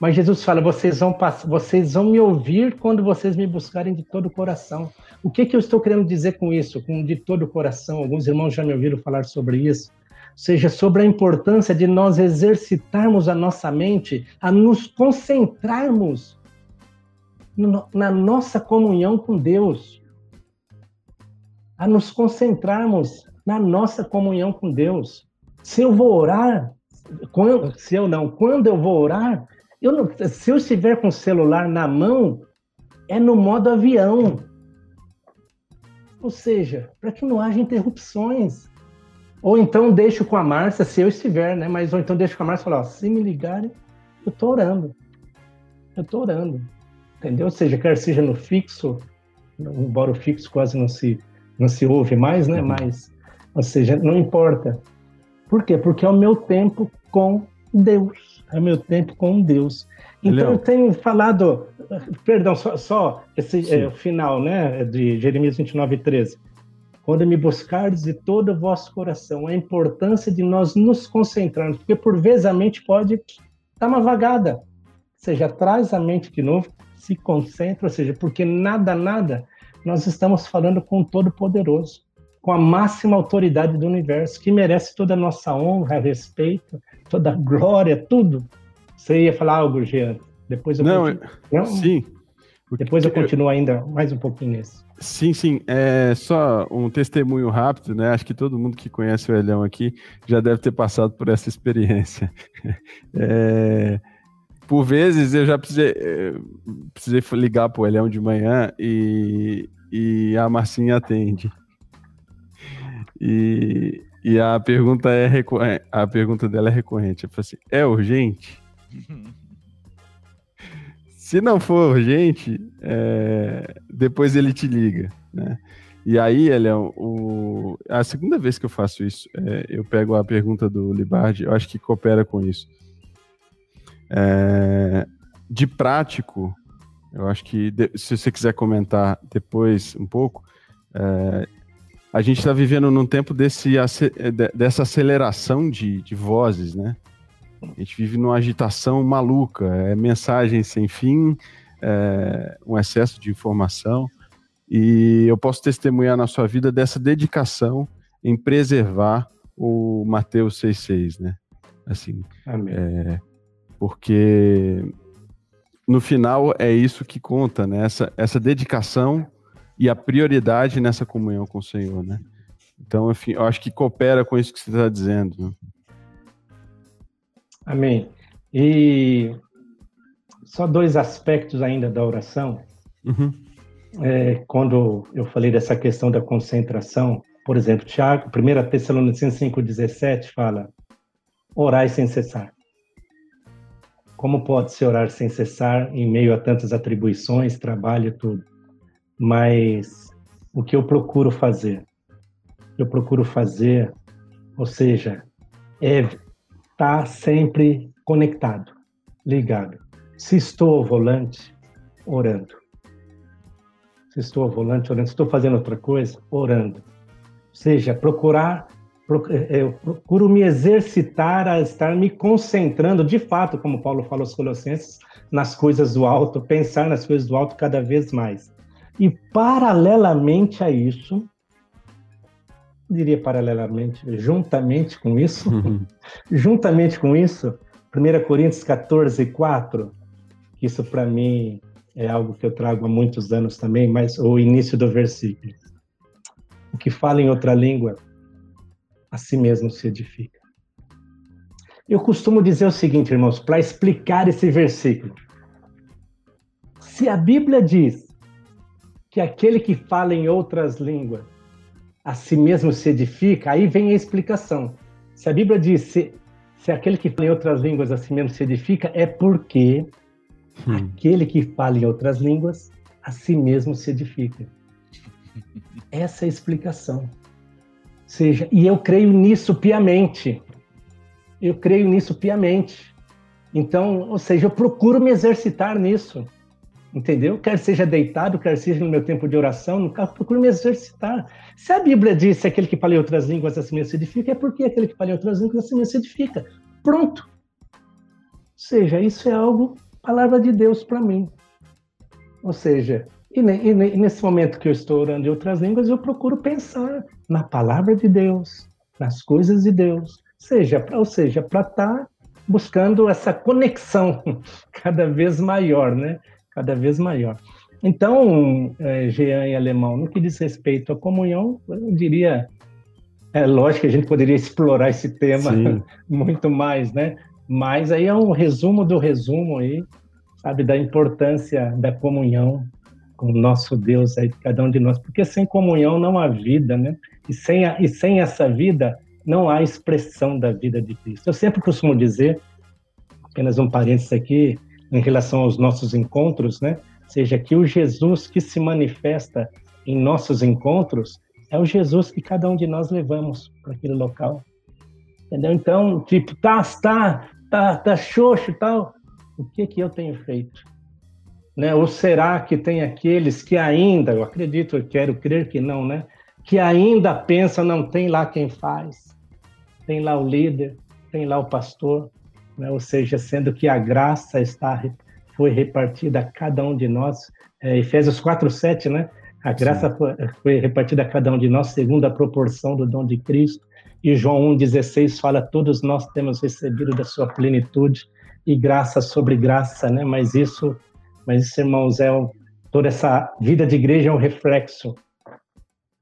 Mas Jesus fala: vocês vão, vocês vão me ouvir quando vocês me buscarem de todo o coração. O que, que eu estou querendo dizer com isso? Com de todo o coração. Alguns irmãos já me ouviram falar sobre isso. Ou seja, sobre a importância de nós exercitarmos a nossa mente, a nos concentrarmos na nossa comunhão com Deus, a nos concentrarmos na nossa comunhão com Deus. Se eu vou orar, quando, se eu não, quando eu vou orar, eu não, se eu estiver com o celular na mão, é no modo avião. Ou seja, para que não haja interrupções. Ou então deixo com a Márcia, se eu estiver, né? Mas ou então deixo com a Márcia e falo, ó, se me ligarem, eu tô orando. Eu tô orando. Entendeu? Ou seja, quer seja no fixo, embora o fixo quase não se, não se ouve mais, né? Mas, ou seja, não importa. Por quê? Porque é o meu tempo com Deus é meu tempo com Deus. Então Leão. eu tenho falado, perdão, só, só esse é, final, né, de Jeremias 29, 13. Quando me buscardes de todo o vosso coração, a importância de nós nos concentrarmos, porque por vezes a mente pode dar uma vagada. Ou seja, traz a mente de novo, se concentra, ou seja, porque nada, nada, nós estamos falando com o Todo-Poderoso, com a máxima autoridade do universo, que merece toda a nossa honra, respeito, toda a glória, tudo. Você ia falar algo, Jean? Depois eu Não, continuo. Não? sim. Depois eu continuo ainda mais um pouquinho nesse. Sim, sim. É só um testemunho rápido, né? Acho que todo mundo que conhece o Elhão aqui já deve ter passado por essa experiência. É, por vezes eu já precisei, é, precisei ligar para o Elhão de manhã e, e a Marcinha atende. E, e a pergunta é a pergunta dela é recorrente. Eu assim, é urgente? Se não for urgente, é... depois ele te liga, né? E aí, é o... a segunda vez que eu faço isso, é, eu pego a pergunta do Libardi, eu acho que coopera com isso. É... De prático, eu acho que de... se você quiser comentar depois um pouco, é, a gente está vivendo num tempo desse, dessa aceleração de, de vozes, né? A gente vive numa agitação maluca, é mensagem sem fim, é um excesso de informação. E eu posso testemunhar na sua vida dessa dedicação em preservar o Mateus 6,6, né? Assim, é, porque no final é isso que conta, né? Essa, essa dedicação e a prioridade nessa comunhão com o Senhor, né? Então, enfim, eu acho que coopera com isso que você está dizendo. Né? Amém. E só dois aspectos ainda da oração. Uhum. É, quando eu falei dessa questão da concentração, por exemplo, Tiago, 1 Tessalonicenses 5,17 fala: orai sem cessar. Como pode se orar sem cessar em meio a tantas atribuições, trabalho e tudo? mas o que eu procuro fazer? Eu procuro fazer, ou seja, é estar tá sempre conectado, ligado. Se estou ao volante, orando. Se estou ao volante, orando. Se estou fazendo outra coisa, orando. Ou seja, procurar, eu procuro me exercitar a estar me concentrando, de fato, como Paulo fala aos Colossenses, nas coisas do alto, pensar nas coisas do alto cada vez mais. E paralelamente a isso, diria paralelamente, juntamente com isso, uhum. juntamente com isso, 1 Coríntios 14, 4, isso para mim é algo que eu trago há muitos anos também, mas o início do versículo. O que fala em outra língua, a si mesmo se edifica. Eu costumo dizer o seguinte, irmãos, para explicar esse versículo. Se a Bíblia diz que aquele que fala em outras línguas a si mesmo se edifica, aí vem a explicação. Se a Bíblia diz se, se aquele que fala em outras línguas a si mesmo se edifica, é porque hum. aquele que fala em outras línguas a si mesmo se edifica. Essa é a explicação. Seja, e eu creio nisso piamente. Eu creio nisso piamente. Então, ou seja, eu procuro me exercitar nisso. entendeu? Quer seja deitado, quer seja no meu tempo de oração, no carro, procuro me exercitar. Se a Bíblia diz que aquele que fala em outras línguas assim se edifica, é porque aquele que fala em outras línguas assim se edifica. Pronto. Ou seja, isso é algo, palavra de Deus para mim. Ou seja, e, e, nesse momento que eu estou orando em outras línguas, eu procuro pensar na palavra de Deus, nas coisas de Deus, seja, ou seja, para estar tá buscando essa conexão cada vez maior, né? Cada vez maior. Então, é, Jean e Alemão, no que diz respeito à comunhão, eu diria, é lógico que a gente poderia explorar esse tema Sim. muito mais, né? Mas aí é um resumo do resumo aí, sabe, da importância da comunhão com o nosso Deus aí, cada um de nós, porque sem comunhão não há vida, né? E sem, a, e sem essa vida não há expressão da vida de Cristo. Eu sempre costumo dizer, apenas um parênteses aqui, em relação aos nossos encontros, né? Seja que o Jesus que se manifesta em nossos encontros é o Jesus que cada um de nós levamos para aquele local. Entendeu? Então, tipo, tá, tá, tá, tá xoxo e tal. O que que eu tenho feito? Né? Ou será que tem aqueles que ainda, eu acredito, eu quero crer que não, né? Que ainda pensam, não tem lá quem faz, tem lá o líder, tem lá o pastor, né? ou seja, sendo que a graça está foi repartida a cada um de nós, é, Efésios 4:7, né? A graça foi, foi repartida a cada um de nós segundo a proporção do dom de Cristo. E João 1,16 fala: todos nós temos recebido da sua plenitude e graça sobre graça, né? Mas isso mas isso, irmãos, é um, toda essa vida de igreja é um reflexo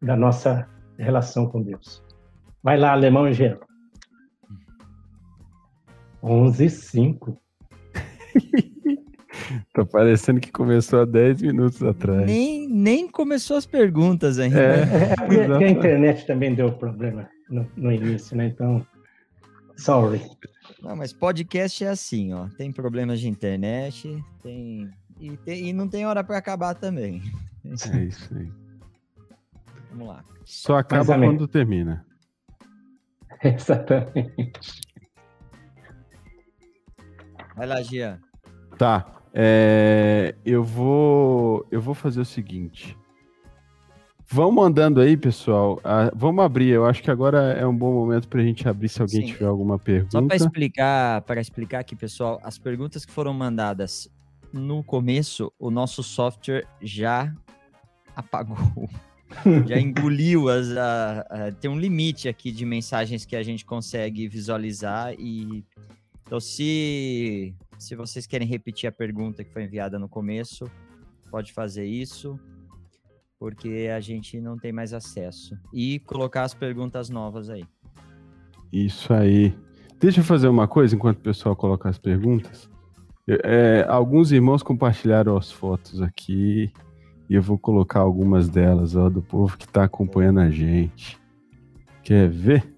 da nossa relação com Deus. Vai lá, alemão e gelo. 11 5. tá parecendo que começou há 10 minutos atrás. Nem, nem começou as perguntas ainda. É, é, é a internet também deu problema no, no início, né? Então, sorry. Não, mas podcast é assim, ó. Tem problemas de internet, tem e, tem, e não tem hora para acabar também. É isso aí. Vamos lá. Só acaba quando termina. Exatamente. Vai lá, Gia. Tá. É, eu vou eu vou fazer o seguinte. Vão mandando aí, pessoal. Ah, vamos abrir. Eu acho que agora é um bom momento para a gente abrir se alguém Sim. tiver alguma pergunta. Só para explicar, para explicar aqui, pessoal, as perguntas que foram mandadas no começo, o nosso software já apagou. já engoliu as. tem um limite aqui de mensagens que a gente consegue visualizar e. Então, se, se vocês querem repetir a pergunta que foi enviada no começo, pode fazer isso, porque a gente não tem mais acesso. E colocar as perguntas novas aí. Isso aí. Deixa eu fazer uma coisa enquanto o pessoal coloca as perguntas. É, alguns irmãos compartilharam as fotos aqui e eu vou colocar algumas delas, ó, do povo que está acompanhando a gente. Quer ver?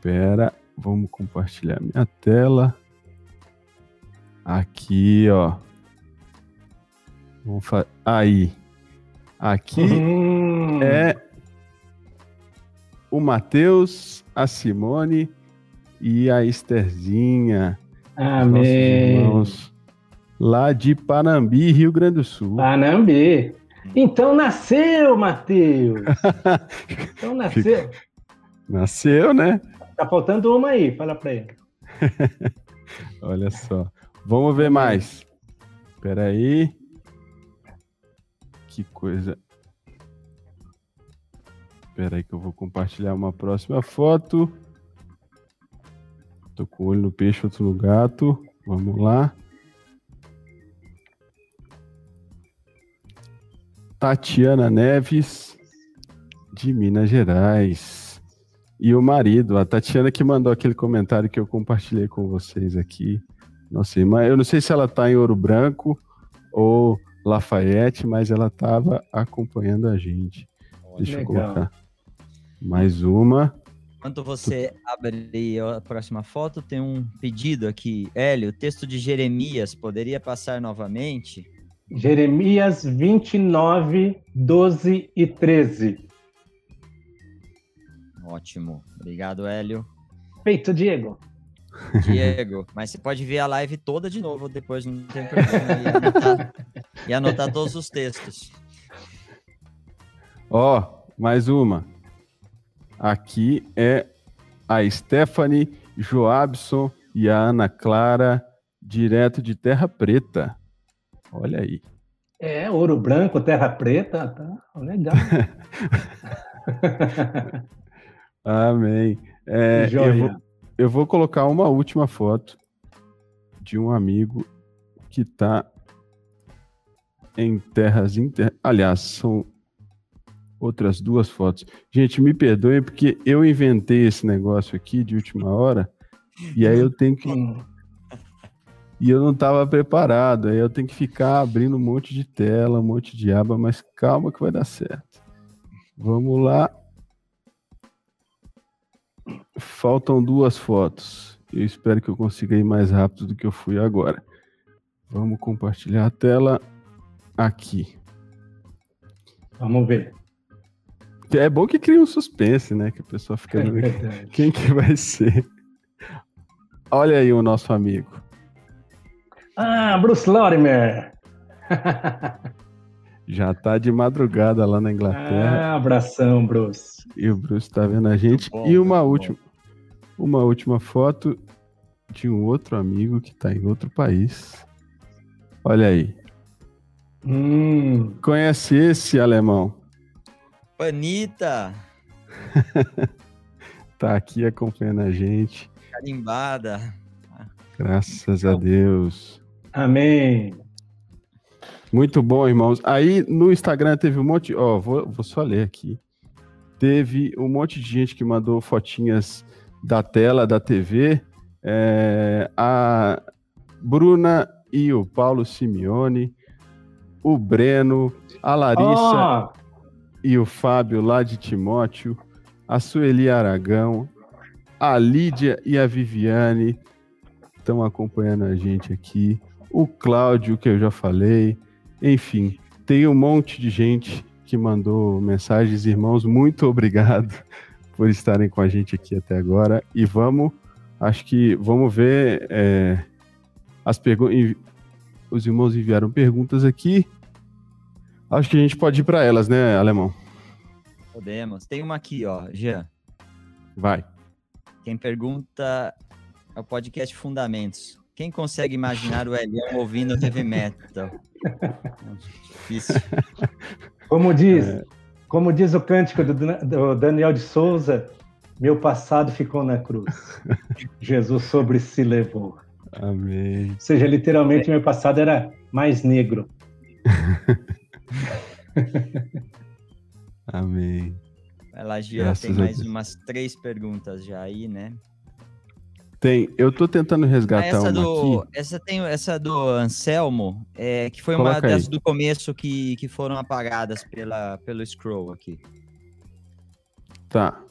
Pera, vamos compartilhar minha tela. Aqui, ó. Vamos fa... Aí. Aqui hum. é o Matheus, a Simone e a Estherzinha. Amém. Irmãos, lá de Panambi, Rio Grande do Sul. Panambi. Então nasceu, Matheus. Então nasceu. Nasceu, né? Tá faltando uma aí, fala para ele. Olha só. Vamos ver mais. Espera aí. Que coisa. Espera aí que eu vou compartilhar uma próxima foto. Tô com o olho no peixe, outro no gato. Vamos lá. Tatiana Neves, de Minas Gerais. E o marido, a Tatiana que mandou aquele comentário que eu compartilhei com vocês aqui. Nossa irmã, eu não sei se ela está em Ouro Branco ou Lafayette, mas ela estava acompanhando a gente. Deixa Legal. eu colocar mais uma. Enquanto você abre a próxima foto, tem um pedido aqui. Hélio, o texto de Jeremias poderia passar novamente? Jeremias 29, 12 e 13. Ótimo. Obrigado, Hélio. Feito, Diego. Diego, mas você pode ver a live toda de novo depois, não tem problema. Tá, E anotar todos os textos. Ó, oh, mais uma. Aqui é a Stephanie Joabson e a Ana Clara, direto de Terra Preta. Olha aí. É, ouro branco, terra preta, tá legal. Amém. É, eu, vou, eu vou colocar uma última foto de um amigo que está em terras inter... Aliás, são outras duas fotos. Gente, me perdoem porque eu inventei esse negócio aqui de última hora e aí eu tenho que e eu não estava preparado. Aí eu tenho que ficar abrindo um monte de tela, um monte de aba, mas calma que vai dar certo. Vamos lá. Faltam duas fotos. Eu espero que eu consiga ir mais rápido do que eu fui agora. Vamos compartilhar a tela aqui. Vamos ver. É bom que cria um suspense, né? Que a pessoa fica. É Quem que vai ser? Olha aí o nosso amigo. Ah, Bruce Lorimer! Já tá de madrugada lá na Inglaterra. Ah, abração, Bruce. E o Bruce tá vendo a gente. Bom, e uma última, bom. uma última foto de um outro amigo que tá em outro país. Olha aí. Hum. Conhece esse alemão? Panita! tá aqui acompanhando a gente. Carimbada. Graças a Deus. Amém. Muito bom, irmãos. Aí no Instagram teve um monte. Ó, vou, vou só ler aqui. Teve um monte de gente que mandou fotinhas da tela da TV. É, a Bruna e o Paulo Simeone, o Breno, a Larissa oh. E o Fábio lá de Timóteo, a Sueli Aragão, a Lídia e a Viviane estão acompanhando a gente aqui o Cláudio, que eu já falei, enfim, tem um monte de gente que mandou mensagens, irmãos, muito obrigado por estarem com a gente aqui até agora. E vamos, acho que vamos ver é, as perguntas. Os irmãos enviaram perguntas aqui. Acho que a gente pode ir para elas, né, Alemão? Podemos. Tem uma aqui, ó, Jean. Vai. Quem pergunta é o podcast Fundamentos. Quem consegue imaginar o Elião ouvindo heavy metal? Difícil. Como diz, é. como diz o cântico do, do Daniel de Souza, meu passado ficou na cruz. Jesus sobre si levou. Amém. Ou seja, literalmente, meu passado era mais negro. Amém. Vai lá, Gia, tem mais umas três perguntas já aí, né? Tem, eu tô tentando resgatar ah, essa uma do, aqui. Essa tem essa do Anselmo, é, que foi Coloca uma das aí. do começo que, que foram apagadas pela, pelo scroll aqui. Tá.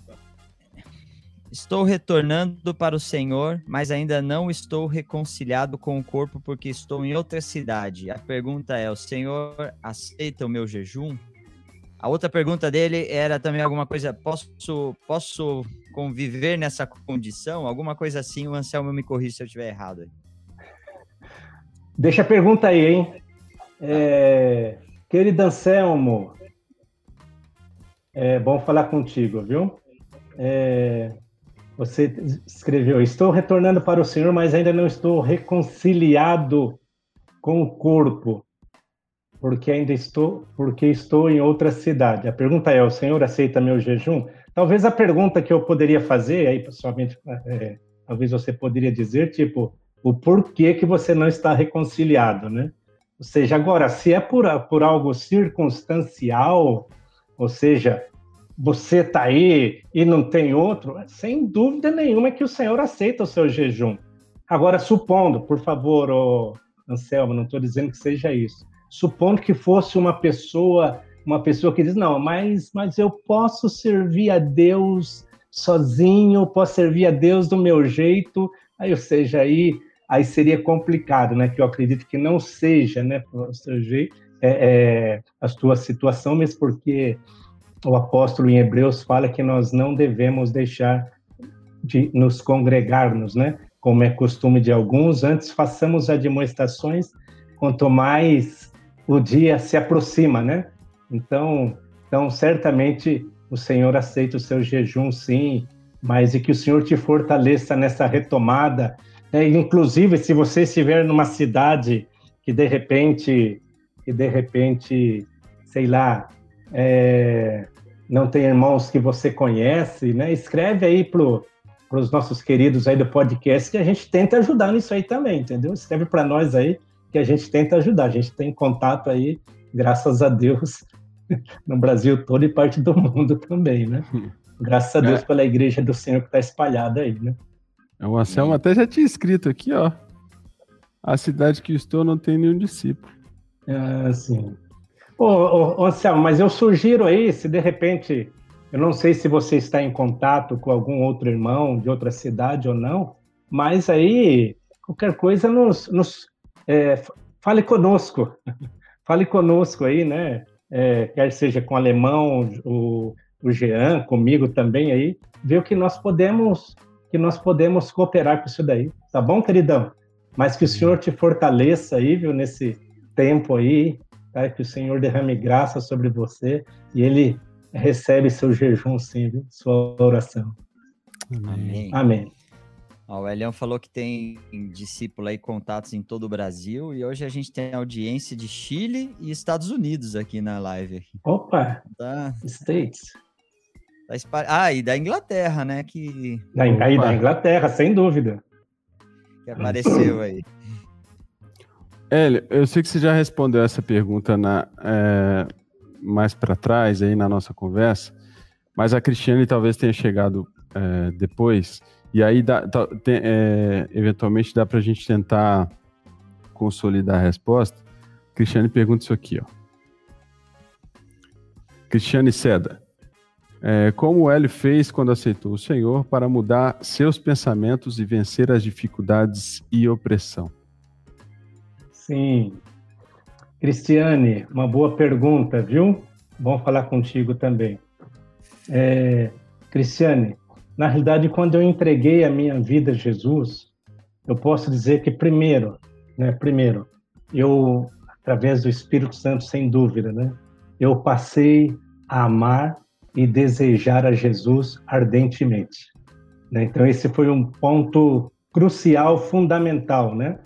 Estou retornando para o Senhor, mas ainda não estou reconciliado com o corpo porque estou em outra cidade. A pergunta é: o Senhor aceita o meu jejum? A outra pergunta dele era também alguma coisa: posso, posso conviver nessa condição? Alguma coisa assim, o Anselmo me corrija se eu estiver errado. Deixa a pergunta aí, hein? É, querido Anselmo, é bom falar contigo, viu? É, você escreveu: Estou retornando para o Senhor, mas ainda não estou reconciliado com o corpo, porque ainda estou, porque estou em outra cidade. A pergunta é: O Senhor aceita meu jejum? Talvez a pergunta que eu poderia fazer, aí pessoalmente, é, talvez você poderia dizer, tipo, o porquê que você não está reconciliado, né? Ou seja, agora, se é por, por algo circunstancial, ou seja, você está aí e não tem outro, sem dúvida nenhuma que o Senhor aceita o seu jejum. Agora, supondo, por favor, oh, Anselmo, não estou dizendo que seja isso, supondo que fosse uma pessoa uma pessoa que diz, não, mas, mas eu posso servir a Deus sozinho, posso servir a Deus do meu jeito, aí, ou seja, aí, aí seria complicado, né? Que eu acredito que não seja, né, o seu jeito, é, é, a sua situação, mesmo porque o apóstolo em Hebreus fala que nós não devemos deixar de nos congregarmos, né? Como é costume de alguns, antes façamos admoestações, quanto mais o dia se aproxima, né? Então, então certamente o Senhor aceita o seu jejum, sim, mas e que o Senhor te fortaleça nessa retomada. Né? Inclusive, se você estiver numa cidade que de repente, que de repente, sei lá, é, não tem irmãos que você conhece, né? Escreve aí pro para os nossos queridos aí do podcast que a gente tenta ajudar nisso aí também, entendeu? Escreve para nós aí que a gente tenta ajudar. A gente tem contato aí, graças a Deus, no Brasil todo e parte do mundo também, né? Graças a Deus é. pela igreja do Senhor que está espalhada aí, né? É, o Anselmo até já tinha escrito aqui, ó. A cidade que estou não tem nenhum discípulo. Ah, sim. Ô, ô, ô, Anselmo, mas eu sugiro aí, se de repente, eu não sei se você está em contato com algum outro irmão de outra cidade ou não, mas aí, qualquer coisa, nos, nos é, fale conosco. fale conosco aí, né? É, quer seja com o alemão, o, o Jean, comigo também aí, ver o que nós podemos que nós podemos cooperar com isso daí, tá bom, queridão? Mas que o Senhor te fortaleça aí, viu, nesse tempo aí, tá? Que o Senhor derrame graça sobre você e Ele recebe seu jejum, sim, viu? Sua oração. Amém. Amém. Ó, o Elião falou que tem discípulo aí, contatos em todo o Brasil, e hoje a gente tem audiência de Chile e Estados Unidos aqui na live. Opa! Tá. States. Tá. Ah, e da Inglaterra, né? Que... Da, aí, da Inglaterra, sem dúvida. Que apareceu aí. Hélio, eu sei que você já respondeu essa pergunta na, é, mais para trás aí na nossa conversa, mas a Cristiane talvez tenha chegado é, depois, e aí dá, tá, tem, é, eventualmente dá para a gente tentar consolidar a resposta. Cristiane pergunta isso aqui, ó. Cristiane Seda, é, como o Hélio fez quando aceitou o Senhor para mudar seus pensamentos e vencer as dificuldades e opressão? Sim. Cristiane, uma boa pergunta, viu? Bom falar contigo também. É, Cristiane, na realidade, quando eu entreguei a minha vida a Jesus, eu posso dizer que primeiro, né, primeiro, eu através do Espírito Santo, sem dúvida, né, eu passei a amar e desejar a Jesus ardentemente. Né? Então esse foi um ponto crucial, fundamental, né?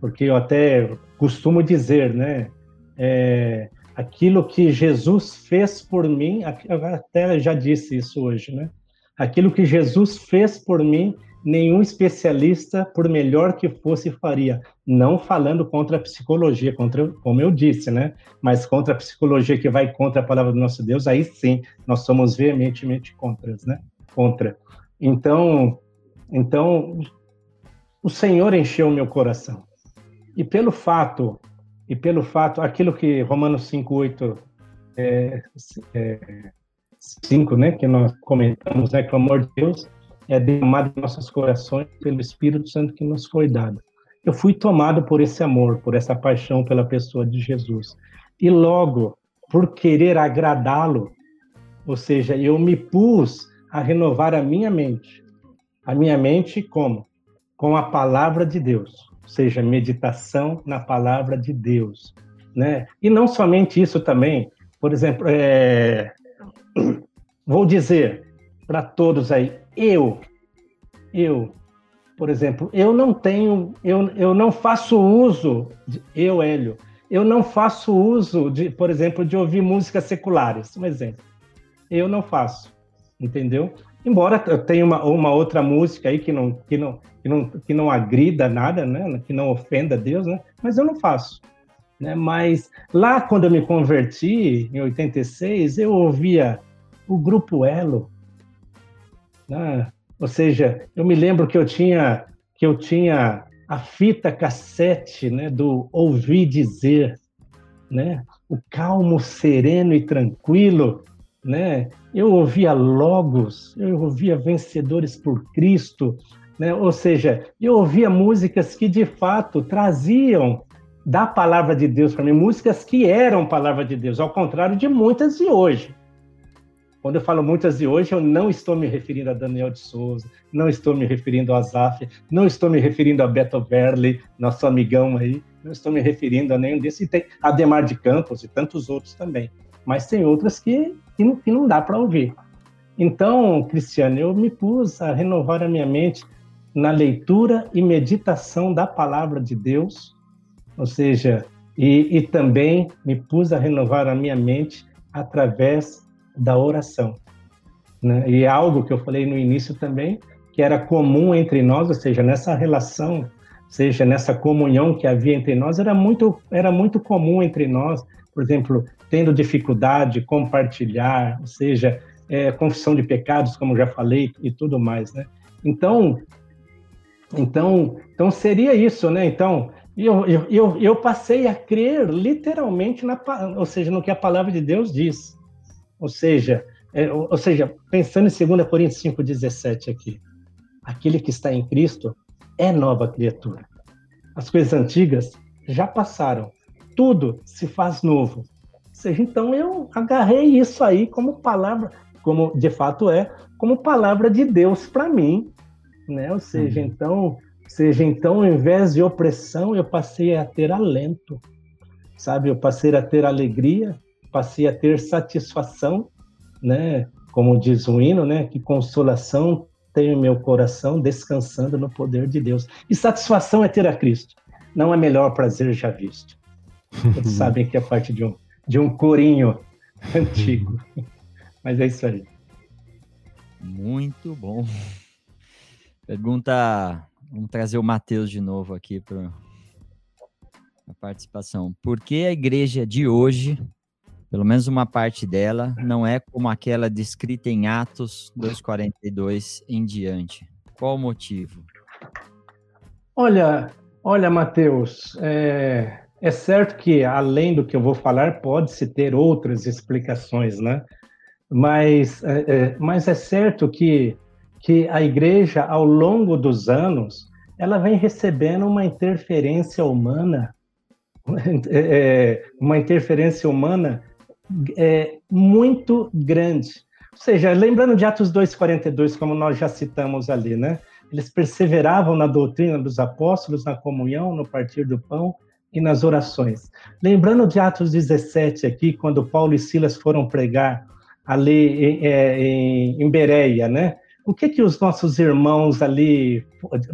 Porque eu até costumo dizer, né? É, aquilo que Jesus fez por mim, até já disse isso hoje, né? Aquilo que Jesus fez por mim, nenhum especialista, por melhor que fosse, faria. Não falando contra a psicologia, contra, como eu disse, né? Mas contra a psicologia que vai contra a palavra do nosso Deus, aí sim, nós somos veementemente contra, né? Contra. Então, então, o Senhor encheu o meu coração. E pelo fato, e pelo fato, aquilo que Romanos 5:8 é, é, 5, né, que nós comentamos, né, que o amor de Deus é derramado em nossos corações pelo Espírito Santo que nos foi dado. Eu fui tomado por esse amor, por essa paixão pela pessoa de Jesus. E logo, por querer agradá-lo, ou seja, eu me pus a renovar a minha mente. A minha mente como? Com a palavra de Deus, ou seja, meditação na palavra de Deus, né? E não somente isso também, por exemplo, é... vou dizer para todos aí, eu, eu, por exemplo, eu não tenho, eu, eu não faço uso, de, eu, Hélio, eu não faço uso, de, por exemplo, de ouvir músicas seculares, um exemplo. Eu não faço, entendeu? Embora tenha uma, uma outra música aí que não, que, não, que, não, que não agrida nada, né? que não ofenda Deus, né? mas eu não faço. Né? Mas lá, quando eu me converti, em 86, eu ouvia o Grupo Elo, né? Ou seja, eu me lembro que eu tinha que eu tinha a fita cassete, né, do ouvir dizer, né? O calmo, sereno e tranquilo, né? Eu ouvia logos, eu ouvia vencedores por Cristo, né? Ou seja, eu ouvia músicas que de fato traziam da palavra de Deus para mim, músicas que eram palavra de Deus, ao contrário de muitas de hoje Quando eu falo muitas de hoje, eu não estou me referindo a Daniel de Souza, não estou me referindo a Azaf, não estou me referindo a Beto Verli, nosso amigão aí, não estou me referindo a nenhum desses, e tem Ademar de Campos e tantos outros também. Mas tem outras que, que, não, que não dá para ouvir. Então, Cristiano, eu me pus a renovar a minha mente na leitura e meditação da palavra de Deus, ou seja, e, e também me pus a renovar a minha mente através da oração. Né? E algo que eu falei no início também, que era comum entre nós, ou seja, nessa relação, seja nessa comunhão que havia entre nós, era muito, era muito comum entre nós, por exemplo, tendo dificuldade, compartilhar, ou seja, é, confissão de pecados, como já falei, e tudo mais, né? Então, então, então seria isso, né? Então, eu, eu, eu passei a crer literalmente na, ou seja, no que a palavra de Deus diz. Ou seja, é, ou, ou seja, pensando em 2 Coríntios 5:17 aqui, aquele que está em Cristo é nova criatura. As coisas antigas já passaram, tudo se faz novo. Seja, então eu agarrei isso aí como palavra, como de fato é, como palavra de Deus para mim, né? Ou seja, uhum. então, seja então, ao invés de opressão, eu passei a ter alento, sabe? Eu passei a ter alegria, passei a ter satisfação, né? Como diz o hino, né? Que consolação tenho meu coração descansando no poder de Deus. E satisfação é ter a Cristo. Não é melhor prazer já visto. Todos sabem que é parte de um, de um corinho antigo. Mas é isso aí. Muito bom. Pergunta. Vamos trazer o Matheus de novo aqui para a participação. Por que a igreja de hoje, pelo menos uma parte dela, não é como aquela descrita em Atos 2,42 em diante? Qual o motivo? Olha, olha, Matheus, é, é certo que além do que eu vou falar, pode-se ter outras explicações, né? Mas é, é, mas é certo que, que a igreja, ao longo dos anos, ela vem recebendo uma interferência humana, é, é, uma interferência humana é, muito grande. Ou seja, lembrando de Atos 2,42, como nós já citamos ali, né? Eles perseveravam na doutrina dos apóstolos, na comunhão, no partir do pão e nas orações. Lembrando de Atos 17 aqui, quando Paulo e Silas foram pregar ali em, é, em, em Bereia, né? O que que os nossos irmãos ali,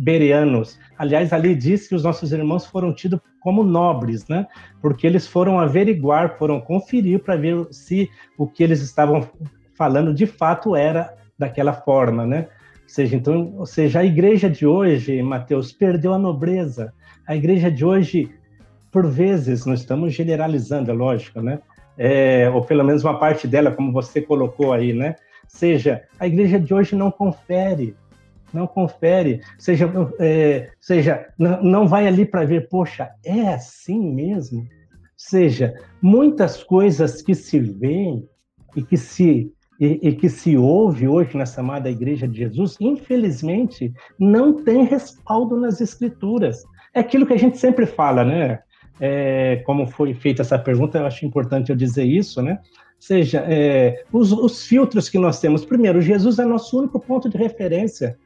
bereanos, aliás, ali diz que os nossos irmãos foram tidos como nobres, né? Porque eles foram averiguar, foram conferir para ver se o que eles estavam falando de fato era daquela forma, né? Ou seja, então, ou seja, a igreja de hoje, Mateus, perdeu a nobreza. A igreja de hoje, por vezes, nós estamos generalizando, é lógico, né? é, ou pelo menos uma parte dela, como você colocou aí, né? Seja, a igreja de hoje não confere, não confere, seja, é, seja não, não vai ali para ver, poxa, é assim mesmo? Seja, muitas coisas que se veem e que se e, e, que se ouve hoje na chamada Igreja de Jesus, infelizmente, não tem respaldo nas Escrituras. É aquilo que a gente sempre fala, né? É, como foi feita essa pergunta, eu acho importante eu dizer isso, né? Ou seja, é, os, os, filtros que nós temos. Primeiro, Jesus é nosso único ponto de referência.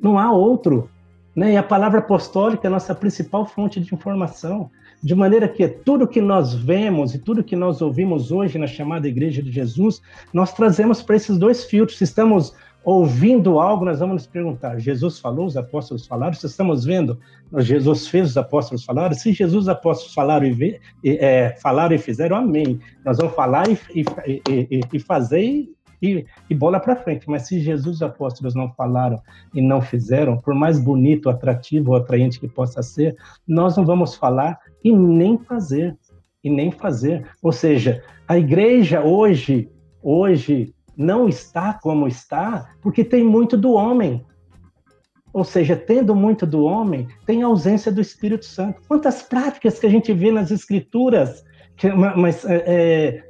Não há outro. Né? E a palavra apostólica é a nossa principal fonte de informação. De maneira que tudo que nós vemos e tudo que nós ouvimos hoje na chamada Igreja de Jesus, nós trazemos para esses dois filtros. Estamos ouvindo algo, nós vamos nos perguntar: Jesus falou, os apóstolos falaram? Se estamos vendo, Jesus fez, os apóstolos falaram? Se Jesus os apóstolos falaram e, é, falaram e fizeram, amém. Nós vamos falar e, e, e fazer e, e, bola para frente. Mas se Jesus e os apóstolos não falaram e não fizeram, por mais bonito, atrativo ou atraente que possa ser, nós não vamos falar e nem fazer. E nem fazer. Ou seja, a igreja hoje, hoje, não está como está porque tem muito do homem. Ou seja, tendo muito do homem, tem ausência do Espírito Santo. Quantas práticas que a gente vê nas Escrituras, que, mas, é, é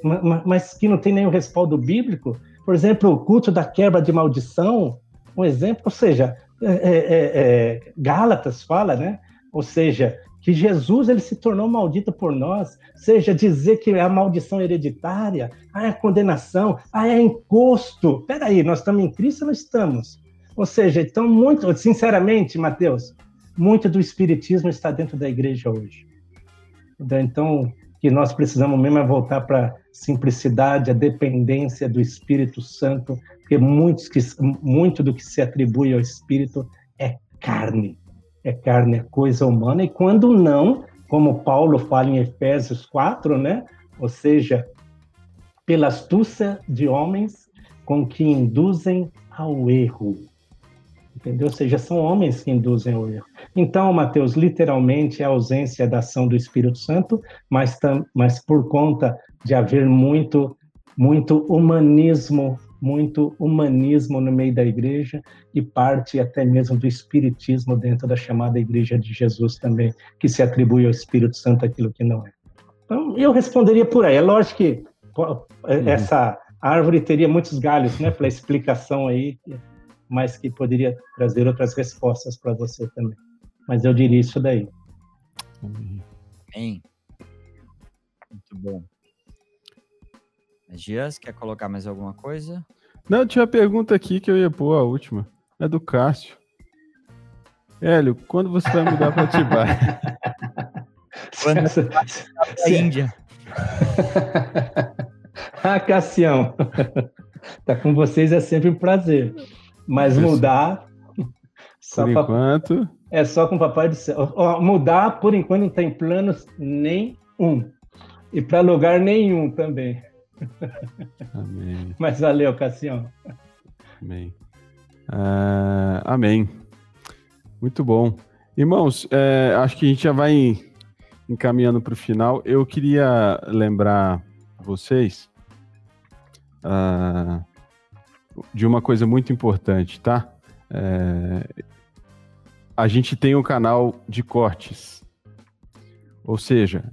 mas que não tem nenhum respaldo bíblico. Por exemplo, o culto da quebra de maldição, um exemplo. Ou seja, é, é, é, é Gálatas fala, né? Ou seja, que Jesus ele se tornou maldito por nós, seja dizer que é a maldição hereditária, ah, é condenação, ah, é encosto. Peraí, nós estamos em Cristo ou estamos? Ou seja, então, muito, sinceramente, Mateus, muito do Espiritismo está dentro da igreja hoje. Então, que nós precisamos mesmo é voltar para a simplicidade, a dependência do Espírito Santo, porque muitos que, muito do que se atribui ao Espírito é carne. É carne, é coisa humana, e quando não, como Paulo fala em Efésios 4, né? ou seja, pela astúcia de homens com que induzem ao erro entendeu? Ou seja, são homens que induzem o erro. Então, Mateus, literalmente é a ausência da ação do Espírito Santo, mas, mas por conta de haver muito, muito humanismo, muito humanismo no meio da igreja e parte até mesmo do espiritismo dentro da chamada Igreja de Jesus também, que se atribui ao Espírito Santo aquilo que não é. Então, eu responderia por aí. É lógico que uhum. essa árvore teria muitos galhos, né, pela explicação aí mas que poderia trazer outras respostas para você também. Mas eu diria isso daí. Amém. Muito bom. Gias, quer colocar mais alguma coisa? Não, tinha uma pergunta aqui que eu ia pôr, a última. É do Cássio. Hélio, quando você vai mudar para Atibaia? quando você vai para a Índia. ah, Cassião. tá com vocês é sempre um prazer. Mas mudar. Por enquanto. Pra, é só com o Papai do Céu. Mudar, por enquanto, não tem planos nenhum. E para lugar nenhum também. Amém. Mas valeu, Cassião. Amém. Uh, amém. Muito bom. Irmãos, é, acho que a gente já vai encaminhando para o final. Eu queria lembrar vocês. Uh, de uma coisa muito importante, tá? É... A gente tem um canal de cortes. Ou seja,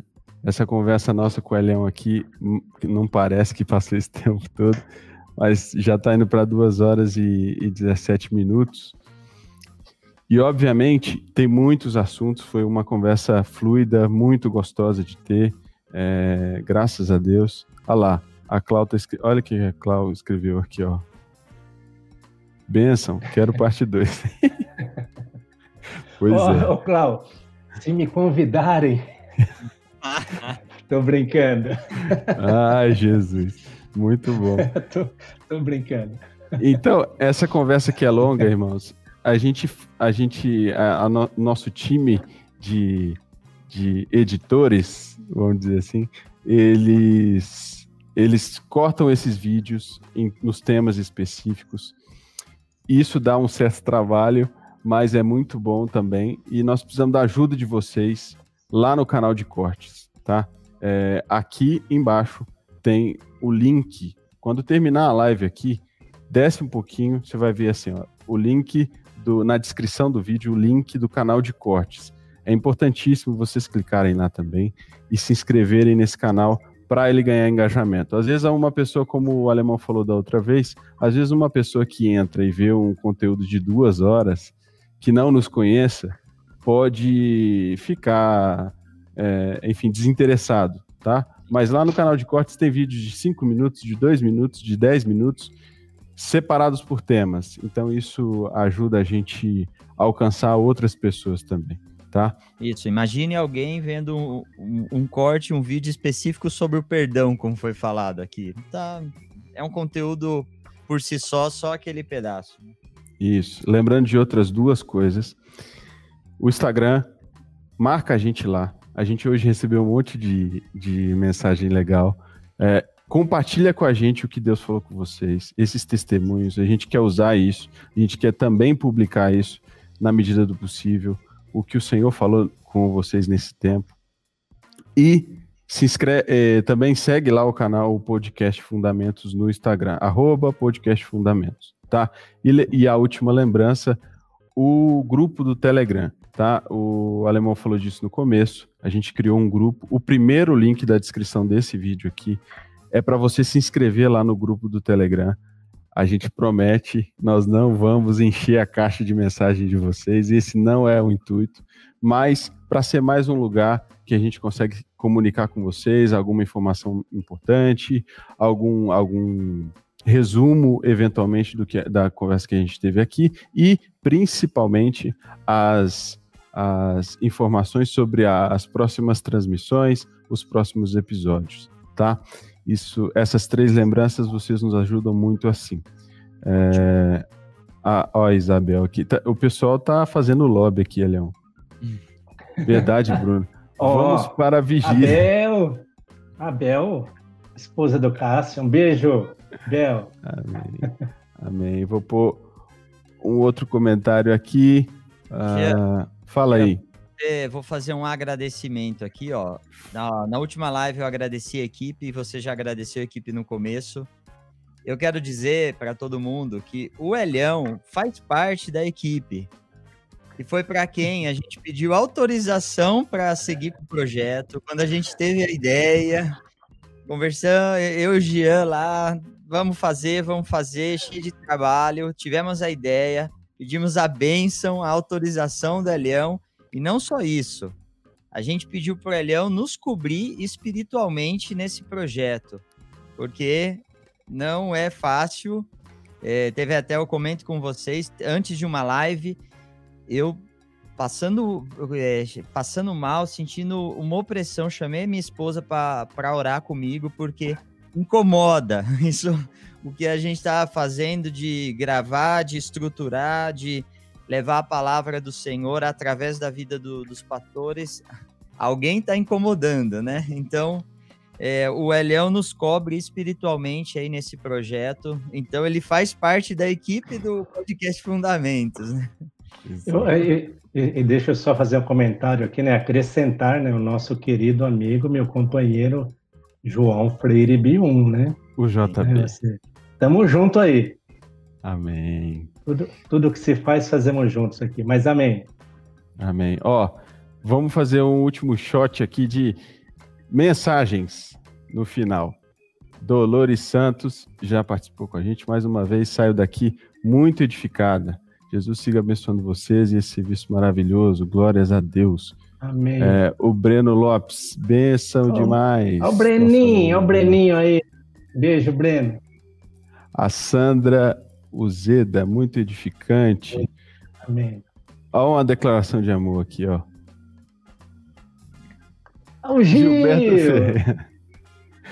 essa conversa nossa com o Elião aqui não parece que passou esse tempo todo, mas já está indo para duas horas e, e 17 minutos. E, obviamente, tem muitos assuntos. Foi uma conversa fluida, muito gostosa de ter. É, graças a Deus. Olha lá, a Cláudia, olha o que a Cláudia escreveu aqui, ó. Benção, quero parte 2. pois oh, é. Ô, Clau, se me convidarem. tô brincando. Ai, Jesus. Muito bom. tô, tô brincando. Então, essa conversa que é longa, irmãos, a gente, a gente, a, a no, nosso time de, de editores, vamos dizer assim, eles, eles cortam esses vídeos em, nos temas específicos isso dá um certo trabalho, mas é muito bom também. E nós precisamos da ajuda de vocês lá no canal de cortes, tá? É, aqui embaixo tem o link. Quando terminar a live aqui, desce um pouquinho, você vai ver assim, ó, o link do, na descrição do vídeo, o link do canal de cortes. É importantíssimo vocês clicarem lá também e se inscreverem nesse canal para ele ganhar engajamento. Às vezes, uma pessoa, como o alemão falou da outra vez, às vezes uma pessoa que entra e vê um conteúdo de duas horas, que não nos conheça, pode ficar, é, enfim, desinteressado, tá? Mas lá no canal de cortes tem vídeos de 5 minutos, de 2 minutos, de 10 minutos, separados por temas. Então isso ajuda a gente a alcançar outras pessoas também tá? Isso, imagine alguém vendo um, um, um, corte, um vídeo específico sobre o perdão, como foi falado aqui. Tá, é um conteúdo por si só, só aquele pedaço. Isso, lembrando de outras duas coisas. O Instagram, marca a gente lá. A gente hoje recebeu um monte de, de mensagem legal. É, compartilha com a gente o que Deus falou com vocês, esses testemunhos. A gente quer usar isso, a gente quer também publicar isso na medida do possível o que o Senhor falou com vocês nesse tempo. E se inscreve, eh, também segue lá o canal o Podcast Fundamentos no Instagram, arroba Podcast Fundamentos, tá? E, e, a última lembrança, o grupo do Telegram, tá? O Alemão falou disso no começo, a gente criou um grupo, o primeiro link da descrição desse vídeo aqui é para você se inscrever lá no grupo do Telegram, a gente promete, nós não vamos encher a caixa de mensagem de vocês, esse não é o intuito, mas para ser mais um lugar que a gente consegue comunicar com vocês alguma informação importante, algum, algum resumo, eventualmente, do que, da conversa que a gente teve aqui e, principalmente, as, as informações sobre a, as próximas transmissões, os próximos episódios, tá? Isso, essas três lembranças vocês nos ajudam muito assim. É, a, ó, Isabel aqui. Tá, o pessoal tá fazendo lobby aqui, Leão. Verdade, Bruno. Ó, Vamos para a vigília. Abel, Abel, esposa do Cássio, um beijo, Bel. Amém. Amém. Vou pôr um outro comentário aqui. Ah, fala aí. É, vou fazer um agradecimento aqui, ó. Na, na última live eu agradeci a equipe e você já agradeceu a equipe no começo. Eu quero dizer para todo mundo que o Elhão faz parte da equipe. E foi para quem a gente pediu autorização para seguir com o projeto. Quando a gente teve a ideia, conversando, eu e o Jean lá, vamos fazer, vamos fazer, cheio de trabalho. Tivemos a ideia, pedimos a bênção, a autorização do Elhão. E não só isso, a gente pediu para o Elhão nos cobrir espiritualmente nesse projeto. Porque não é fácil. É, teve até eu comento com vocês antes de uma live, eu passando é, passando mal, sentindo uma opressão, chamei minha esposa para orar comigo porque incomoda isso o que a gente está fazendo de gravar, de estruturar, de levar a palavra do Senhor através da vida do, dos pastores. Alguém está incomodando, né? Então é, o Eliel nos cobre espiritualmente aí nesse projeto. Então ele faz parte da equipe do podcast Fundamentos, né? Eu, e, e, deixa eu só fazer um comentário aqui, né? Acrescentar, né? O nosso querido amigo, meu companheiro João Freire Bium, né? O JB. É, tamo junto aí. Amém. Tudo, tudo que se faz, fazemos juntos aqui. Mas amém. Amém. Ó, vamos fazer um último shot aqui de mensagens no final. Dolores Santos já participou com a gente mais uma vez, saiu daqui muito edificada. Jesus siga abençoando vocês e esse serviço maravilhoso. Glórias a Deus. Amém. É, o Breno Lopes, benção oh, demais. Olha o Breninho, o Breninho aí. Beijo, Breno. A Sandra Uzeda, muito edificante. Amém. Olha uma declaração de amor aqui, ó. O Gil. Gilberto Ferreira.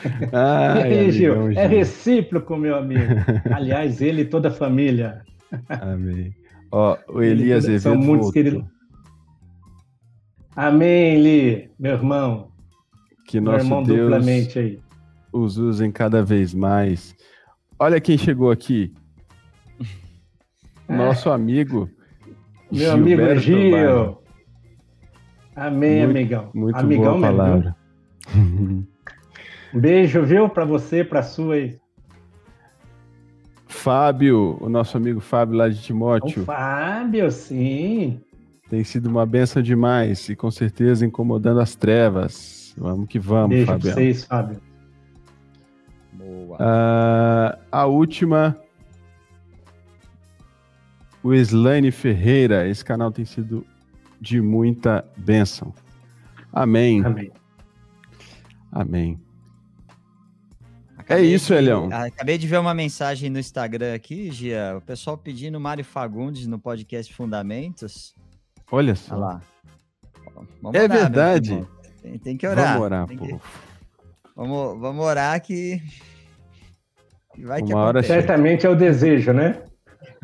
Ai, Gil, é recíproco, meu amigo. Aliás, ele e toda a família. Amém. Ó, o Elias Azevedo São muitos queridos. Amém, Li, meu irmão. Que nosso meu irmão Deus duplamente aí. os usem cada vez mais. Olha quem chegou aqui. Nosso amigo. Meu Gilberto amigo Gil. Amém, muito, amigão. Muito amigão boa palavra. Um beijo, viu, para você, para sua aí. Fábio, o nosso amigo Fábio lá de Timóteo. O Fábio, sim. Tem sido uma benção demais e com certeza incomodando as trevas. Vamos que vamos, Beijo Fábio. vocês, Fábio. Boa. Uh, a última. O Slane Ferreira. Esse canal tem sido de muita bênção. Amém. Amém. Amém. Acabei é isso, de, Elião. Acabei de ver uma mensagem no Instagram aqui, Gia. O pessoal pedindo Mário Fagundes no podcast Fundamentos. Olha só. Olha lá. Vamos é orar, verdade. Tem, tem, que orar. Vamos orar, pô. Que... Vamos, vamos orar que. Vai que hora Certamente é o desejo, né?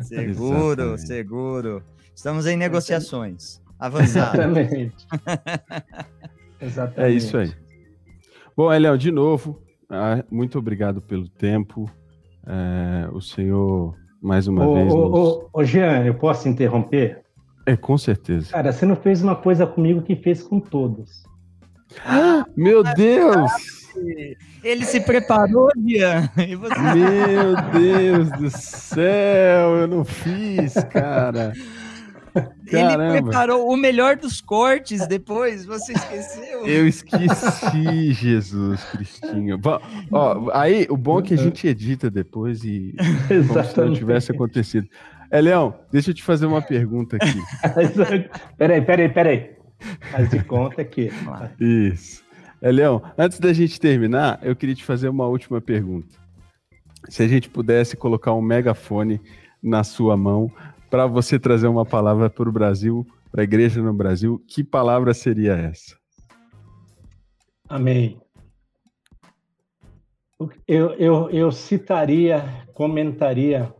Seguro, seguro. Estamos em negociações. Avançado. Exatamente. Exatamente. É isso aí. Bom, Elião, de novo, ah, muito obrigado pelo tempo. É, o senhor, mais uma ô, vez. Ô, nos... ô, ô, Jean, eu posso interromper? É, com certeza. Cara, você não fez uma coisa comigo que fez com todos. Ah, meu Deus! Ele se preparou, Jean. Você... Meu Deus do céu, eu não fiz, cara. Caramba. Ele preparou o melhor dos cortes depois, você esqueceu? Eu esqueci, Jesus Cristinho. Ó, aí, o bom é que a gente edita depois e como se não tivesse acontecido. É, Leão, deixa eu te fazer uma pergunta aqui. peraí, peraí, peraí. Faz de conta que. Isso. É, Leão, antes da gente terminar, eu queria te fazer uma última pergunta. Se a gente pudesse colocar um megafone na sua mão para você trazer uma palavra para o Brasil, para a igreja no Brasil, que palavra seria essa? Amém. Eu, eu, eu citaria, comentaria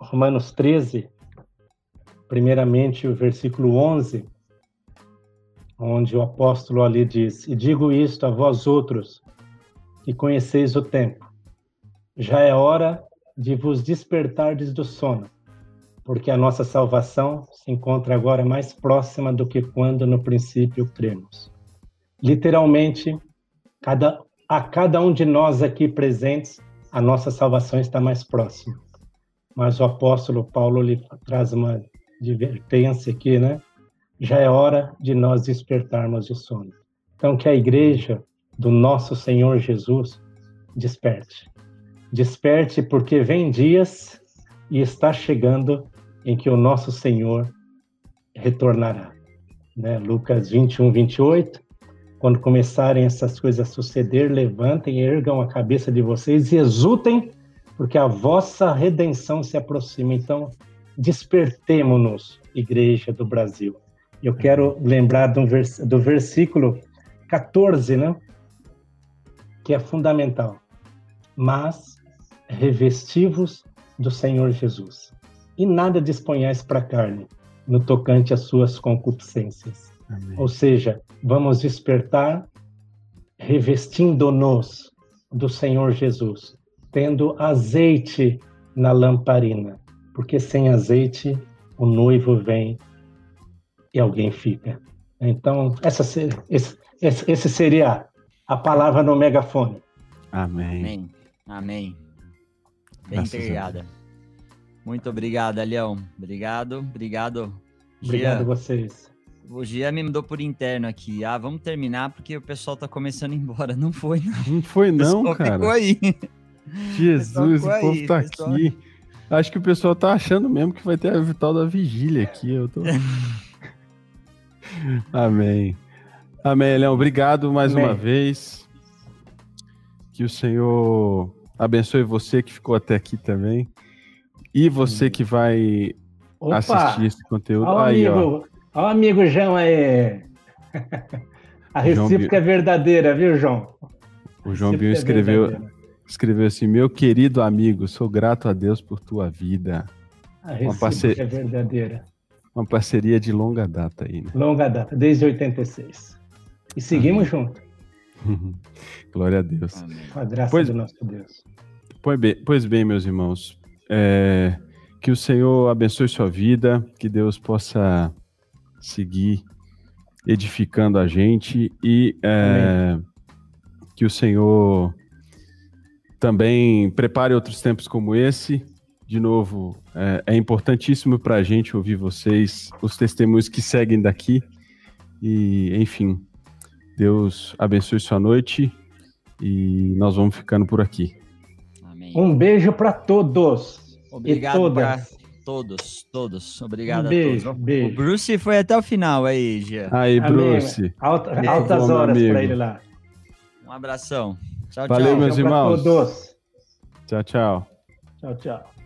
Romanos 13, primeiramente o versículo 11, onde o apóstolo ali diz: E digo isto a vós outros, que conheceis o tempo. Já é hora de vos despertardes do sono, porque a nossa salvação se encontra agora mais próxima do que quando no princípio cremos. Literalmente, cada, a cada um de nós aqui presentes, a nossa salvação está mais próxima. Mas o apóstolo Paulo lhe traz uma advertência aqui, né? já é hora de nós despertarmos de sono. Então, que a igreja do nosso Senhor Jesus desperte. Desperte, porque vem dias e está chegando em que o nosso Senhor retornará. Né? Lucas 21, 28. Quando começarem essas coisas a suceder, levantem, ergam a cabeça de vocês e exultem, porque a vossa redenção se aproxima. Então, despertemo-nos, Igreja do Brasil eu quero lembrar do, vers do versículo 14, né? Que é fundamental. Mas revestivos do Senhor Jesus. E nada disponhais para a carne, no tocante às suas concupiscências. Amém. Ou seja, vamos despertar revestindo-nos do Senhor Jesus, tendo azeite na lamparina, porque sem azeite o noivo vem e alguém fica. Então, essa, esse, esse seria a palavra no megafone. Amém. Amém. Amém. Bem obrigada. Muito obrigado, Leão. Obrigado, obrigado. Obrigado a vocês. O Gia me mandou por interno aqui. Ah, vamos terminar porque o pessoal tá começando embora. Não foi, não. Não foi, não, cara. Ficou aí. Jesus, o, o povo aí, tá pessoal... aqui. Acho que o pessoal tá achando mesmo que vai ter a vital da vigília aqui. Eu tô. Amém. Amém, Leão. Obrigado mais Amém. uma vez. Que o Senhor abençoe você que ficou até aqui também. E você que vai Opa! assistir esse conteúdo. Olha aí, amigo, ó. o amigo João aí. A recíproca é verdadeira, viu, João? O João Bill é escreveu, é escreveu assim: Meu querido amigo, sou grato a Deus por tua vida. A recíproca parce... é verdadeira. Uma parceria de longa data aí, né? Longa data, desde 86. E seguimos juntos. Glória a Deus. Amém. Com a graça pois, do nosso Deus. Pois bem, pois bem meus irmãos, é, que o Senhor abençoe sua vida, que Deus possa seguir edificando a gente e é, que o Senhor também prepare outros tempos como esse de novo, é, é importantíssimo para a gente ouvir vocês, os testemunhos que seguem daqui. E, enfim, Deus abençoe sua noite e nós vamos ficando por aqui. Amém. Um beijo para todos. Obrigado para todos, todos. Obrigado um beijo, a todos. Beijo. O Bruce foi até o final aí, Gia. Aí, Bruce. Alta, altas horas para ele lá. Um abração. Tchau, Valeu, tchau. meus irmãos. Tchau, tchau. Tchau, tchau.